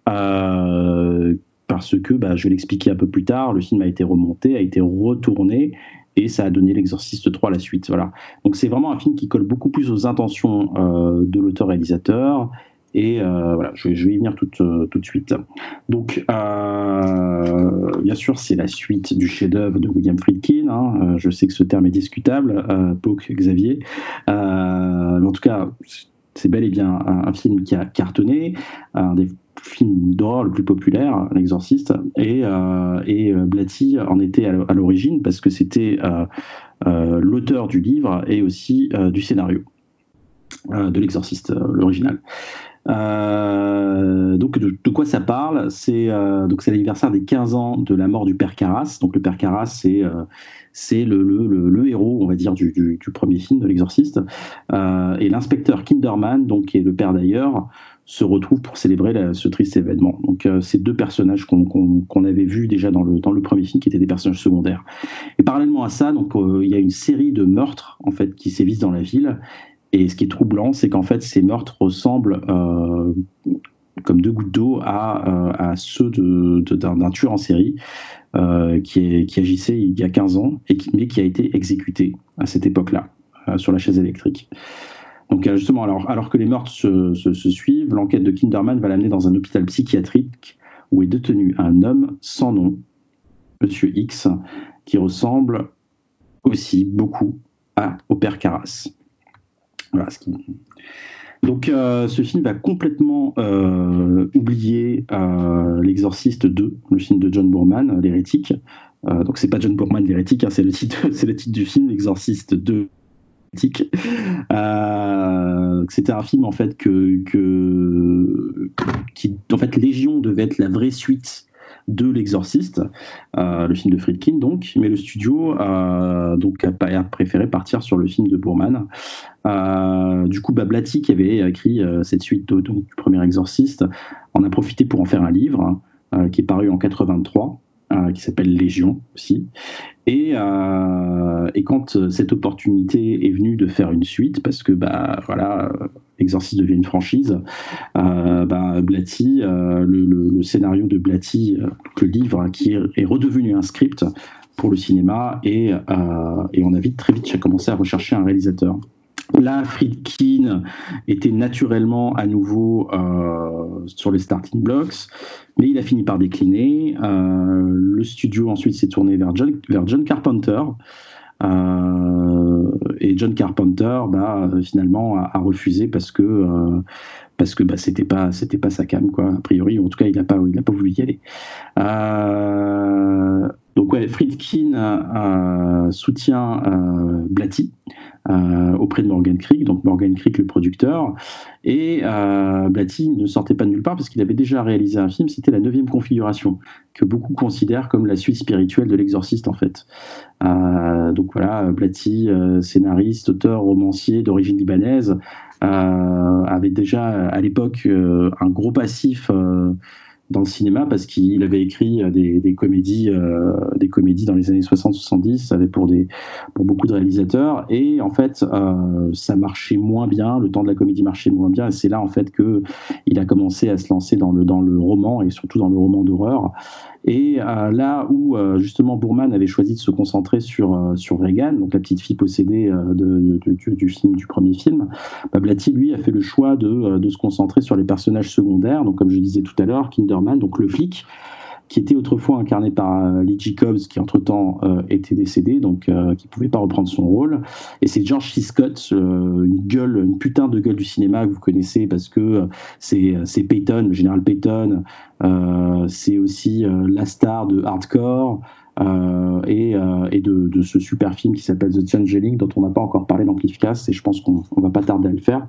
parce que, bah, je vais l'expliquer un peu plus tard, le film a été remonté, a été retourné, et ça a donné l'Exorciste 3 la suite. Voilà. Donc c'est vraiment un film qui colle beaucoup plus aux intentions euh, de l'auteur-réalisateur. Et euh, voilà, je, vais y venir tout, euh, tout de suite. Donc, bien sûr, c'est la suite du chef-d'œuvre de William Friedkin. Hein. Je sais que ce terme est discutable, euh, Poke Xavier. mais en tout cas, c'est bel et bien un, film qui a cartonné, un des film d'horreur le plus populaire, L'Exorciste, et, euh, et euh, Blatty en était à l'origine parce que c'était euh, l'auteur du livre et aussi du scénario de L'Exorciste, l'original. Donc de, quoi ça parle? C'est donc c'est l'anniversaire des 15 ans de la mort du père Carras. Donc le père Carras, c'est c'est le, le, le, héros, on va dire, du, premier film de l'Exorciste. et l'inspecteur Kinderman, donc qui est le père d'ailleurs, se retrouvent pour célébrer ce triste événement. Donc euh, ces deux personnages qu'on avait vus déjà dans le, dans le premier film, qui étaient des personnages secondaires. Et parallèlement à ça, donc euh, il y a une série de meurtres en fait qui sévissent dans la ville. Et ce qui est troublant, c'est qu'en fait ces meurtres ressemblent euh, comme deux gouttes d'eau à, à, ceux d'un tueur en série qui, qui, agissait il y a 15 ans, et qui, mais qui a été exécuté à cette époque-là sur la chaise électrique. Donc euh, justement, alors, alors que les meurtres se, suivent, l'enquête de Kinderman va l'amener dans un hôpital psychiatrique où est détenu un homme sans nom, Monsieur X, qui ressemble aussi beaucoup à, au père Carras. Donc euh, ce film va complètement euh, oublier L'Exorciste 2, le film de John Boorman, l'hérétique. donc c'est pas John Boorman l'hérétique, hein, c'est le titre, le titre du film, L'Exorciste 2 euh, c'était un film en fait que, qui en fait Légion devait être la vraie suite de l'Exorciste, euh, le film de Friedkin donc, mais le studio euh, a, préféré partir sur le film de Bourman. du coup, Bablati qui avait écrit cette suite donc, du premier Exorciste en a profité pour en faire un livre qui est paru en 83. Qui s'appelle Légion aussi, et, euh, et, quand cette opportunité est venue de faire une suite, parce que bah voilà, Exorcist devient une franchise, euh, bah, Blatty, euh, le, scénario de Blatty, euh, le livre qui est, redevenu un script pour le cinéma, et, euh, et on a vite très vite commencé à rechercher un réalisateur. Là, Friedkin était naturellement à nouveau euh, sur les starting blocks, mais il a fini par décliner. Euh, le studio ensuite s'est tourné vers John, Carpenter. Euh, et John Carpenter, bah, finalement, a, refusé parce que parce que bah, c'était pas c'était pas sa cam quoi a priori en tout cas il n'a a pas voulu y aller donc ouais, Friedkin soutient Blatty euh, auprès de Morgan Creek, donc Morgan Creek le producteur. Et euh, Blatty ne sortait pas de nulle part parce qu'il avait déjà réalisé un film, c'était la neuvième configuration, que beaucoup considèrent comme la suite spirituelle de l'exorciste en fait. Euh, donc voilà, Blatty, euh, scénariste, auteur, romancier d'origine libanaise, euh, avait déjà à l'époque un gros passif dans le cinéma parce qu'il avait écrit euh, des, des comédies, euh, des comédies dans les années 60-70, avait pour des pour beaucoup de réalisateurs. Et en fait euh, ça marchait moins bien, le temps de la comédie marchait moins bien. Et c'est là en fait que il a commencé à se lancer dans le dans le roman et surtout dans le roman d'horreur et euh, là où euh, justement Bourman avait choisi de se concentrer sur, euh, sur Reagan, donc la petite fille possédée de, du, film, du premier film, bah, Blatty, lui, a fait le choix de, de, se concentrer sur les personnages secondaires, donc comme je disais tout à l'heure, Kinderman, donc le flic, qui était autrefois incarné par euh, Lee Jacobs, qui entre-temps euh, était décédé, donc euh, qui pouvait pas reprendre son rôle. Et c'est George C. Scott, une gueule, une putain de gueule du cinéma que vous connaissez parce que c'est c'est Peyton, le général Peyton. c'est aussi la star de Hardcore. et, et de, de, ce super film qui s'appelle The Changeling, dont on n'a pas encore parlé dans Cliffcast, et je pense qu'on va pas tarder à le faire.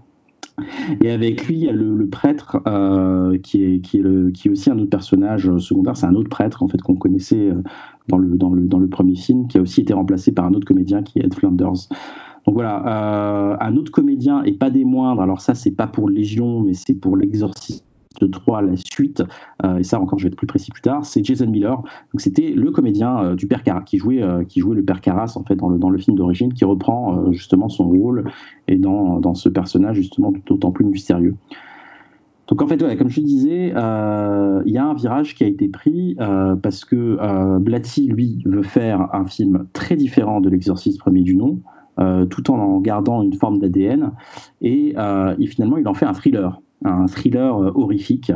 Et avec lui, il y a le, prêtre euh, qui, est, qui, est le, qui est aussi un autre personnage secondaire. C'est un autre prêtre en fait qu'on connaissait euh, dans le, dans, le, dans le premier film, qui a aussi été remplacé par un autre comédien qui est Ed Flanders. Donc voilà, euh, un autre comédien et pas des moindres. Alors ça, c'est pas pour Légion, mais c'est pour l'exorcisme de 3 la suite, euh, et ça encore je vais être plus précis plus tard, c'est Jason Miller. Donc c'était le comédien euh, du père Carras, qui jouait, euh, qui jouait le père Carras en fait dans le, dans le film d'origine, qui reprend justement son rôle et dans, dans ce personnage justement d'autant plus mystérieux. Donc en fait, ouais, comme je disais, il y a un virage qui a été pris parce que Blatty, lui, veut faire un film très différent de l'exorciste premier du nom, tout en gardant une forme d'ADN, et, et, finalement il en fait un thriller un thriller euh, horrifique,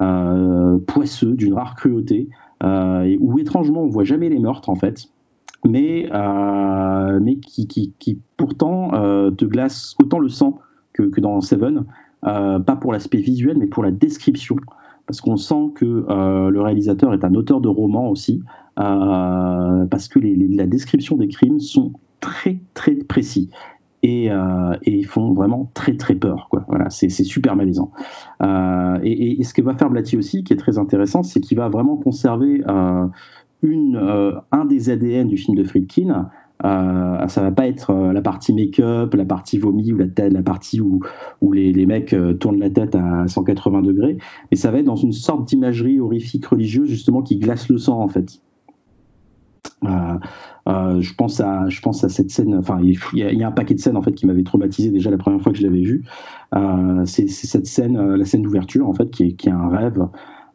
euh, poisseux, d'une rare cruauté, euh, où étrangement on voit jamais les meurtres en fait, mais, mais qui, pourtant te glace autant le sang que, dans Seven, pas pour l'aspect visuel, mais pour la description, parce qu'on sent que le réalisateur est un auteur de roman aussi, parce que la description des crimes sont très très précis. Et, ils font vraiment très très peur. Quoi. Voilà, c'est super malaisant. Et, et, ce que va faire Blatty aussi, qui est très intéressant, c'est qu'il va vraiment conserver une, un des ADN du film de Friedkin, euh, ça va pas être euh, la partie make-up, la partie vomi ou la, la partie où, les, mecs euh, tournent la tête à 180 degrés, mais ça va être dans une sorte d'imagerie horrifique religieuse justement qui glace le sang en fait. Je pense à je pense à cette scène enfin il y, a un paquet de scènes en fait qui m'avait traumatisé déjà la première fois que je l'avais vu c'est cette scène la scène d'ouverture en fait qui est, qui un rêve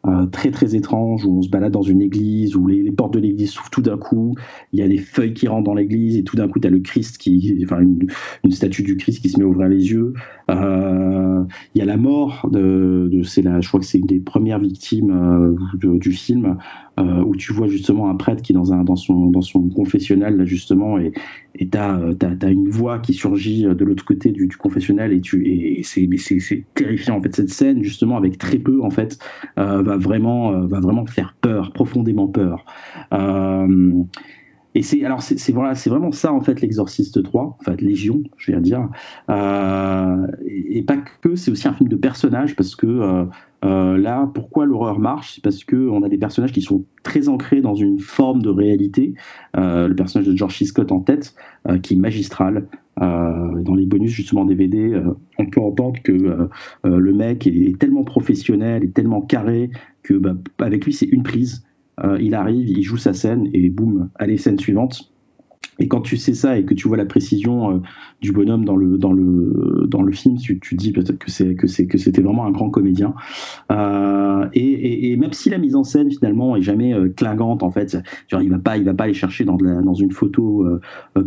euh, très très étrange où on se balade dans une église où les, portes de l'église s'ouvrent tout d'un coup, il y a des feuilles qui rentrent dans l'église et tout d'un coup tu as le Christ qui, enfin une, une, statue du Christ qui se met à ouvrir les yeux. Euh, il y a la mort de, c'est la, je crois que c'est une des premières victimes euh, du film euh, où tu vois justement un prêtre qui est dans, un, dans, son, dans son confessionnal, là, justement, et tu as, as, une voix qui surgit de l'autre côté du, confessionnal, et, tu, et c'est terrifiant. En fait, cette scène, justement, avec très peu, en fait, va, vraiment, va vraiment faire peur, profondément peur. Et c'est alors c'est voilà c'est vraiment ça en fait l'exorciste 3 en fait Légion je vais dire euh, et, pas que c'est aussi un film de personnages parce que euh, euh, là pourquoi l'horreur marche c'est parce que on a des personnages qui sont très ancrés dans une forme de réalité le personnage de George C. Scott en tête qui est magistral dans les bonus justement DVD on peut entendre que le mec est, tellement professionnel et tellement carré que bah, avec lui c'est une prise il arrive, il joue sa scène et boum, allez, scène suivante. Et quand tu sais ça et que tu vois la précision euh, du bonhomme dans le, dans le, dans le film, tu, tu dis peut-être que, c'est, que, c'est, que c'était vraiment un grand comédien. Euh, et, et, même si la mise en scène finalement est jamais clangante, en fait, genre, il va pas, il va pas aller chercher dans, dans une photo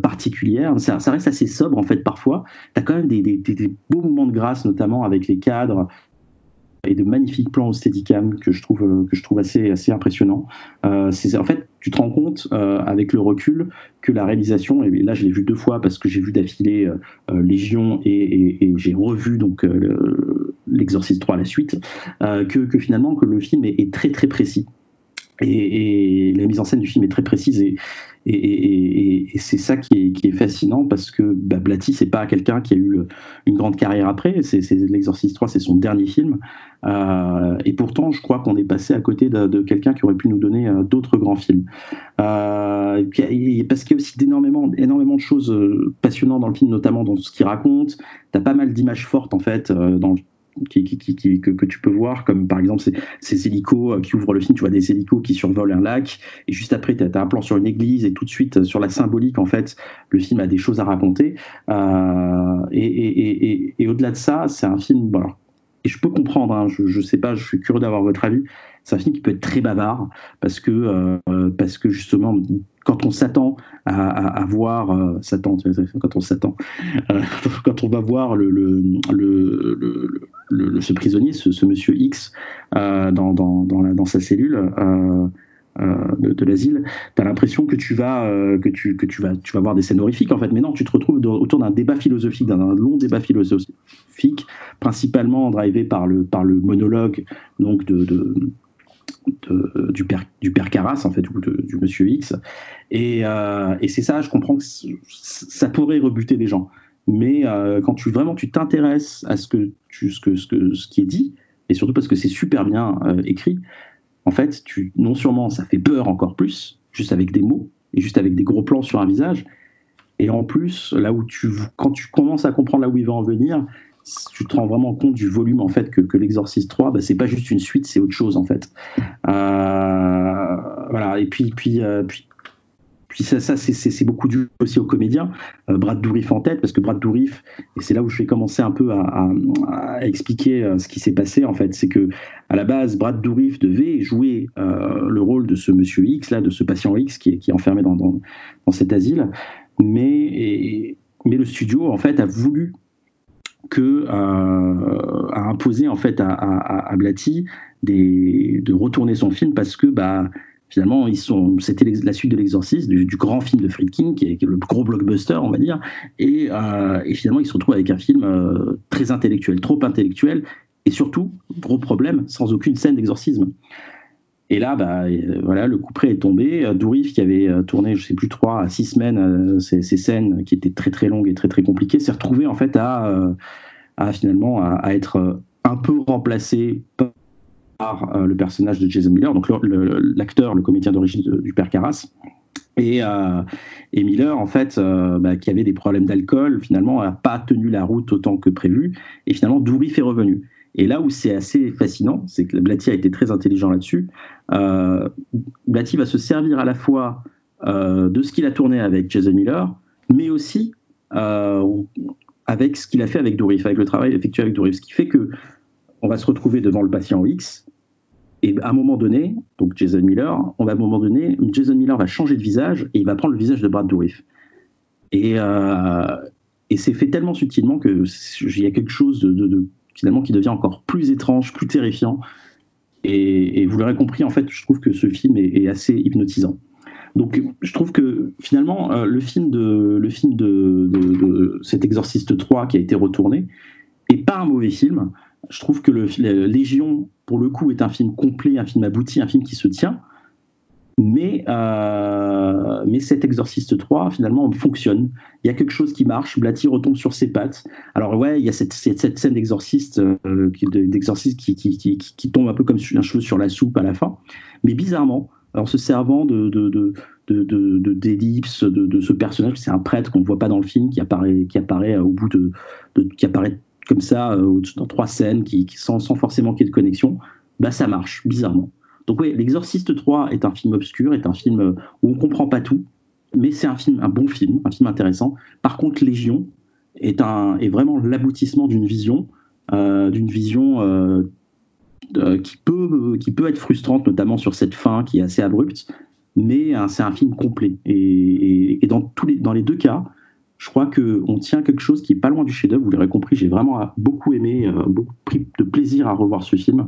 particulière, ça, reste assez sobre en fait parfois. Tu as quand même des, des, beaux moments de grâce, notamment avec les cadres et de magnifiques plans au Steadicam que je trouve euh, que je trouve assez assez impressionnant. Euh, en fait tu te rends compte euh, avec le recul que la réalisation et là je l'ai vu deux fois parce que j'ai vu d'affilée euh, Légion et, et, et j'ai revu donc l'Exorciste 3 à la suite que, que, finalement que le film est, est très très précis et, et, la mise en scène du film est très précise et, et, c'est ça qui est, fascinant parce que bah, Blatty, c'est pas quelqu'un qui a eu une grande carrière après. C'est, L'Exorciste 3, c'est son dernier film. Euh, et pourtant, je crois qu'on est passé à côté de, quelqu'un qui aurait pu nous donner euh, d'autres grands films. Euh, parce qu'il y a aussi énormément, énormément de choses passionnantes dans le film, notamment dans ce qu'il raconte. Tu as pas mal d'images fortes, en fait, dans le que, tu peux voir, comme par exemple ces, ces, hélicos euh, qui ouvrent le film, tu vois des hélicos qui survolent un lac, et juste après, tu as, un plan sur une église, et tout de suite, euh, sur la symbolique, en fait, le film a des choses à raconter. Euh, et, au-delà de ça, c'est un film, bon, et je peux comprendre, hein, je, je sais pas, je suis curieux d'avoir votre avis, c'est un film qui peut être très bavard, parce que, parce que justement, quand on s'attend à, voir, euh, s'attend, quand on s'attend, euh, quand on va voir le, le, le, le ce prisonnier, ce, monsieur X, euh, dans, dans, dans, sa cellule, de, l'asile, tu as l'impression que tu vas que tu que tu vas tu vas voir des scènes horrifiques en fait, mais non, tu te retrouves autour d'un débat philosophique, d'un long débat philosophique, principalement drivé par le par le monologue donc de du, père, du père Carras, en fait, ou du monsieur X. Et, euh, et c'est ça, je comprends que ça pourrait rebuter les gens. Mais euh, quand tu vraiment tu t'intéresses à ce que, tu, ce, que, ce, que, ce qui est dit, et surtout parce que c'est super bien euh, écrit, en fait, tu, non seulement ça fait peur encore plus, juste avec des mots, et juste avec des gros plans sur un visage, et en plus, là où tu, quand tu commences à comprendre là où il va en venir, tu te rends vraiment compte du volume en fait que, que l'Exorciste 3, bah, c'est pas juste une suite, c'est autre chose en fait. Euh, voilà, et puis, puis, euh, puis, puis ça, ça c'est beaucoup dû aussi aux comédiens. Euh, Brad Dourif en tête, parce que Brad Dourif, et c'est là où je vais commencer un peu à, expliquer ce qui s'est passé en fait, c'est que à la base, Brad Dourif devait jouer le rôle de ce monsieur X, là, de ce patient X qui est, qui est enfermé dans, dans, dans cet asile, mais, et, mais le studio en fait a voulu que euh, a imposé en fait à, Blatty de retourner son film parce que bah finalement ils sont c'était la suite de l'exorcisme du, grand film de Friedkin qui est, qui est, le gros blockbuster on va dire. Et, euh, finalement ils se retrouvent avec un film euh, très intellectuel trop intellectuel et surtout gros problème sans aucune scène d'exorcisme Et là, bah, voilà, le coup près est tombé. Dourif, qui avait tourné, je sais plus, trois à six semaines, ces, scènes qui étaient très très longues et très très compliquées, s'est retrouvé en fait à, finalement à, être un peu remplacé par le personnage de Jason Miller, donc l'acteur, le, comédien d'origine du père Carras. Et, et, Miller, en fait, bah, qui avait des problèmes d'alcool, finalement, n'a pas tenu la route autant que prévu. Et finalement, Dourif est revenu. Et là où c'est assez fascinant, c'est que Blatty a été très intelligent là-dessus. Euh, Blatty va se servir à la fois euh, de ce qu'il a tourné avec Jason Miller, mais aussi euh, avec ce qu'il a fait avec Dourif, avec le travail effectué avec Dourif. Ce qui fait que on va se retrouver devant le patient X, et à un moment donné, donc Jason Miller, on va à un moment donné, Jason Miller va changer de visage et il va prendre le visage de Brad Dourif. Et, euh, c'est fait tellement subtilement que il y a quelque chose de finalement qui devient encore plus étrange, plus terrifiant. Et, vous l'aurez compris, en fait, je trouve que ce film est, assez hypnotisant. Donc, je trouve que finalement, euh, le film de, le film de, cet Exorciste 3 qui a été retourné est pas un mauvais film. Je trouve que le, Légion, pour le coup, est un film complet, un film abouti, un film qui se tient. Mais, euh, mais cet Exorciste 3, finalement, fonctionne. Il y a quelque chose qui marche. Blatty retombe sur ses pattes. Alors, ouais, il y a cette, cette, scène d'exorciste euh, qui, qui, qui, qui, tombe un peu comme un cheveu sur la soupe à la fin. Mais bizarrement, en se servant de, de, de d'ellipses de, ce personnage, c'est un prêtre qu'on ne voit pas dans le film, qui apparaît, qui apparaît au bout de, qui apparaît comme ça euh, dans trois scènes, qui, sans, sans forcément qu'il y ait de connexion, bah ça marche bizarrement. Donc oui, L'Exorciste 3 est un film obscur, est un film euh, où on comprend pas tout, mais c'est un film, un bon film, un film intéressant. Par contre, Légion est, un, est vraiment l'aboutissement d'une vision, euh, d'une vision euh, qui, peut, qui peut être frustrante, notamment sur cette fin qui est assez abrupte, mais c'est un film complet. Et, dans, tous les, dans les deux cas, je crois qu'on tient quelque chose qui est pas loin du chef-d'œuvre. Vous l'aurez compris, j'ai vraiment beaucoup aimé, beaucoup pris de plaisir à revoir ce film.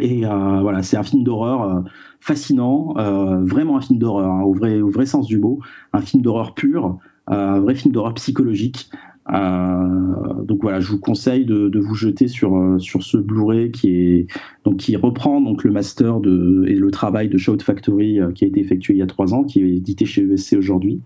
Et euh, voilà, c'est un film d'horreur euh, fascinant, euh, vraiment un film d'horreur, hein, au, vrai, sens du mot, un film d'horreur pur, un vrai film d'horreur psychologique. donc voilà, je vous conseille de, vous jeter sur, sur ce Blu-ray qui, qui reprend donc, le master de, et le travail de Shout Factory qui a été effectué il y a trois ans, qui est édité chez ESC aujourd'hui.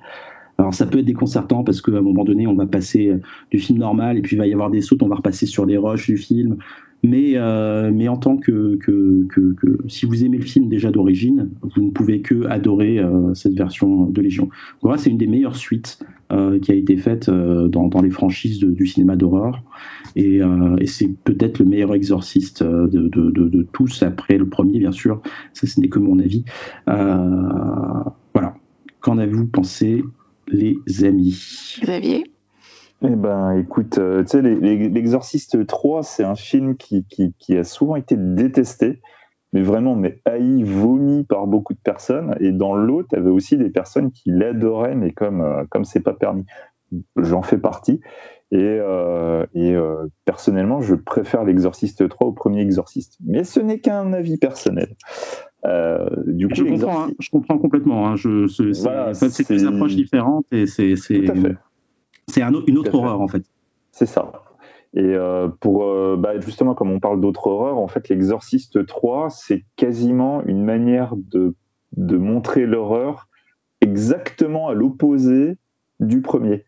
Alors ça peut être déconcertant parce qu'à un moment donné, on va passer du film normal et puis il va y avoir des sautes, on va repasser sur les roches du film. Mais, euh, mais en tant que, que, que, si vous aimez le film déjà d'origine, vous ne pouvez que adorer euh, cette version de Légion. Voilà, c'est une des meilleures suites euh, qui a été faite dans, dans, les franchises du cinéma d'horreur. Et, et c'est peut-être le meilleur exorciste de, de, de, de, tous, après le premier, bien sûr. Ça, ce n'est que mon avis. voilà. Qu'en avez-vous pensé, les amis? Xavier? Eh ben, écoute, euh, tu sais, L'Exorciste 3, c'est un film qui, qui, a souvent été détesté, mais vraiment, mais haï, vomi par beaucoup de personnes. Et dans l'autre, il y avait aussi des personnes qui l'adoraient, mais comme euh, comme c'est pas permis. J'en fais partie. Et, euh, et personnellement, je préfère l'Exorciste 3 au premier Exorciste. Mais ce n'est qu'un avis personnel. du coup, je, comprends, hein, je comprends complètement. Hein, je, c'est deux approches différentes et c'est. Tout C'est une autre horreur, en fait. C'est ça. Et euh, pour euh, bah, justement, comme on parle d'autres horreurs, en fait, l'Exorciste 3, c'est quasiment une manière de, de montrer l'horreur exactement à l'opposé du premier.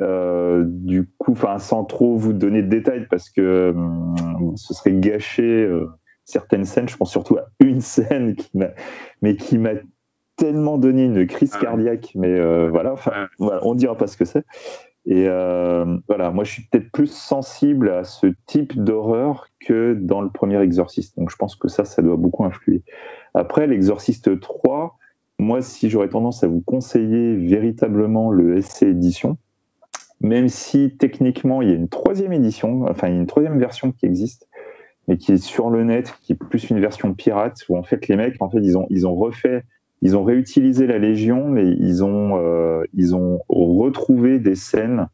Euh, du coup, enfin, sans trop vous donner de détails, parce que hum, ce serait gâcher certaines scènes. Je pense surtout à une scène qui m'a, mais qui m'a tellement donné une crise ah cardiaque. Mais voilà, voilà, on dira pas ce que c'est. Et euh, voilà, moi je suis peut-être plus sensible à ce type d'horreur que dans le premier Exorciste. Donc je pense que ça, ça doit beaucoup influer. Après, l'Exorciste 3, moi si j'aurais tendance à vous conseiller véritablement le SC édition, même si techniquement il y a une troisième édition, enfin une troisième version qui existe, mais qui est sur le net, qui est plus une version pirate, où en fait les mecs, en fait, ils ils ont refait ils ont réutilisé la Légion, mais ils ont, euh, ils ont retrouvé des scènes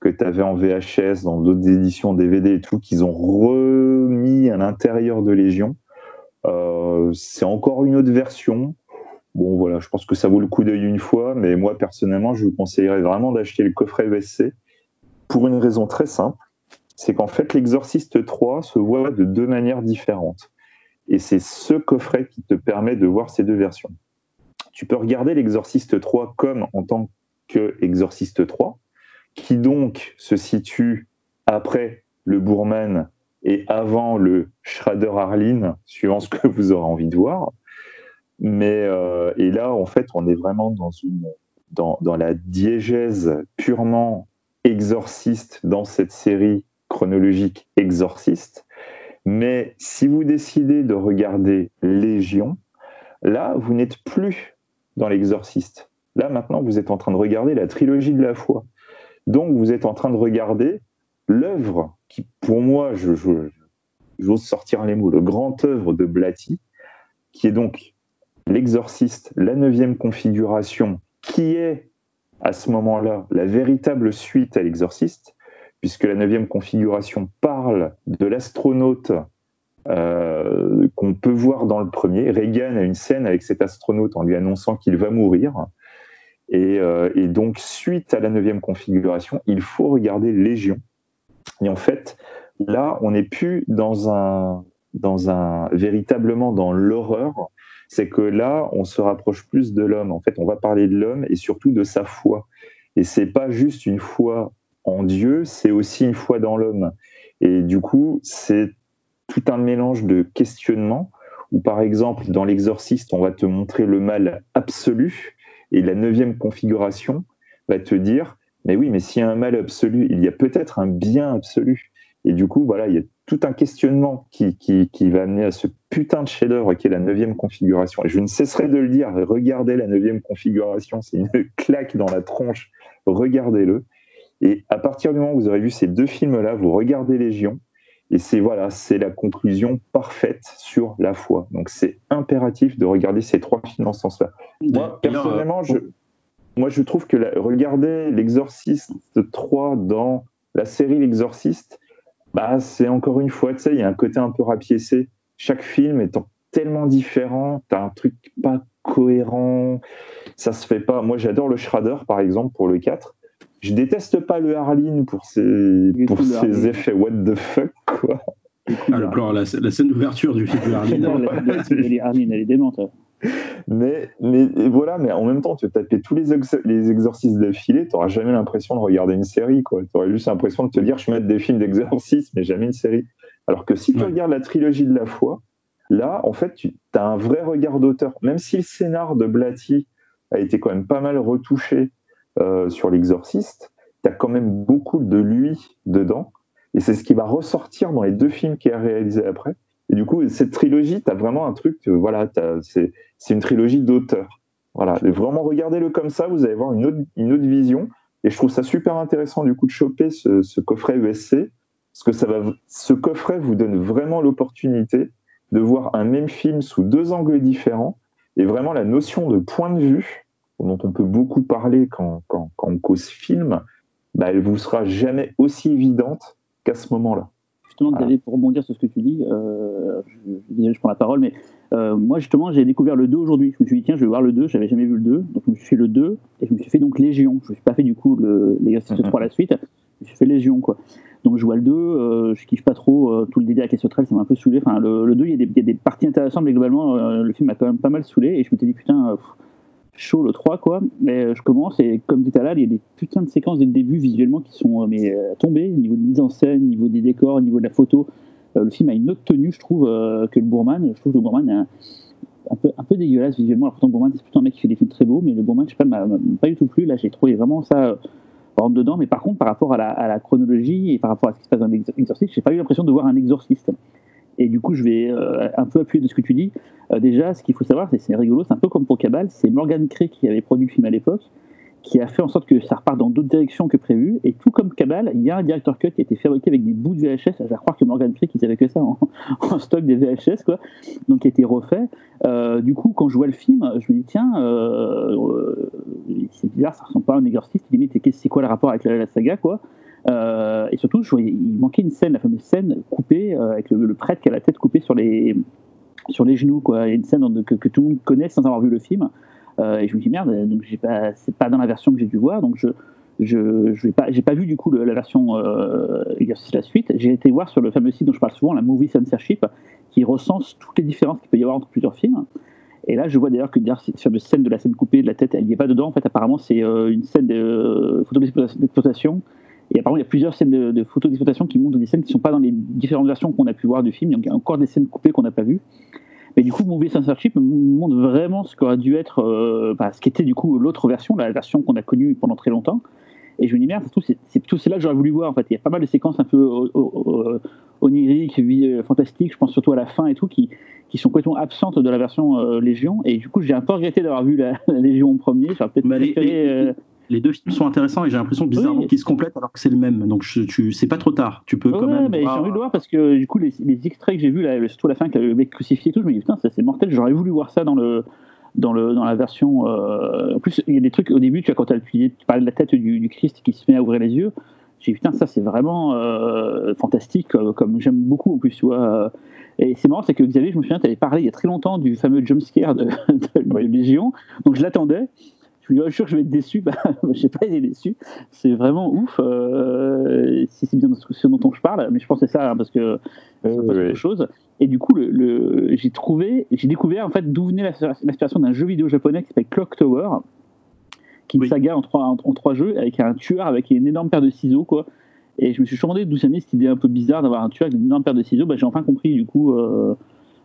que tu avais en VHS, dans d'autres éditions DVD et tout, qu'ils ont remis à l'intérieur de Légion. Euh, c'est encore une autre version. Bon, voilà, je pense que ça vaut le coup d'œil une fois, mais moi, personnellement, je vous conseillerais vraiment d'acheter le coffret ESC pour une raison très simple. C'est qu'en fait, l'Exorciste 3 se voit de deux manières différentes. Et c'est ce coffret qui te permet de voir ces deux versions. Tu peux regarder l'Exorciste 3 comme en tant que Exorciste 3, qui donc se situe après le Bourman et avant le Schrader Arline, suivant ce que vous aurez envie de voir. Mais euh, et là, en fait, on est vraiment dans une dans, dans la diégèse purement exorciste dans cette série chronologique exorciste. Mais si vous décidez de regarder Légion, là, vous n'êtes plus dans l'exorciste. Là, maintenant, vous êtes en train de regarder la trilogie de la foi. Donc, vous êtes en train de regarder l'œuvre qui, pour moi, je, j'ose sortir les mots, le grand œuvre de Blatty, qui est donc l'exorciste, la neuvième configuration, qui est à ce moment-là la véritable suite à l'exorciste, puisque la neuvième configuration parle de l'astronaute euh, qu'on peut voir dans le premier. Reagan a une scène avec cet astronaute en lui annonçant qu'il va mourir. Et, euh, et, donc, suite à la neuvième configuration, il faut regarder Légion. Et en fait, là, on n'est plus dans un, dans un, véritablement dans l'horreur. C'est que là, on se rapproche plus de l'homme. En fait, on va parler de l'homme et surtout de sa foi. Et c'est pas juste une foi en Dieu, c'est aussi une foi dans l'homme. Et du coup, c'est tout un mélange de questionnements où, par exemple, dans l'exorciste, on va te montrer le mal absolu et la neuvième configuration va te dire, mais oui, mais s'il y a un mal absolu, il y a peut-être un bien absolu. Et du coup, voilà, il y a tout un questionnement qui, qui, qui va amener à ce putain de chef-d'œuvre qui est la neuvième configuration. Et je ne cesserai de le dire, regardez la neuvième configuration, c'est une claque dans la tronche, regardez-le. Et à partir du moment où vous aurez vu ces deux films-là, vous regardez Légion, et c'est voilà, c'est la conclusion parfaite sur la foi. Donc c'est impératif de regarder ces trois films dans ce sens-là. Moi, personnellement, je, moi, je trouve que la, regarder l'Exorciste 3 dans la série L'Exorciste, bah, c'est encore une fois, tu sais, il y a un côté un peu rapiécé. Chaque film étant tellement différent, t'as un truc pas cohérent, ça se fait pas. Moi, j'adore le Shredder, par exemple, pour le 4. Je déteste pas le Harleen pour ses, pour ses effets what the fuck, quoi. Ah, le plan, la, la scène d'ouverture du film de Harleen. Harleen, elle est démente. Mais, mais voilà, mais en même temps, tu vas taper tous les, ex les exorcismes d'affilée, tu n'auras jamais l'impression de regarder une série. Tu aurais juste l'impression de te dire je vais mettre des films d'exorcisme, mais jamais une série. Alors que si tu regardes la trilogie de la foi, là, en fait, tu as un vrai regard d'auteur. Même si le scénar de Blatty a été quand même pas mal retouché euh, sur l'exorciste, tu as quand même beaucoup de lui dedans. Et c'est ce qui va ressortir dans les deux films qu'il a réalisés après. Et du coup, cette trilogie, tu as vraiment un truc, euh, voilà, c'est une trilogie d'auteurs. Voilà, vraiment regardez-le comme ça, vous allez voir une autre, une autre vision. Et je trouve ça super intéressant du coup de choper ce, ce coffret ESC, parce que ça va, ce coffret vous donne vraiment l'opportunité de voir un même film sous deux angles différents, et vraiment la notion de point de vue, dont on peut beaucoup parler quand, quand, quand on cause film, bah, elle vous sera jamais aussi évidente qu'à ce moment-là justement, pour rebondir sur ce que tu dis, euh, je, je, prends la parole, mais euh, moi, justement, j'ai découvert le 2 aujourd'hui. Je me suis dit, tiens, je vais voir le 2, j'avais jamais vu le 2, donc je me suis fait le 2, et je me suis fait donc Légion. Je ne me suis pas fait du coup l'exercice de 3 à la suite, je me suis fait Légion, quoi. Donc je vois le 2, euh, je kiffe pas trop euh, tout le délire avec les sauterelles, ça m'a un peu saoulé. Enfin, le, le 2, il y, y, a des parties intéressantes, mais globalement, euh, le film m'a quand même pas mal saoulé, et je m'étais dit, putain, pff, chaud le 3 quoi. Mais je commence et comme dit là il y a des putains de séquences dès le début visuellement qui sont mais tombées. Au niveau de mise en scène au niveau des décors au niveau de la photo. Le film a une autre tenue je trouve que le Bourman. Je trouve que le Bourman est un, peu, un peu dégueulasse visuellement. Alors pourtant Bourman c'est plutôt un mec qui fait des films très beaux mais le Bourman je sais pas m'a pas du tout plu. Là j'ai trouvé vraiment ça rentre dedans. Mais par contre par rapport à la, à la, chronologie et par rapport à ce qui se passe dans l'exorciste j'ai pas eu l'impression de voir un exorciste et du coup, je vais euh, un peu appuyer de ce que tu dis. Euh, déjà, ce qu'il faut savoir, c'est rigolo, c'est un peu comme pour Cabal, c'est Morgan Cray qui avait produit le film à l'époque, qui a fait en sorte que ça repart dans d'autres directions que prévu. Et tout comme Cabal, il y a un director cut qui a été fabriqué avec des bouts de VHS. Je croire que Morgan Cray, qui avait que ça en, stock des VHS, quoi. Donc, qui a été refait. Euh, du coup, quand je vois le film, je me dis, tiens, c'est bizarre, ça ressemble pas à un exorciste. Limite, c'est quoi le rapport avec la, la saga, quoi? Euh, et surtout, je voyais, il manquait une scène, la fameuse scène coupée, euh, avec le, prêtre qui a la tête coupée sur les, sur les genoux. Quoi. Il y a une scène que, tout le monde connaît sans avoir vu le film. Euh, et je me dis, merde, donc pas, c'est pas dans la version que j'ai dû voir. Donc je, je je pas j'ai pas vu du coup la version exercice la suite. J'ai été voir sur le fameux site dont je parle souvent, la Movie Censorship, qui recense toutes les différences qu'il peut y avoir entre plusieurs films. Et là, je vois d'ailleurs que cette fameuse scène de la scène coupée de la tête, elle n'y est pas dedans. En fait, apparemment, c'est une scène de photo d'exploitation. Et apparemment, il y a plusieurs scènes de, de photos d'exploitation qui montrent des scènes qui ne sont pas dans les différentes versions qu'on a pu voir du film. Donc, il y a encore des scènes coupées qu'on n'a pas vues. Mais du coup, Movie Censorship montre vraiment ce qu'aurait dû être, euh, bah, ce qu'était du coup l'autre version, la version qu'on a connue pendant très longtemps. Et je me dis, merde, c'est plutôt celle-là que j'aurais voulu voir. En fait, il y a pas mal de séquences un peu euh, oniriques, euh, fantastiques, je pense surtout à la fin et tout, qui, qui sont complètement absentes de la version euh, Légion. Et du coup, j'ai un peu regretté d'avoir vu la, la Légion en premier. J'aurais peut-être Bah, les- préféré. les- euh, Les deux films sont intéressants et j'ai l'impression bizarrement Oui. qu'ils se complètent alors que c'est le même. Donc je, tu, c'est pas trop tard. Tu peux quand Ouais, même. mais j'ai envie de le voir parce que du coup, les, les extraits que j'ai vus, là, surtout à la fin, avec le mec crucifié et tout, je me dis putain, ça c'est mortel, j'aurais voulu voir ça dans le. Dans, le, dans la version. euh, En plus, il y a des trucs au début, tu vois, quand tu, parlais de la tête du, du Christ qui se met à ouvrir les yeux, j'ai dit putain, ça c'est vraiment euh, fantastique, euh, comme j'aime beaucoup en plus, tu vois. Et c'est marrant, c'est que Xavier, je me souviens, tu avais parlé il y a très longtemps du fameux jumpscare de, de, de. Légion, donc je l'attendais. Je me dis, oh, je suis sûr que je vais être déçu. Bah, j'ai pas été déçu. C'est vraiment ouf. euh, si c'est bien ce dont je parle, mais je pense que c'est ça, hein, parce que c'est pas oui. autre chose. Et du coup, le, le- j'ai trouvé, j'ai découvert en fait d'où venait l'inspiration d'un jeu vidéo japonais qui s'appelle Clock Tower, qui est une Oui. saga en trois, en, en trois jeux avec un tueur avec une énorme paire de ciseaux, quoi. Et je me suis demandé d'où ça venait cette idée un peu bizarre d'avoir un tueur avec une énorme paire de ciseaux. Bah, j'ai enfin compris du coup euh,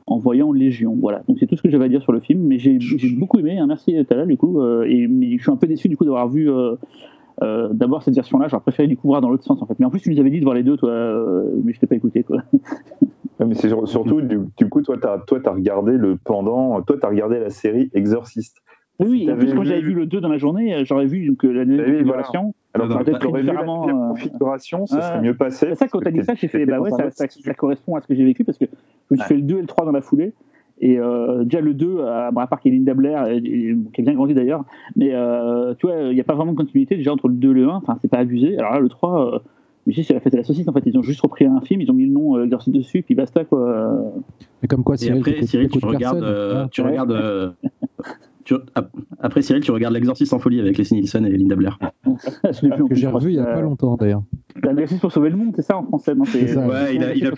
en voyant Légion. Voilà. Donc c'est tout ce que j'avais à dire sur le film, mais j'ai, j'ai beaucoup aimé. hein. Merci Tala du coup. euh, et mais je suis un peu déçu du coup d'avoir vu. euh, euh, d'abord cette version-là, j'aurais préféré du coup voir dans l'autre sens en fait. Mais en plus, tu nous avais dit de voir les deux, toi, euh, mais je t'ai pas écouté quoi. Mais c'est sur- surtout, du, coup, toi, tu as, as regardé le pendant, toi, tu as regardé la série Exorcist. Oui, oui, en plus, quand j'avais vu- vu le 2 dans la journée, euh, j'aurais vu donc, euh, la nouvelle configuration. Alors, tu peut-être aurais vu la euh, configuration, ça serait mieux passé. C'est ça, quand t'as dit ça, j'ai fait, bah ouais, ça, correspond à ce que j'ai vécu parce que je me suis Ouais. fait le 2 et le 3 dans la foulée. Et euh, déjà le 2, euh, bon, à part qu'il y a Linda et- qui a bien grandi d'ailleurs, mais euh, tu vois, il n'y a pas vraiment de continuité déjà entre le 2 et le 1, enfin c'est pas abusé. Alors là, le 3, euh, mais si, c'est la fête à la saucisse en fait, ils ont juste repris un film, ils ont mis le nom euh, Exorcist dessus, puis basta quoi. Mais comme quoi, Et Cyril, après, Cyril, tu regardes, personne. euh, tu ouais. regardes, euh, tu- ap- après Cyril, tu regardes l'exorciste en folie avec Leslie Nielsen et Linda Blair. Je l'ai vu en que j'ai revu il y a pas longtemps d'ailleurs. Un exercice pour sauver le monde, c'est ça en français non, C'est ça. Ouais, il a, il a,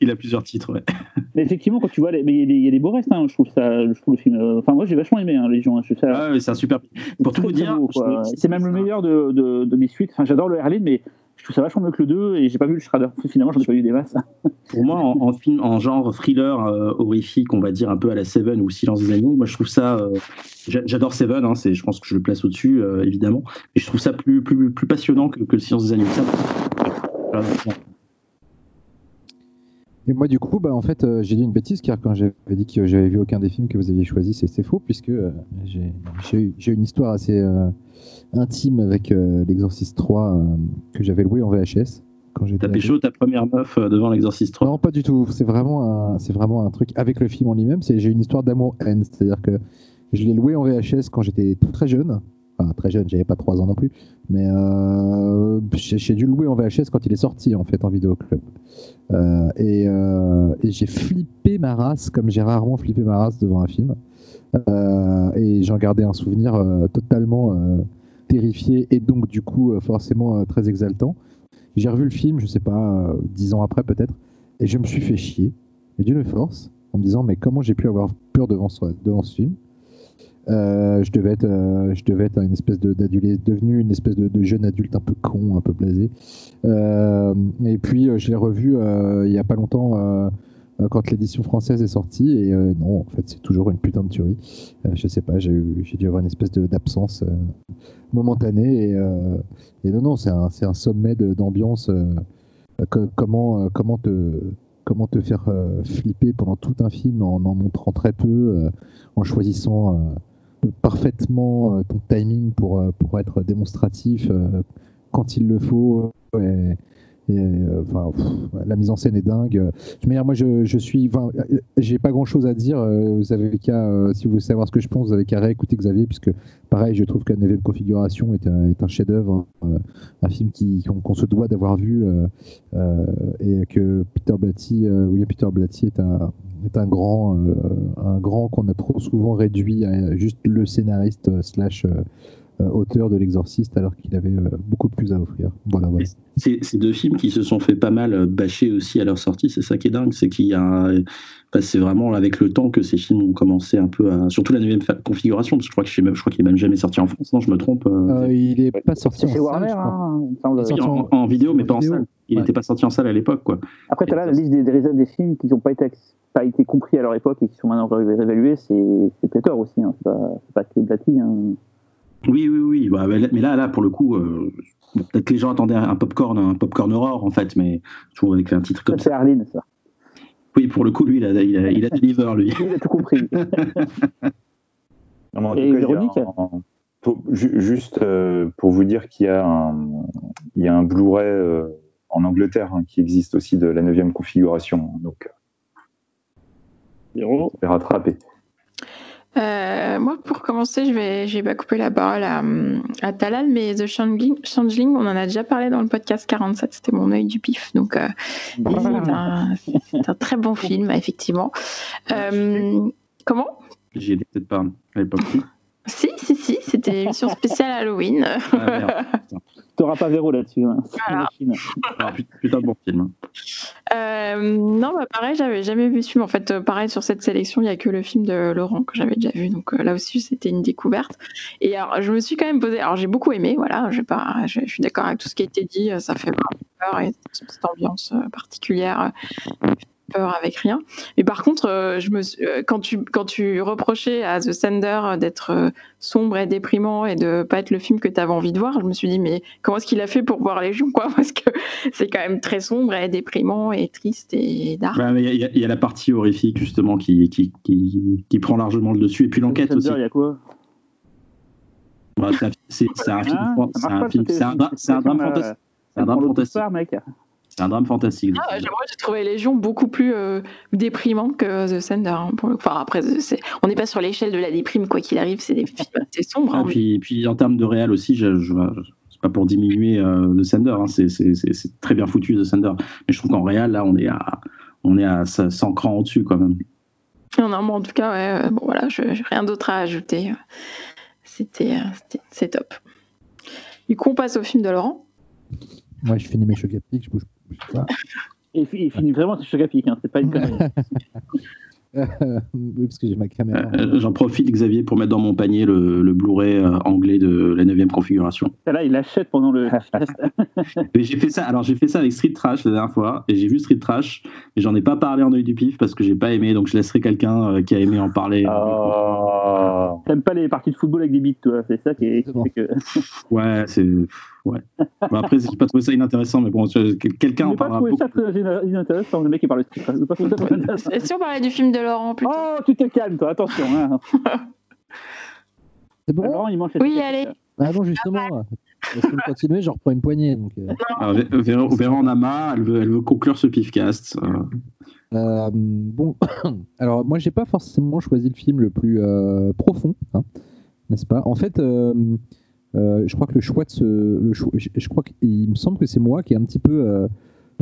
il a plusieurs titres. Ouais. Mais effectivement, quand tu vois, les, mais il y a des- il y, a des beaux restes, hein, je trouve ça, je trouve le film. euh, Enfin, moi, j'ai vachement aimé hein, Légion. hein, je trouve ça, Ah c'est un super. Pour tout vous dire, c'est même le meilleur de, de, de mes suites. Enfin, j'adore le Erlin, mais trouve ça vachement mieux que le 2 et j'ai pas vu le Shredder. Finalement, j'en ai pas vu des masses. Pour moi, en, en film, en genre thriller euh, horrifique, on va dire un peu à la Seven ou Silence des agneaux, moi je trouve ça. euh, j'a- J'adore Seven, hein, c'est, je pense que je le place au-dessus, euh, évidemment. Et je trouve ça plus, plus, plus passionnant que, que le Silence des agneaux. Et moi, du coup, bah, en fait, euh, j'ai dit une bêtise, car quand j'avais dit que j'avais vu aucun des films que vous aviez choisi, c'est faux, puisque euh, j'ai j'ai eu- une histoire assez euh, intime avec euh, l'Exorciste 3 euh, que j'avais loué en VHS quand j'étais. T'as pécho ta première meuf euh, devant l'exorciste 3. Non, pas du tout. C'est vraiment, c'est vraiment un truc avec le film en lui-même. C'est j'ai une histoire d'amour-haine, c'est-à-dire que je l'ai loué en VHS quand j'étais très jeune. Enfin, très jeune, j'avais pas 3 ans non plus. Mais euh, j'ai dû le louer en VHS quand il est sorti, en fait, en vidéoclub. Euh, et euh, et j'ai flippé ma race comme j'ai rarement flippé ma race devant un film. Et j'en gardais un souvenir totalement terrifié et donc, du coup, euh, forcément euh, très exaltant. J'ai revu le film, je sais pas, euh, dix ans après peut-être, et je me suis fait chier, mais d'une force, en me disant mais comment j'ai pu avoir peur devant ce, devant ce film? Je devais être, je devais être une espèce de d'adulte, devenu une espèce de, de jeune adulte un peu con, un peu blasé. Et puis je l'ai revu il y a pas longtemps quand l'édition française est sortie, et euh, non, en fait c'est toujours une putain de tuerie. Euh, je sais pas, j'ai dû avoir une espèce d'absence euh, momentanée, et, euh, non non, c'est un, un sommet d'ambiance. euh, comment, euh, comment, te, comment te faire euh, flipper pendant tout un film en en montrant très peu, euh, en choisissant euh, parfaitement euh, ton timing pour, euh, pour être démonstratif euh, quand il le faut. Euh, enfin, la mise en scène est dingue. Je dire, moi, je, suis, j'ai pas grand chose à dire. euh, Vous avez qu'à, euh, si vous voulez savoir ce que je pense, vous avez qu'à réécouter Xavier, puisque pareil, je trouve que neuvième configuration est un, chef-d'œuvre, un film qu'on se doit d'avoir vu, et que Peter Blatty, euh, Peter Blatty est un est un grand, un grand qu'on a trop souvent réduit à juste le scénariste slash auteur de L'Exorciste alors qu'il avait euh, beaucoup plus à offrir. Voilà, voilà. C'est c'est deux films qui se sont fait pas mal euh, bâcher aussi à leur sortie, c'est ça qui est dingue, c'est qu'il y a enfin, c'est vraiment avec le temps que ces films ont commencé un peu à surtout la neuvième fa- configuration parce que je crois que je sais même je crois qu'il est même jamais sorti en France, non je me trompe. euh, Euh, il est pas sorti en salle, hein, il est sorti en, en vidéo mais pas en vidéo. salle. Il Ouais. n'était pas sorti en salle à l'époque quoi. Après, tu as là la liste des, des, des films qui n'ont pas été, pas été compris à leur époque et qui sont maintenant ré- réévalués, c'est c'est pléthore aussi. Hein. C'est pas, c'est pas que Blatty. Hein. Oui oui oui, bah, mais là- là pour le coup euh, peut-être que les gens attendaient un popcorn un popcorn horror en fait mais toujours avec un titre comme Ça, c'est Arline, ça. Oui pour le coup lui il a il a, il a deliver lui. Il a tout compris. Non, mais en Et cas, un- pour- juste euh, pour vous dire qu'il y a un, il y a un Blu-ray euh, en Angleterre hein, qui existe aussi de la 9 configuration. Donc, Zéro. c'est rattrapé. Euh, moi, pour commencer, je vais, je vais pas couper la parole à, à Talal, mais The Changeling, Changeling, on en a déjà parlé dans le podcast 47, c'était mon œil du pif. Donc, euh, c'est un, c'est un très bon film, effectivement. Euh, comment? J'y étais peut-être pas à l'époque. Si, si, si, c'était une émission spéciale Halloween. Ah, merde. T'auras pas Véro là-dessus. Hein. Voilà. Ah, put- putain de bon film. Euh, non, bah pareil, j'avais jamais vu ce film. En fait, euh, pareil, sur cette sélection, il y a que le film de Laurent que j'avais déjà vu. Donc euh, là aussi, c'était une découverte. Et alors, je me suis quand même posé. Alors, j'ai beaucoup aimé, voilà. Je, vais pas, je, je suis d'accord avec tout ce qui a été dit. Ça fait vraiment peur et cette ambiance particulière. Euh, peur avec rien. Mais par contre, euh, je me, suis- euh, quand, tu, quand tu reprochais à The Sender euh, d'être euh, sombre et déprimant et de pas être le film que tu avais envie de voir, je me suis dit, mais comment est-ce qu'il a fait pour voir Légion, quoi Parce que c'est quand même très sombre et déprimant et triste et dark. Bah, Il y, a- il y a la partie horrifique justement qui, qui, qui, qui prend largement le dessus et puis l'enquête aussi. Il y a quoi Bah, c'est un- un film, Ah, c'est un un, c'est un drame euh, fantastique. C'est un drame fantastique. C'est un drame fantastique. Ah, ouais, moi, j'ai trouvé Légion beaucoup plus euh, déprimant que The Sender. hein, pour le- Enfin, après, on n'est pas sur l'échelle de la déprime, quoi qu'il arrive, c'est des films assez sombres. Ah, hein, puis, puis en termes de réel aussi, je, je, c'est pas pour diminuer euh, The Sender, hein, c'est, très bien foutu The Sender. Mais je trouve qu'en réel, là, on est à, on est à 100 crans au-dessus quand même. Non, non, bon, en tout cas, ouais, euh, bon, voilà, je rien d'autre à ajouter. C'était, euh, c'est top. Du coup, on passe au film de Laurent. Moi, je finis mes chocs je bouge, bouge pas. Et il fi- il finit vraiment à pic, hein. c'est pas une connerie. oui, parce que j'ai ma caméra. Euh, j'en profite, Xavier, pour mettre dans mon panier le, le Blu-ray euh, anglais de la 9 configuration. Là, il l'achète pendant le. Mais j'ai fait ça. Alors j'ai fait ça avec Street Trash la dernière fois et j'ai vu Street Trash et j'en ai pas parlé en œil du pif parce que j'ai pas aimé donc je laisserai quelqu'un euh, qui a aimé en parler. Ah, T'aimes pas les parties de football avec des bites, toi. C'est ça qui, est, que. Ouais, c'est ouais. Bon, après j'ai pas trouvé ça inintéressant mais bon je- quelqu'un Je en n'ai pas parlera trouvé beaucoup. ça très inintéressant, le mec qui parle n'ai pas trouvé ça très intéressant. Et si on parlait du film de Laurent plutôt? Oh, tu te calmes, toi, attention. Hein. C'est bon? Laurent, il mange Oui, allez. Ah non, justement. Est-ce que vous continuez Je reprends une poignée. Donc, euh, Alors, Vé- Véro, Véro en a marre, elle veut, elle veut conclure ce pifcast. Euh, Euh, bon, alors moi j'ai pas forcément choisi le film le plus euh, profond, hein, n'est-ce pas? En fait, euh, je crois que le choix de ce, le choix- je, je crois qu'il me semble que c'est moi qui ai un petit peu euh,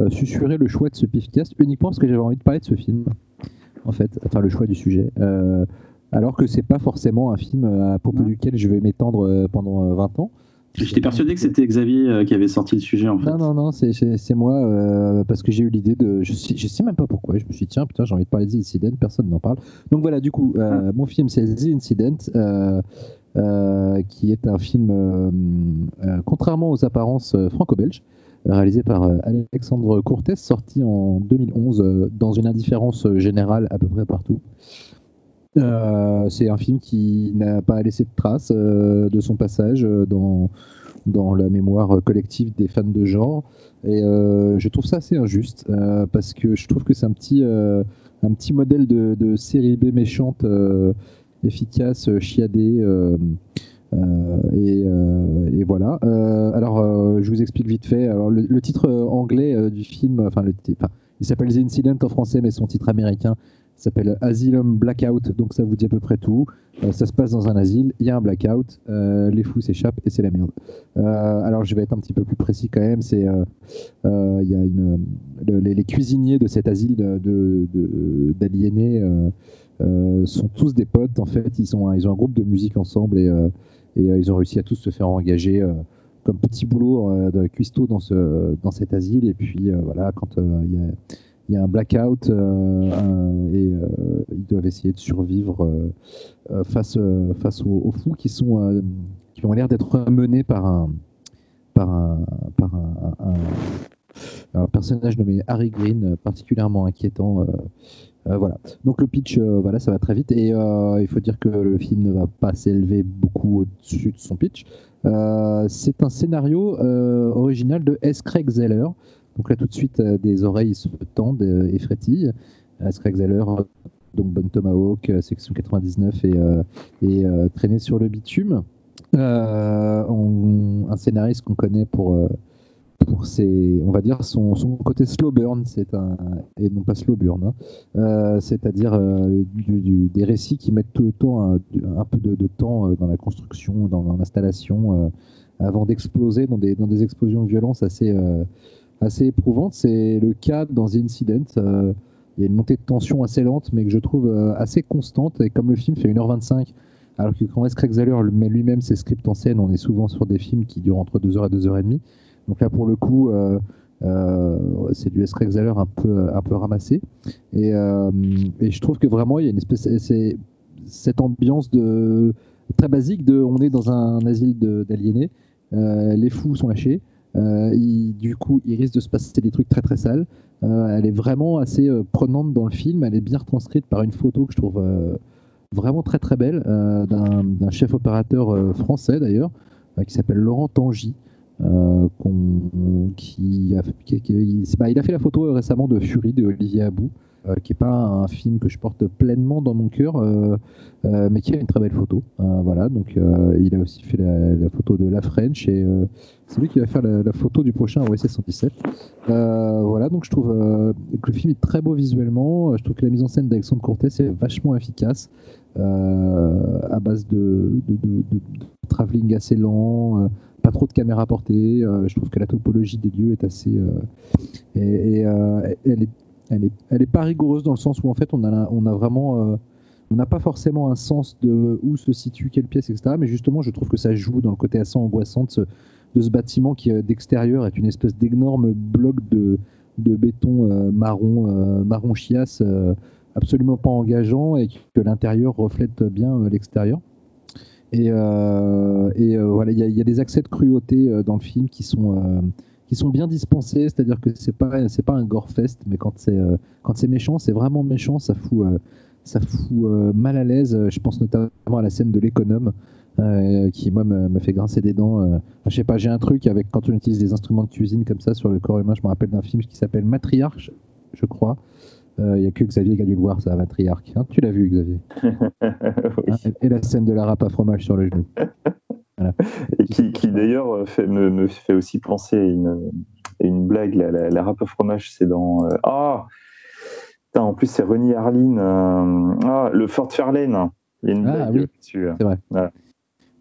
euh, susurré le choix de ce pifcast uniquement parce que j'avais envie de parler de ce film, en fait, enfin le choix du sujet. Euh, alors que c'est pas forcément un film à propos Ouais. duquel je vais m'étendre pendant euh, 20 ans. J'étais persuadé que c'était Xavier qui avait sorti le sujet en fait. Non, non, non, c'est- moi, euh, parce que j'ai eu l'idée de. Je sais, je sais même pas pourquoi. Je me suis dit, tiens, putain, j'ai envie de parler de The Incident, personne n'en parle. Donc voilà, du coup, euh, mon film, c'est The Incident, euh, qui est un film, euh, euh, contrairement aux apparences euh, franco-belges, réalisé par euh, Alexandre Cortés, sorti en 2011 euh, dans une indifférence euh, générale à peu près partout. Euh, c'est un film qui n'a pas laissé de traces euh, de son passage euh, dans, dans la mémoire collective des fans de genre. Et euh, je trouve ça assez injuste euh, parce que je trouve que c'est un petit, euh, un petit modèle de, série B méchante, euh, efficace, euh, euh, et, euh, et voilà. Euh, alors, euh, je vous explique vite fait. Alors, le, titre euh, anglais euh, du film, enfin, le, il s'appelle The Incident en français, mais son titre américain s'appelle Asylum Blackout. Donc, ça vous dit à peu près tout. Euh, ça se passe dans un asile, il y a un blackout, euh, les fous s'échappent et c'est la merde. Euh, alors, je vais être un petit peu plus précis quand même. C'est, euh, euh, y a les, cuisiniers de cet asile d'aliénés. euh, euh, sont tous des potes en fait ils ont un, ils ont un groupe de musique ensemble et, euh, et ils ont réussi à tous se faire engager comme petit boulot de cuistot dans, ce, dans cet asile. Et puis voilà, quand il y a un blackout euh, et euh, ils doivent essayer de survivre euh, face, face aux, fous qui, sont, qui ont l'air d'être menés par un, par un, personnage nommé Harry Green, particulièrement inquiétant. Voilà. Donc le pitch, voilà, ça va très vite et il faut dire que le film ne va pas s'élever beaucoup au-dessus de son pitch. c'est un scénario original de S. Craig Zeller, donc là, tout de suite, euh, des oreilles se tendent euh, et frétillent. Euh, Scrag Zeller, donc Bon Tomahawk, section 99 et, et traîner sur le bitume. un scénariste qu'on connaît pour pour ses, on va dire son, son côté slow burn, c'est un et non pas slow burn, hein. c'est-à-dire du, des récits qui mettent tout le temps un, un peu de, temps dans la construction, dans, l'installation, avant d'exploser dans des, dans des explosions de violence assez assez éprouvante. C'est le cas dans The Incident. Euh, il y a une montée de tension assez lente, mais que je trouve euh, assez constante. Et comme le film fait 1h25, alors que quand Wes met lui-même ses scripts en scène, on est souvent sur des films qui durent entre 2h et 2h30. Donc là, pour le coup, euh, c'est du Craig un peu, un peu ramassé. Et, et, je trouve que vraiment, il y a une espèce. Cette ambiance de très basique de on est dans un asile d'aliénés, les fous sont lâchés. Euh, du coup, il risque de se passer des trucs très très sales. Euh, elle est vraiment assez euh, prenante dans le film. Elle est bien retranscrite par une photo que je trouve vraiment très très belle d'un chef opérateur français d'ailleurs qui s'appelle Laurent Tangy. Qui, a, il a fait la photo récemment de Fury de Olivier Abou. Euh, qui n'est pas un film que je porte pleinement dans mon cœur, euh, euh, mais qui a une très belle photo. voilà, donc il a aussi fait la, photo de La French et c'est lui qui va faire la, photo du prochain OSS 117. voilà, donc je trouve que le film est très beau visuellement. Je trouve que la mise en scène d'Alexandre Cortez est vachement efficace. à base de, de, travelling assez lent, pas trop de caméras portées. je trouve que la topologie des lieux est assez. et, et elle est elle est, elle est pas rigoureuse dans le sens où en fait on a, on a vraiment, euh, on n'a pas forcément un sens de où se situe quelle pièce, etc. Mais justement, je trouve que ça joue dans le côté assez angoissant de ce, bâtiment qui euh, d'extérieur est une espèce d'énorme bloc de, béton euh, marron, marron chiasse, absolument pas engageant et que l'intérieur reflète bien l'extérieur. Et, et voilà, il y, a des accès de cruauté dans le film qui sont qui sont bien dispensés, c'est-à-dire que c'est pas c'est pas un gore fest, mais quand c'est euh, quand c'est méchant, c'est vraiment méchant, ça fout euh, ça fout euh, mal à l'aise. Je pense notamment à la scène de l'économe. qui moi me, fait grincer des dents. je sais pas, j'ai un truc avec quand on utilise des instruments de cuisine comme ça sur le corps humain. Je me rappelle d'un film qui s'appelle Matriarche, je crois. Il n'y a que Xavier qui a dû le voir, ça, Matriarche. Hein, tu l'as vu, Xavier hein, et, la scène de la râpe à fromage sur le genou. Et qui, d'ailleurs me, fait aussi penser à une, une blague. La, la, râpe au fromage, c'est dans. Euh, ah En plus, c'est René Harlin. Euh, ah, le Fort Fairlane. Il y a une ah, blague dessus. C'est vrai.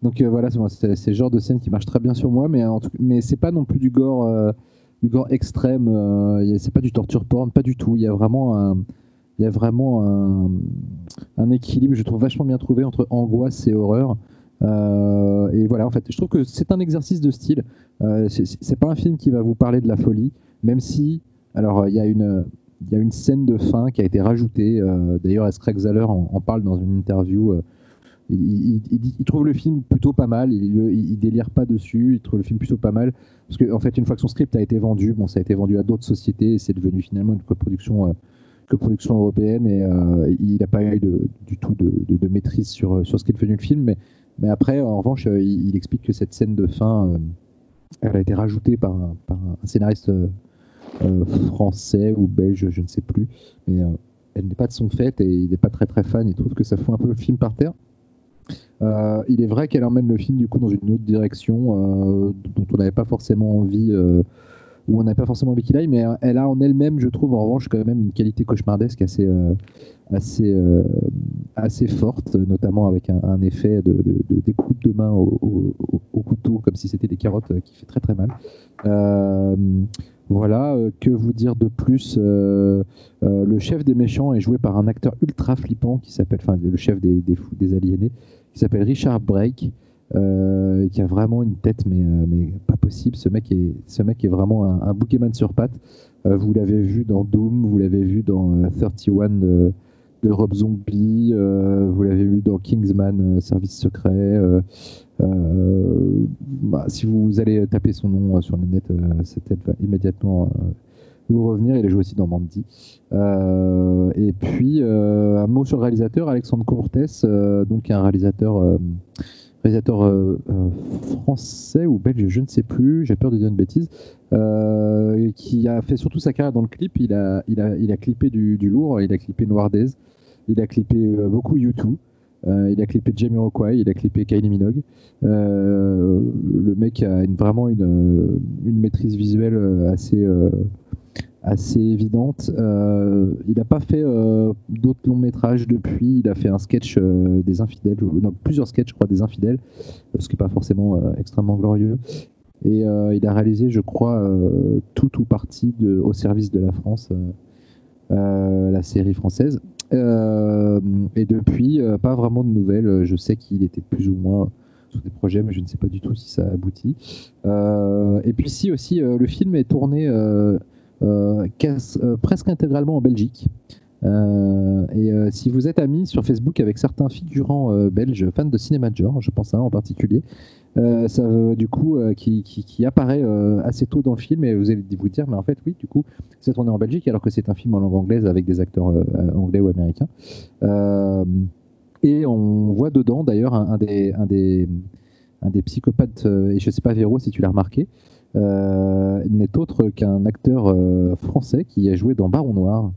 Donc euh, voilà, c'est ce genre de scène qui marche très bien sur moi, mais, en tout, mais c'est pas non plus du gore, du gore extrême. c'est pas du torture porn, pas du tout. Il y a vraiment un il y a vraiment un, équilibre, je trouve vachement bien trouvé entre angoisse et horreur. Euh, et voilà, en fait, je trouve que c'est un exercice de style. Euh, c'est pas un film qui va vous parler de la folie, même si, alors, il y a une. Il y a une scène de fin qui a été rajoutée. Euh, d'ailleurs, Craig Zeller en, parle dans une interview. Il, trouve le film plutôt pas mal. Il, délire pas dessus. Il trouve le film plutôt pas mal parce qu'en en fait, une fois que son script a été vendu, bon, ça a été vendu à d'autres sociétés. C'est devenu finalement une coproduction coproduction européenne et il n'a pas eu du tout de, maîtrise sur, sur ce qui est devenu le film. Mais après, en revanche, euh, il, explique que cette scène de fin, euh, elle a été rajoutée par un, scénariste euh, français ou belge, je ne sais plus. Mais elle n'est pas de son fait et il n'est pas très très fan. Il trouve que ça fout un peu le film par terre. Il est vrai qu'elle emmène le film du coup dans une autre direction dont on n'avait pas forcément envie où on n'a pas forcément envie qu'il aille, mais elle a en elle-même, je trouve, en revanche, quand même une qualité cauchemardesque assez, euh, assez, euh, assez forte, notamment avec un, effet de, de, découpe de main au, couteau, comme si c'était des carottes, euh, qui fait très très mal. Voilà, que vous dire de plus Le chef des méchants est joué par un acteur ultra flippant qui s'appelle, enfin, le chef des, des aliénés, qui s'appelle Richard Brake. euh, qui a vraiment une tête, mais, euh, mais pas possible. Ce mec est, vraiment un, un sur pattes. Euh, vous l'avez vu dans Doom, vous l'avez vu dans 31 de, de Rob Zombie, vous l'avez vu dans Kingsman, Service Secret. Bah, si vous allez taper son nom sur le net, sa tête va immédiatement vous revenir. Il a joué aussi dans Mandy. Euh, et puis, euh, un mot sur le réalisateur, Alexandre Cortès, euh, donc un réalisateur, français ou belge, je ne sais plus, j'ai peur de dire une bêtise, qui a fait surtout sa carrière dans le clip. Il a, il clippé du, lourd, il a clippé Noir il a clippé beaucoup YouTube. Il a clippé Jamie Rockway, il a clippé Kylie Minogue. le mec a vraiment une, une, maîtrise visuelle assez, assez évidente. Euh, il n'a pas fait euh, d'autres longs métrages depuis. Il a fait un sketch euh, des infidèles, plusieurs sketchs, je crois, des infidèles, ce qui n'est pas forcément extrêmement glorieux. Et il a réalisé, je crois, tout ou partie de, au service de la France, la série française. Et depuis, pas vraiment de nouvelles. Je sais qu'il était plus ou moins sur des projets, mais je ne sais pas du tout si ça aboutit. et puis si aussi, le film est tourné euh, euh, presque intégralement en Belgique. Euh, et si vous êtes amis sur Facebook avec certains figurants belges fans de cinéma de genre, je pense à un en particulier, ça du coup qui, qui, apparaît assez tôt dans le film et vous allez vous dire mais en fait oui du coup c'est tourné en Belgique alors que c'est un film en langue anglaise avec des acteurs anglais ou américains et on voit dedans d'ailleurs un, des, un, des, un des psychopathes et je sais pas Véro si tu l'as remarqué euh, n'est autre qu'un acteur euh, français qui a joué dans Baron Noir.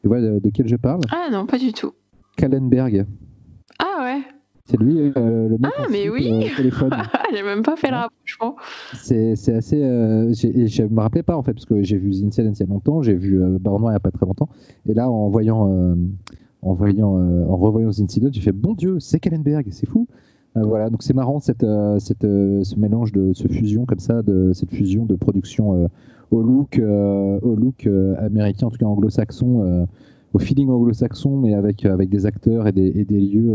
Tu vois de, quel je parle? Ah non, pas du tout. Kallenberg. Ah ouais c'est lui euh, le mec Ah, mais oui J'ai même pas fait le rapprochement. C'est assez. Euh, je me rappelais pas en fait, parce que j'ai vu Incident il y a longtemps, j'ai vu Baron Noir il y a pas très longtemps. Et là, en voyant. en, voyant, en revoyant Incident, j'ai fait Bon Dieu, c'est Kallenberg, c'est fou euh, voilà, donc c'est marrant cette, euh, cette, euh, ce mélange de ce fusion comme ça, de cette fusion de production au look, au look américain, en tout cas anglo-saxon, au feeling anglo-saxon, mais avec, avec des acteurs et des, et des lieux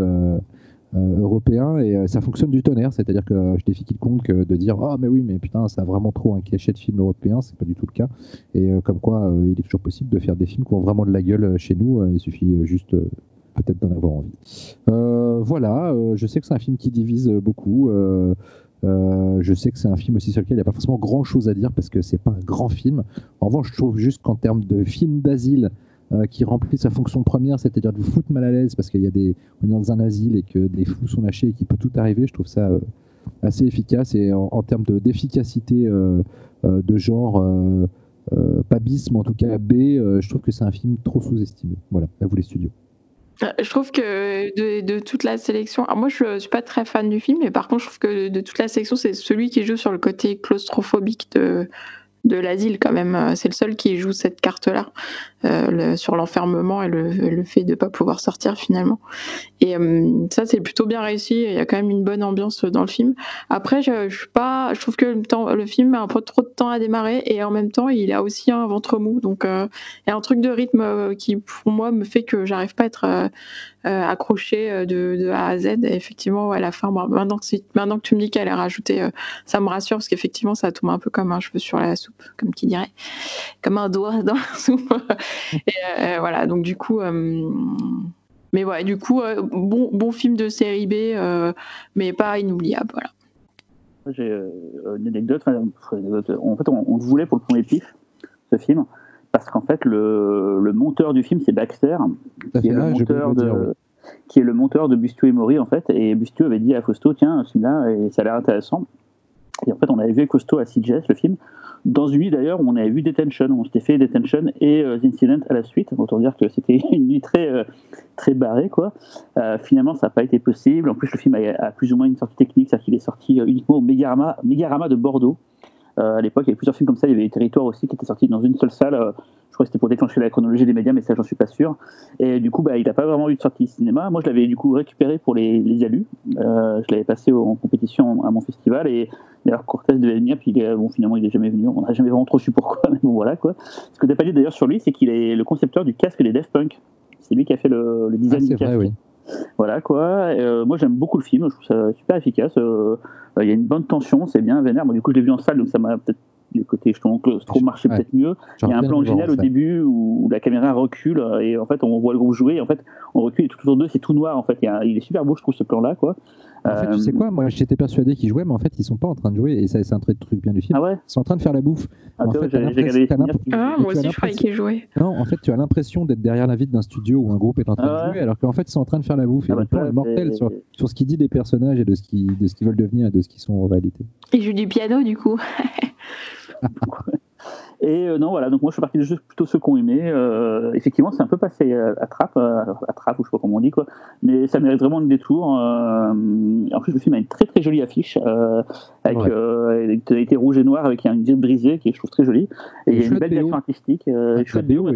européens. Et ça fonctionne du tonnerre, c'est-à-dire que je défie quiconque de dire Ah, mais oui, mais putain, ça a vraiment trop un cachet de film européen, c'est pas du tout le cas. Et comme quoi, il est toujours possible de faire des films qui ont vraiment de la gueule chez nous, il suffit juste peut-être d'en avoir envie. Euh, voilà, euh, je sais que c'est un film qui divise beaucoup. Euh, je sais que c'est un film aussi sur lequel il n'y a pas forcément grand chose à dire parce que c'est pas un grand film. En revanche, je trouve juste qu'en termes de film d'asile qui remplit sa fonction première, c'est-à-dire de vous foutre mal à l'aise parce qu'il y a des, on est dans un asile et que des fous sont lâchés et qu'il peut tout arriver, je trouve ça assez efficace et en, termes d'efficacité de genre. pas bis, mais en tout cas B, je trouve que c'est un film trop sous-estimé. Voilà, à vous les studios. Je trouve que de, de, toute la sélection, moi je suis pas très fan du film, mais par contre je trouve que de toute la sélection, c'est celui qui joue sur le côté claustrophobique de, de l'asile quand même. Euh, c'est le seul qui joue cette carte-là euh, sur l'enfermement et le, fait de ne pas pouvoir sortir finalement. Et euh, ça, c'est plutôt bien réussi. Il y a quand même une bonne ambiance dans le film. Après, je, je, pas, je trouve que le, temps, le film a un peu trop de temps à démarrer et en même temps, il a aussi un ventre mou. Donc, il y a un truc de rythme qui, pour moi, me fait que j'arrive pas à être euh, accroché euh, de, de, A à Z. Et effectivement, à la fin, maintenant, que maintenant que tu me dis qu'elle est rajoutée, euh, ça me rassure parce qu'effectivement, ça tombe un peu comme un cheveu sur la soupe, comme qui dirait, comme un doigt dans la soupe. Et voilà, donc du coup. mais ouais, du coup, bon, bon film de série B, mais pas inoubliable. Voilà. J'ai une anecdote. En fait, on, on, le voulait pour le premier pif, ce film parce qu'en fait, le, le, monteur du film, c'est Baxter, qui est, le monteur de, qui est le monteur de Bustio et Mori, en fait. Et Bustio avait dit à Fausto, tiens, celui-là, ça a l'air intéressant. Et en fait, on avait vu Costo à CJS, le film. Dans une nuit d'ailleurs, on avait vu Detention. On s'était fait Detention et euh, Incident à la suite. Autant dire que c'était une nuit très, euh, très barrée, quoi. Euh, finalement, ça n'a pas été possible. En plus, le film a, plus ou moins une sortie technique, c'est-à-dire qu'il est sorti uniquement au Megarama, Megarama de Bordeaux. Euh, à l'époque, il y avait plusieurs films comme ça. Il y avait Territoire aussi qui était sorti dans une seule salle. Euh, je crois que c'était pour déclencher la chronologie des médias, mais ça, j'en suis pas sûr. Et du coup, bah, il n'a pas vraiment eu de sortie cinéma. Moi, je l'avais du coup récupéré pour les, les Alus. Euh, je l'avais passé en compétition à mon festival. Et d'ailleurs, Cortez devait venir, puis bon, finalement, il n'est jamais venu. On n'a jamais vraiment trop su pourquoi, mais bon, voilà quoi. Ce que tu n'as pas dit d'ailleurs sur lui, c'est qu'il est le concepteur du casque des Daft Punk. C'est lui qui a fait le, design ah, du casque. Vrai, oui. Voilà quoi. Et, moi j'aime beaucoup le film, je trouve ça super efficace. Il y a une bonne tension, c'est bien vénère. Bon, du coup je l'ai vu en salle, donc ça m'a peut-être les côtés jetons trop marchait Ouais. peut-être mieux. Il y a un plan génial au début où la caméra recule et en fait on voit le groupe jouer. Et en fait on recule et tout autour d'eux c'est tout noir. En fait, il, y a un- il est super beau je trouve ce plan-là quoi. En fait, tu sais Euh, quoi Moi, j'étais persuadé qu'ils jouaient, mais en fait, ils sont pas en train de jouer. Et ça, c'est un très truc bien du film. Ah ouais. Ils sont en train de faire la bouffe. Ah, En fait, j'ai. Ah, moi tu as aussi, je croyais l'impression- qu'il jouait. Non, en fait, tu as l'impression d'être derrière la vitre d'un studio où un groupe est en train Ah de jouer, alors qu'en fait, ils sont en train de faire la bouffe. Et Ah bah, le plan est mortel sur, sur ce qu'il dit des personnages et de ce qu'ils de ce qu'ils veulent devenir et de ce qu'ils sont en réalité. Il joue du piano, du coup. Et euh, non, voilà, donc moi je suis parti de jeux plutôt ceux qui ont aimé. Euh, effectivement, c'est un peu passé à, à trappe, euh, à trappe, ou je sais pas comment on dit, quoi. Mais ça mérite vraiment le détour. Euh, en plus, le film a une très très jolie affiche, euh, avec Ouais. euh, une tonalité rouge et noire, avec une vitre brisée, qui est, je trouve, très jolie. Et une belle direction artistique. Euh, chouette BO,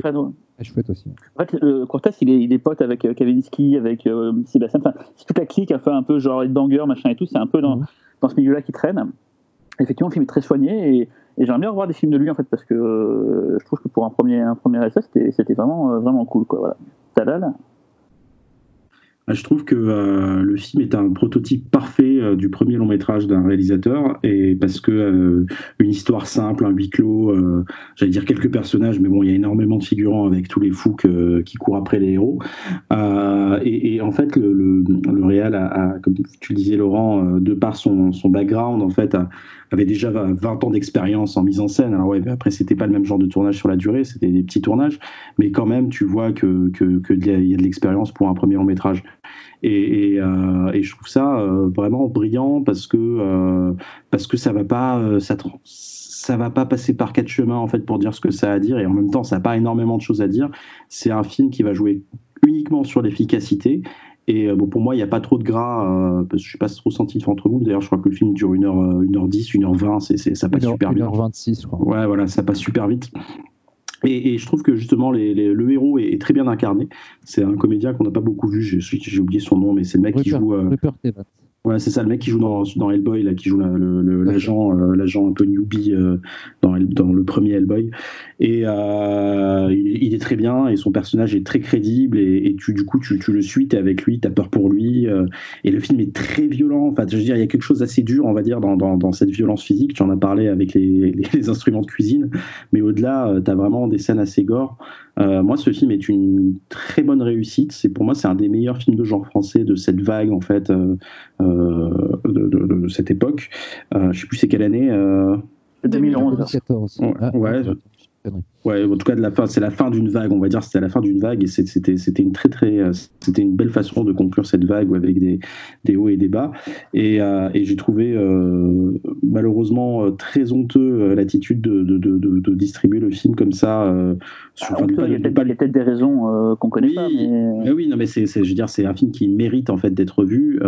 Ah, chouette aussi. en fait, euh, Cortez, il est, il est pote avec euh, Kavinsky, avec euh, Sébastien. Enfin, c'est toute la clique, un peu, un peu genre Headbanger, machin et tout. C'est un peu dans, Mhm. dans ce milieu-là qui traîne. Effectivement, le film est très soigné et, et j'aimerais bien revoir des films de lui en fait parce que euh, je trouve que pour un premier, un premier essai, c'était, vraiment, euh, vraiment cool. Quoi, voilà. Talal Ah, Je trouve que euh, le film est un prototype parfait du premier long métrage d'un réalisateur, et parce que une histoire simple, un huis clos, j'allais dire quelques personnages, mais bon, il y a énormément de figurants avec tous les fous que- qui courent après les héros. Et, en fait, le, le, réal, a, comme tu le disais, Laurent, de par son, son background, en fait, a- avait déjà 20 ans d'expérience en mise en scène. Alors ouais, après, c'était pas le même genre de tournage sur la durée, c'était des petits tournages, mais quand même, tu vois que que, que il y a- de l'expérience pour un premier long métrage. Et, euh, je trouve ça euh, vraiment brillant parce que euh, parce que ça va pas ça, ça va pas passer par quatre chemins en fait pour dire ce que ça a à dire et en même temps ça n'a pas énormément de choses à dire. C'est un film qui va jouer uniquement sur l'efficacité. Et euh, bon, pour moi, il n'y a pas trop de gras, euh, parce que je suis pas trop senti entre nous. D'ailleurs, je crois que le film dure 1h, 1h10, 1h20, c'est, c'est, ça passe super bien. 1h26, je crois. Ouais, voilà, ça passe super vite. Et, et je trouve que justement, les- les- le héros est, est très bien incarné. C'est un comédien qu'on n'a pas beaucoup vu, j'ai, oublié son nom, mais c'est le mec qui Rupert, joue. euh, Rupert Evans. Ouais, c'est ça, le mec qui joue dans, dans Hellboy, là, qui joue la- le- le- l'agent, euh, l'agent un peu newbie euh, dans, dans le premier Hellboy. Et euh, il, il est très bien, et son personnage est très crédible, et, et tu, du coup, tu, tu le suis, t'es avec lui, t'as peur pour lui. euh, et le film est très violent. Enfin, je veux dire, il y a quelque chose d'assez dur, on va dire, dans, dans, dans cette violence physique. Tu en as parlé avec les, les, les instruments de cuisine, mais au-delà, euh, t'as vraiment des scènes assez gore. Euh, moi, ce film est une très bonne réussite. C'est pour moi, c'est un des meilleurs films de genre français de cette vague, en fait. euh, euh, de, de- de cette époque. Euh, je sais plus c'est quelle année. euh, 2011. 2014. Ouais, Ah, ouais. Attends, connerie. Ouais, en tout cas de la fin, c'est la fin d'une vague, on va dire, c'était la fin d'une vague et c'était c'était une très très euh, c'était une belle façon de conclure cette vague avec des, des hauts et des bas et, euh, et j'ai trouvé euh, malheureusement très honteux l'attitude de, de, de, distribuer le film comme ça. euh, sur- Ah, il y a peut-être pas des raisons qu'on connaît Oui, pas. Mais... mais oui, non, mais c'est, c'est- je veux dire, c'est un film qui mérite en fait d'être vu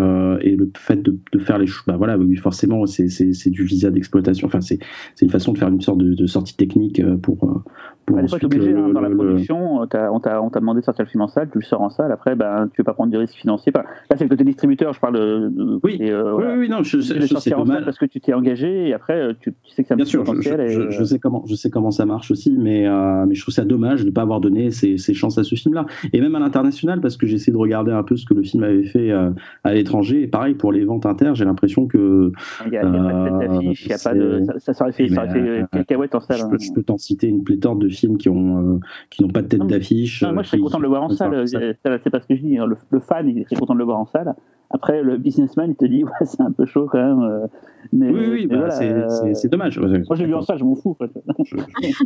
et le fait de, de faire les choses, bah voilà, oui, forcément, c'est, c'est, c'est du visa d'exploitation. Enfin, c'est, c'est une façon de faire une sorte de, sortie technique pour Bah, des fois, t'es obligé, le- hein, dans la production, euh, on t'a demandé de sortir le film en salle, tu le sors en salle, après, ben, tu veux pas prendre de risques financiers. Enfin, là, c'est le côté distributeur, je parle de. de- Oui. et, euh, Oui, voilà. oui, oui, non, je, sais- je sais en salle parce que tu t'es engagé et après, euh, tu, tu sais que un Bien sûr, je, potentiel. je- et, je sais comment, je sais comment ça marche aussi, mais, euh, mais je trouve ça dommage de ne pas avoir donné ces, ces chances à ce film-là. Et même à l'international, parce que j'ai essayé de regarder un peu ce que le film avait fait euh, à l'étranger. Et pareil, pour les ventes inter, j'ai l'impression que Il n'y a, pas de tête d'affiche, il y a pas de. euh, Ça, ça, ça aurait fait, ça aurait fait euh, cacahuète en salle. je hein. peux, je peux t'en citer une pléthore de films qui ont euh, qui n'ont pas de tête d'affiche. Moi, je serais qui- content de le voir en salle. euh, C'est pas ce que je dis. hein. Le, le fan, il serait content de le voir en salle. Après, le businessman, il te dit, ouais, c'est un peu chaud quand même. euh, Mais, Oui, oui, bah, voilà, c'est- euh, dommage. Moi, je l'ai vu en salle, je m'en fous. quoi. Je- je-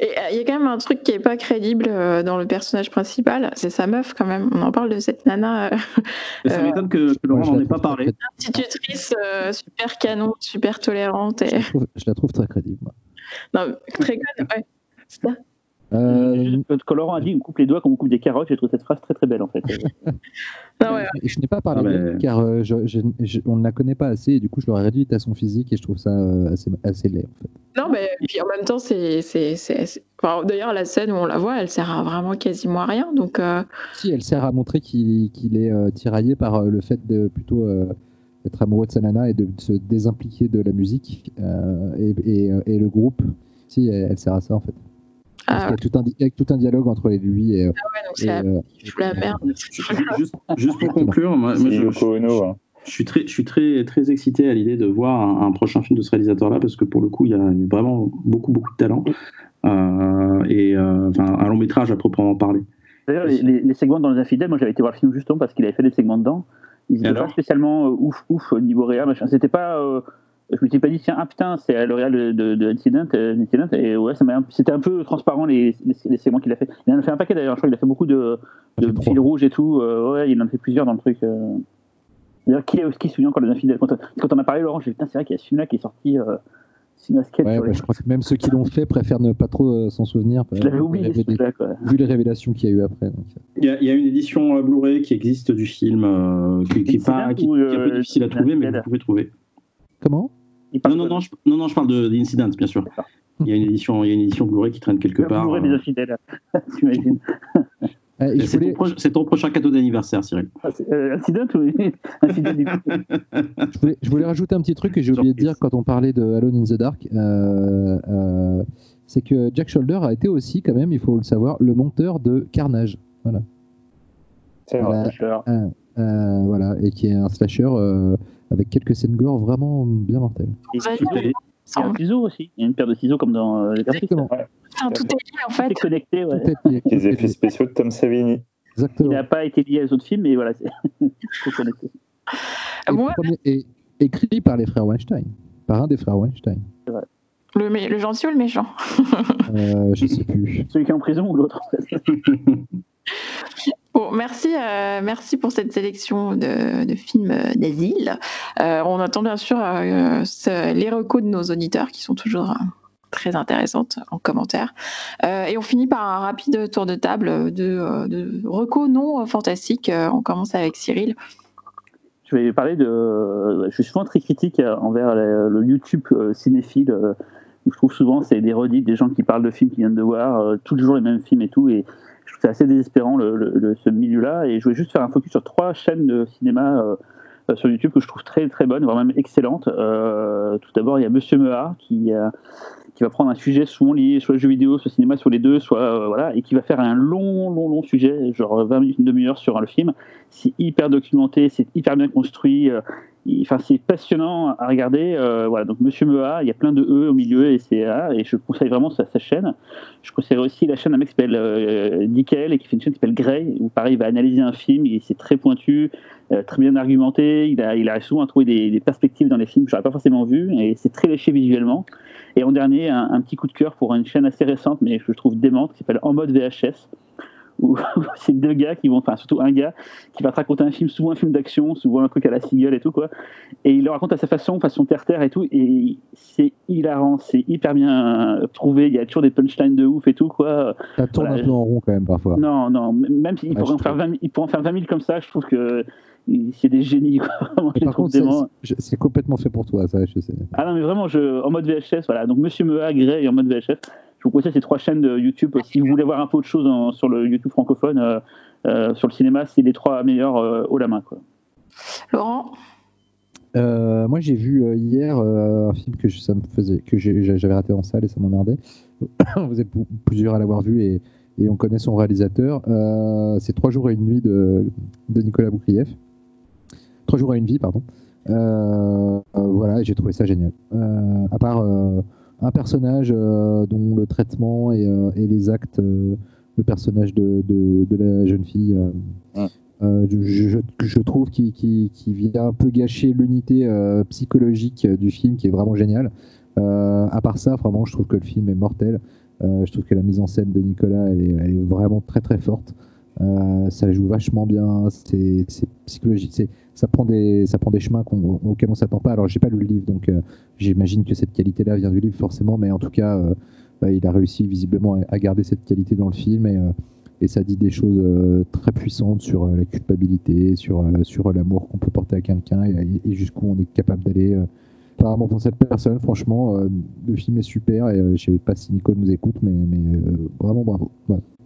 Et euh, il y a quand même un truc qui est pas crédible euh, dans le personnage principal, c'est sa meuf quand même. On en parle de cette nana euh, ça Euh, m'étonne que, que Laurent n'en ait pas parlé. institutrice euh, super canon, super tolérante Je la trouve, je la trouve très crédible. moi. Non, très conne, ouais. C'est ça. Euh, Laurent a dit, on coupe les doigts comme on coupe des carottes, j'ai trouvé cette phrase très très belle en fait. Non, ouais, et je n'ai pas parlé Ah, mais- car euh, je- je- je- on ne la connaît pas assez et du coup je l'aurais réduite à son physique et je trouve ça euh, assez, assez laid en fait. Non, mais puis en même temps, c'est. enfin, D'ailleurs, la scène où on la voit, elle sert à vraiment quasiment à rien. Donc, euh, Si elle sert à montrer qu'il est euh, tiraillé par euh, le fait de plutôt euh, être amoureux de sa nana et de se désimpliquer de la musique euh, et, et, et le groupe. Si elle, elle sert à ça en fait. Parce qu'il y a tout un, avec tout un dialogue entre les lui et. Ah ouais, donc c'est et, la, euh, je la merde. Juste, juste pour conclure, moi, moi, C'est je, Yoko Ono. hein. je suis très, je suis très, très excité à l'idée de voir un, un prochain film de ce réalisateur-là parce que pour le coup, il y a, il y a vraiment beaucoup, beaucoup de talent Euh, et euh, enfin, un long métrage à proprement parler. D'ailleurs, les, les- les segments dans Les Infidèles, moi j'avais été voir le film justement parce qu'il avait fait des segments dedans. Ils Et étaient pas spécialement euh, ouf, ouf au niveau réel, machin. C'était pas. euh, je me suis pas dit, tiens, ah putain, c'est le réel de, de, de Incident, euh, Incident, et ouais, c'était un peu transparent les, les, les segments qu'il a fait. Il en a fait un paquet d'ailleurs, je crois qu'il a fait beaucoup de, de fils rouges et tout. ouais, il en a fait plusieurs dans le truc. D'ailleurs, qui, qui se souvient des Infidèles? Quand, quand on a parlé, Laurent, j'ai dit, putain, c'est vrai qu'il y a ce film-là qui est sorti. Ouais, bah, je crois que même ceux qui l'ont fait préfèrent ne pas trop euh, s'en souvenir. Je l'avais oublié, vu les- truc-là, quoi. vu les révélations qu'il y a eu après. donc, euh. Il y a, il y a une édition euh, Blu-ray qui existe du film, euh, qui, qui est pas, Incident qui, ou, qui est un peu difficile à trouver, mais vous pouvez trouver. Comment? Non, non, je, non, non, je parle de d'Incident, bien sûr. Il y a une édition, il y a une édition Blu-ray qui traîne quelque part. Blu-ray des infidèles, t'imagines. Je C'est voulais, ton, pro- c'est ton prochain cadeau d'anniversaire, Cyril. Ah, c'est, euh, Incident ou infidèle du coup je, voulais, je voulais rajouter un petit truc que j'ai oublié de dire quand on parlait de Alone in the Dark. euh, euh, c'est que Jack Shoulder a été aussi, quand même, il faut le savoir, le monteur de Carnage. C'est vrai. Voilà. Euh, voilà, et qui est un slasher euh, avec quelques scènes gore vraiment bien mortelles. Il y a un ciseau aussi. Il y a une paire de ciseaux comme dans euh, les. Exactement. Putain, tout est lié en Tout fait. est connecté, ouais. Tout est lié, tout Les effets spéciaux de Tom Savini. Il Exactement. n'a pas été lié aux autres films, mais voilà, c'est tout connecté. Et, premier- et écrit par les frères Weinstein, par un des frères Weinstein. le gentil ou le méchant? Euh, je sais plus. Celui qui est en prison ou l'autre, en fait. Bon, merci, euh, merci pour cette sélection de, films d'asile. Euh, on attend bien sûr euh, les recos de nos auditeurs qui sont toujours euh, très intéressantes en commentaire. Et on finit par un rapide tour de table de, de recos non fantastiques. On commence avec Cyril. Je vais parler de. Je suis souvent très critique envers le, YouTube cinéphile. je trouve souvent c'est des redites, des gens qui parlent de films qu'ils viennent de voir, tous les mêmes films et tout. Et c'est assez désespérant le, ce milieu-là. Et je voulais juste faire un focus sur trois chaînes de cinéma euh, euh, sur YouTube que je trouve très très bonnes, voire même excellentes. Euh, tout d'abord, il y a Monsieur Mehar qui, qui va prendre un sujet souvent lié soit au jeu vidéo, soit cinéma, soit les deux, soit euh, voilà, et qui va faire un long, long, long sujet, genre 20 minutes, une demi-heure sur le film. C'est hyper documenté, c'est hyper bien construit. euh, Enfin, c'est passionnant à regarder. euh, voilà, donc Monsieur Mea, il y a plein de E au milieu et c'est A, et je conseille vraiment sa, sa chaîne. Je conseille aussi la chaîne d'un mec qui s'appelle Dickel et qui fait une chaîne qui s'appelle Grey, où pareil, il va analyser un film, et c'est très pointu, très bien argumenté. Il a, il a souvent trouvé des, des perspectives dans les films que j'aurais pas forcément vu, et c'est très léché visuellement. Et en dernier, un, un petit coup de cœur pour une chaîne assez récente, mais que je trouve démente, qui s'appelle En mode VHS, où c'est deux gars qui vont, enfin surtout un gars qui va te raconter un film, souvent un film d'action, souvent un truc à la Seagull et tout quoi. Et il le raconte à sa façon, façon terre-terre et tout, et c'est hilarant, c'est hyper bien euh, trouvé. Il y a toujours des punchlines de ouf et tout quoi. Ça tourne Voilà, un peu en rond quand même parfois. Non, non, même s'il Ouais, pourrait en faire trouve. 20 000 il pourrait en faire 20 000 comme ça, je trouve que c'est des génies. C'est- complètement fait pour toi, ça, je sais. Ah non, mais vraiment, je, en mode VHS, voilà. Donc, Monsieur Mea, Grey et en mode VHS. Je vous conseille ces trois chaînes de YouTube. Si vous voulez voir un peu autre chose en- sur le YouTube francophone, euh, euh, sur le cinéma, c'est les trois meilleurs euh, haut la main. Quoi. Laurent? Euh, moi, j'ai vu hier euh, un film que je- ça me faisait, que j'avais raté en salle et ça m'emmerdait. Vous êtes plusieurs à l'avoir vu et, et on connaît son réalisateur. Euh, c'est Trois jours et une nuit de, de Nicolas Boukrieff. Trois jours et une vie, pardon. Euh, euh, voilà, j'ai trouvé ça génial. Euh, à part un personnage dont le traitement et, et les actes, le personnage de, de, de la jeune fille. Ouais. euh, je, je- je trouve qu'il vient un peu gâcher l'unité euh, psychologique du film qui est vraiment génial. Euh, à part ça, vraiment, je trouve que le film est mortel. Je trouve que la mise en scène de Nicolas, elle est, elle est vraiment très très forte. Ça joue vachement bien, c'est c'est psychologique, c'est ça prend des ça prend des chemins auxquels on s'attend pas. Alors j'ai pas lu le livre, donc euh, j'imagine que cette qualité-là vient du livre forcément, mais en tout cas, euh, bah, il a réussi visiblement à, garder cette qualité dans le film et, euh, ça dit des choses très puissantes sur la culpabilité, sur sur l'amour qu'on peut porter à quelqu'un et, jusqu'où on est capable d'aller. Apparemment pour cette personne, franchement, le film est super et je sais pas si Nico nous écoute, mais, mais vraiment bravo.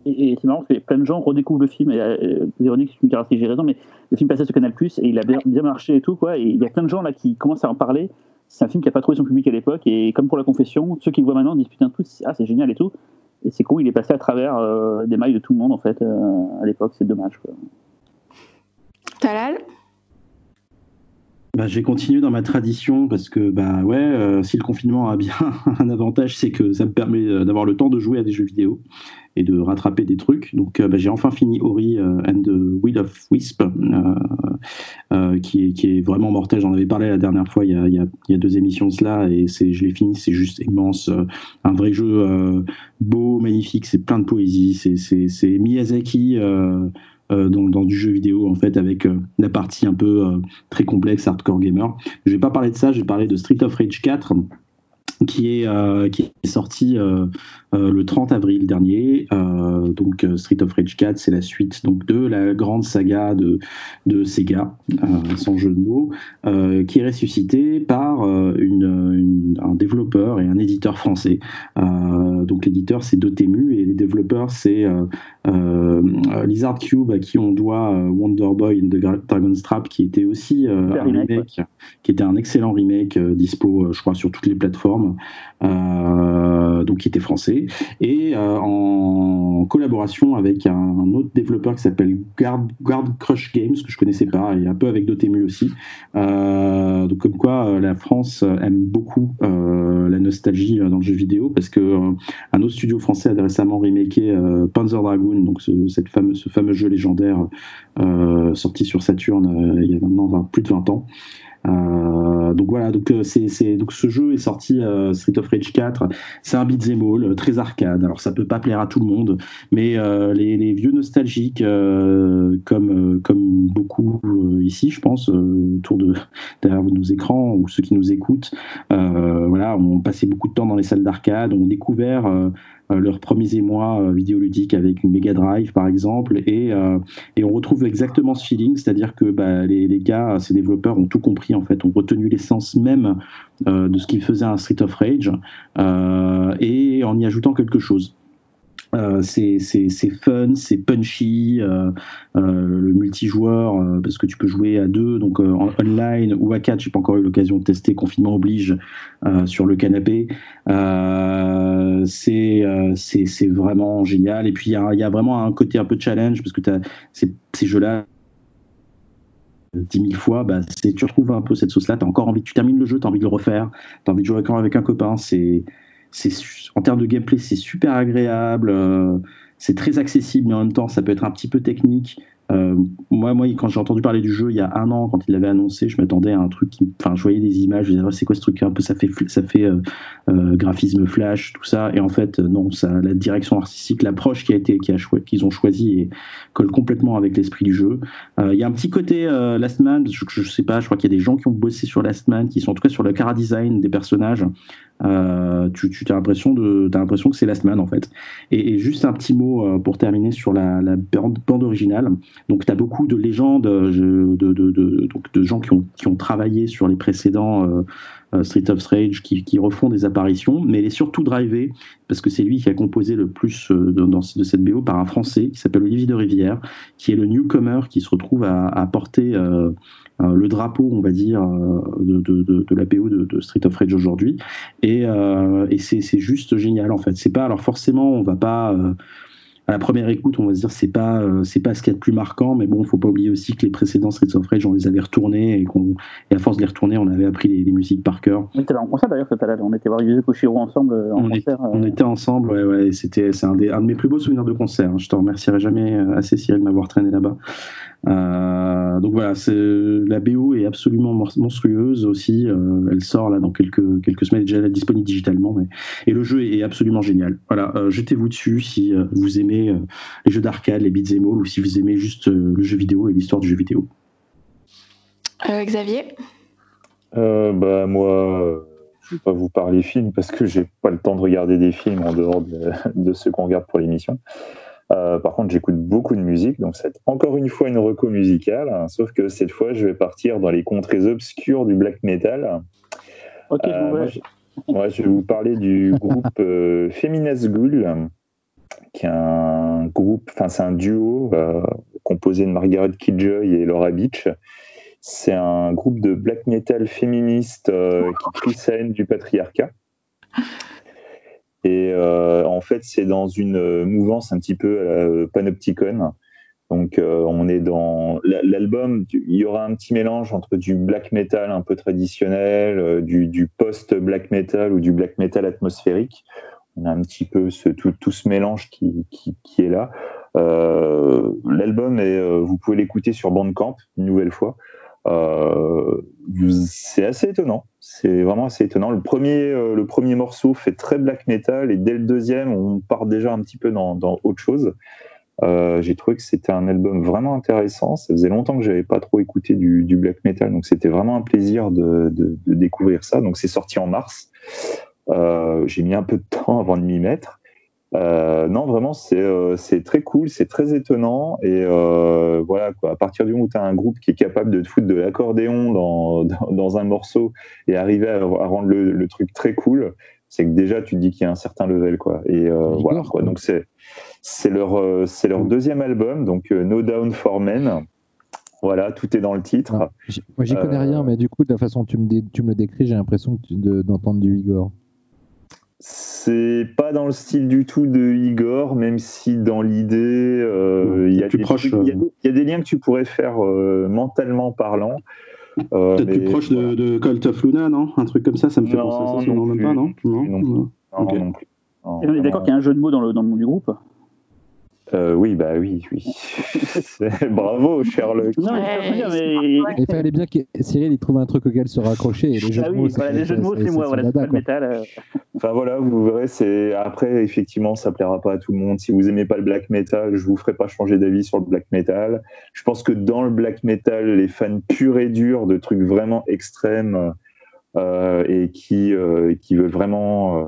Et, et c'est marrant parce que plein de gens redécouvrent le film. Et, euh, Véronique, tu me diras si j'ai raison, mais le film passait sur Canal et il a bien, bien marché et tout. Quoi, et il y a plein de gens là qui commencent à en parler. C'est un film qui n'a pas trouvé son public à l'époque. Et comme pour La Confession, ceux qui le voient maintenant disent putain, tout, ah, c'est génial et tout. et c'est con, il est passé à travers des mailles de tout le monde en fait à l'époque. C'est dommage. Quoi. Talal? Bah, j'ai continué dans ma tradition parce que bah ouais, euh, si le confinement a bien un avantage, c'est que ça me permet euh, d'avoir le temps de jouer à des jeux vidéo et de rattraper des trucs. Donc euh, bah, j'ai enfin fini Ori and the Will of Wisp, qui, est, qui est vraiment mortel. J'en avais parlé la dernière fois, il y a, deux émissions de cela, et je l'ai fini, c'est juste immense. un vrai jeu beau, magnifique, c'est plein de poésie, c'est, Miyazaki euh, dans, du jeu vidéo en fait avec euh, la partie un peu euh, très complexe hardcore gamer. Je vais pas parler de ça, je vais parler de Street of Rage 4 qui est, qui est sorti euh, le 30 avril dernier. Euh, donc euh, Street of Rage 4, c'est la suite donc de la grande saga de, de Sega, sans jeu de mots, qui est ressuscité par une, un développeur et un éditeur français. donc l'éditeur c'est Dotemu et les développeurs c'est Lizard Cube à qui on doit Wonder Boy and the Dragon's Trap qui était aussi un remake, qui était un excellent remake dispo je crois sur toutes les plateformes donc qui était français et euh, en collaboration avec un, autre développeur qui s'appelle Guard, Crush Games, que je connaissais pas, et un peu avec Dotemu aussi. Euh, donc comme quoi euh, la France aime beaucoup la nostalgie dans le jeu vidéo, parce que un autre studio français a récemment remaké Panzer Dragoon, donc ce, cette ce fameux jeu légendaire sorti sur Saturn il y a maintenant plus de 20 ans. Euh, donc voilà, donc euh, c'est donc ce jeu est sorti euh, Street of Rage 4. C'est un beat'em all très arcade. Alors ça peut pas plaire à tout le monde, mais les, vieux nostalgiques comme comme beaucoup ici, je pense, autour de derrière nos écrans ou ceux qui nous écoutent, voilà, ont passé beaucoup de temps dans les salles d'arcade, ont découvert euh, leurs premiers émois euh, vidéoludiques avec une Mega Drive par exemple. Et, euh, et on retrouve exactement ce feeling c'est-à-dire que bah, les, les, gars ces développeurs ont tout compris en fait ont retenu l'essence même de ce qu'ils faisaient un Street of Rage et en y ajoutant quelque chose. euh, c'est fun, c'est punchy, euh, euh, le multijoueur, parce que tu peux jouer à deux, donc en online ou à quatre, j'ai pas encore eu l'occasion de tester, confinement oblige, sur le canapé. c'est vraiment génial. Et puis il y, y a, vraiment un côté un peu challenge, parce que as, ces, jeux-là, 10 000 fois, bah, tu retrouves un peu cette sauce-là, tu encore envie, tu termines le jeu, tu as envie de le refaire, tu as envie de jouer avec un copain, c'est en termes de gameplay, c'est super agréable. Euh, c'est très accessible, mais en même temps, ça peut être un petit peu technique. Euh, moi, quand j'ai entendu parler du jeu il y a un an, quand il l'avait annoncé, je m'attendais à un truc qui, enfin, je voyais des images, je disais, oh, c'est quoi ce truc un peu, ça fait, ça fait euh, graphisme flash, tout ça, et en fait, non, ça, la direction artistique, l'approche qui a été, qui a qu'ils ont choisi, et colle complètement avec l'esprit du jeu. Il y a un petit côté Last Man, je, je, sais pas, je crois qu'il y a des gens qui ont bossé sur Last Man, qui sont en tout cas sur le cara design des personnages. Euh, tu, as l'impression que c'est Last Man en fait. Et, juste un petit mot euh, pour terminer sur la, la bande, originale. Donc tu as beaucoup de légendes de, de, gens qui ont, travaillé sur les précédents euh, Street of Rage qui, refont des apparitions, mais elle est surtout drivée parce que c'est lui qui a composé le plus dans, de cette BO par un Français qui s'appelle Olivier de Rivière, qui est le newcomer qui se retrouve à, porter euh, le drapeau, on va dire, euh, de, de, de, la BO de, Street of Rage aujourd'hui. Et, euh, et c'est juste génial en fait. C'est pas alors forcément, on va pas à la première écoute, on va se dire c'est pas c'est pas ce qu'il y a de plus marquant, mais bon, faut pas oublier aussi que les précédents Street of Rage, on les avait retournés et, qu'on à force de les retourner, on avait appris les, musiques par cœur. On était en concert d'ailleurs cette année, on était voir Yuzo Koshiro ensemble en on concert. on était ensemble, ouais, ouais, c'était c'est un, un, de mes plus beaux souvenirs de concert. Hein. Je te remercierai jamais assez Cyril de m'avoir traîné là-bas. Euh, donc voilà, la BO est absolument monstrueuse aussi. Euh, elle sort là dans quelques, quelques semaines, déjà disponible digitalement. Mais... Et le jeu est, absolument génial. Voilà, euh, jetez-vous dessus si vous aimez les jeux d'arcade, les beats all, ou si vous aimez juste le jeu vidéo et l'histoire du jeu vidéo. Xavier? Bah, Moi, je ne vais pas vous parler films parce que j'ai pas le temps de regarder des films en dehors de, de ceux qu'on regarde pour l'émission. Euh, par contre, j'écoute beaucoup de musique, donc c'est encore une fois une reco musicale, hein, sauf que cette fois, je vais partir dans les contrées obscures du black metal. Ok, euh, moi, je, vais vous parler du groupe euh, Feminist Ghoul, qui est un groupe, enfin c'est un duo euh, composé de Margaret Kidjoy et Laura Beach. C'est un groupe de black metal féministe qui prie scène du patriarcat. Et en fait, c'est dans une mouvance un petit peu panopticon. Donc, on est dans l'album. Il y aura un petit mélange entre du black metal un peu traditionnel, du, post-black metal ou du black metal atmosphérique on a un petit peu tout, ce mélange qui, est là. Euh, L'album, est, euh, vous pouvez l'écouter sur Bandcamp, une nouvelle fois. Euh, c'est assez étonnant. C'est vraiment assez étonnant. Le premier, euh, le premier morceau fait très black metal et dès le deuxième, on part déjà un petit peu dans, autre chose. Euh, j'ai trouvé que c'était un album vraiment intéressant. Ça faisait longtemps que j'avais pas trop écouté du, black metal, donc c'était vraiment un plaisir de, découvrir ça. Donc c'est sorti en mars. J'ai mis un peu de temps avant de m'y mettre. Euh, non, vraiment, c'est euh, c'est très cool, c'est très étonnant. Et euh, voilà, quoi, à partir du moment où tu as un groupe qui est capable de te foutre de l'accordéon dans, dans, dans, un morceau et arriver à, à rendre le, le, truc très cool, c'est que déjà tu te dis qu'il y a un certain level. Quoi. Et voilà, quoi. Donc c'est leur, leur deuxième album, donc No Down for Men. Voilà, tout est dans le titre. Ah, moi, j'y connais rien, mais du coup, de la façon dont tu me, tu me le décris, j'ai l'impression d'entendre du Igor. C'est pas dans le style du tout de Igor, même si dans l'idée, euh, il y, y, a des liens que tu pourrais faire euh, mentalement parlant. Euh, Peut-être plus proche de, de, Cult of Luna, non? Un truc comme ça, ça me fait penser à ça, non, même pas, non? Non, non, non, okay. non plus. On est d'accord qu'il y a un jeu de mots dans le, dans le nom du groupe? Euh, oui, bah oui, oui. Bravo, Sherlock. Non, mais... Il fallait bien que Cyril il trouve un truc auquel se raccrocher. Et les jeux ah de mots, voilà, les jeux de mots, c'est moi, voilà, c'est métal. Euh. Enfin voilà, vous verrez, c'est après effectivement, ça plaira pas à tout le monde. Si vous aimez pas le black metal, je vous ferai pas changer d'avis sur le black metal. Je pense que dans le black metal, les fans purs et durs de trucs vraiment extrêmes euh, et qui euh, qui veulent vraiment euh,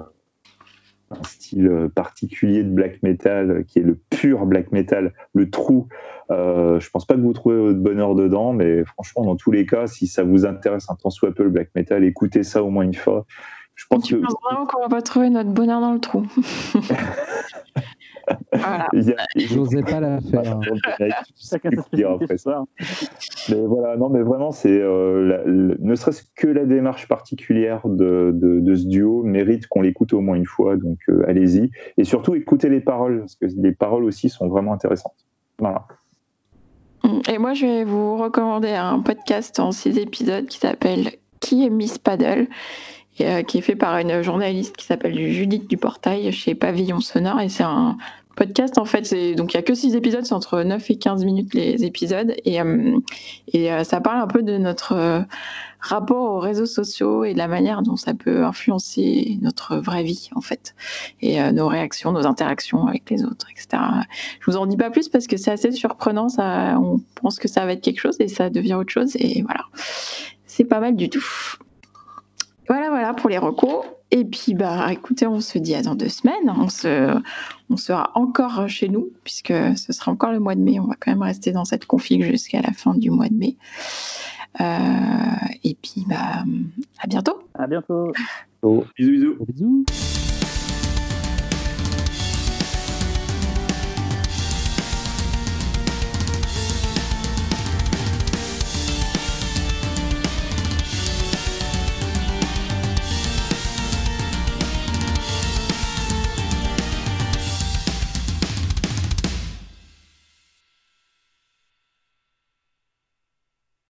un style euh, particulier de black metal euh, qui est le pur black metal, le trou. Euh, je pense pas que vous trouvez votre bonheur dedans, mais franchement, dans tous les cas, si ça vous intéresse un tant soit peu le black metal, écoutez ça au moins une fois. Je pense tu que... penses vraiment qu'on va pas trouver notre bonheur dans le trou. Voilà. J'osais pas la faire. mais voilà, non, mais vraiment, c'est euh, ne serait-ce que la démarche particulière de, de, de ce duo mérite qu'on l'écoute au moins une fois. Donc, euh, allez-y. Et surtout, écoutez les paroles, parce que les paroles aussi sont vraiment intéressantes. Voilà. Et moi, je vais vous recommander un podcast en six épisodes qui s'appelle Qui est Miss Paddle? Euh, qui est fait par une journaliste qui s'appelle Judith Duportail chez Pavillon Sonore. Et c'est un podcast, en fait. Donc, il n'y a que 6 épisodes, c'est entre 9 et 15 minutes les épisodes. Et, euh, et euh, ça parle un peu de notre rapport aux réseaux sociaux et de la manière dont ça peut influencer notre vraie vie, en fait. Et nos réactions, nos interactions avec les autres, etc. Je vous en dis pas plus parce que c'est assez surprenant. Ça, on pense que ça va être quelque chose et ça devient autre chose. Et voilà. C'est pas mal du tout. Voilà, voilà pour les recours. Et puis, bah, écoutez, on se dit à dans deux semaines. On, se, on sera encore chez nous, puisque ce sera encore le mois de mai. On va quand même rester dans cette config jusqu'à la fin du mois de mai. Euh, et puis, bah, à bientôt. À bientôt. Bisous, bisous. bisous.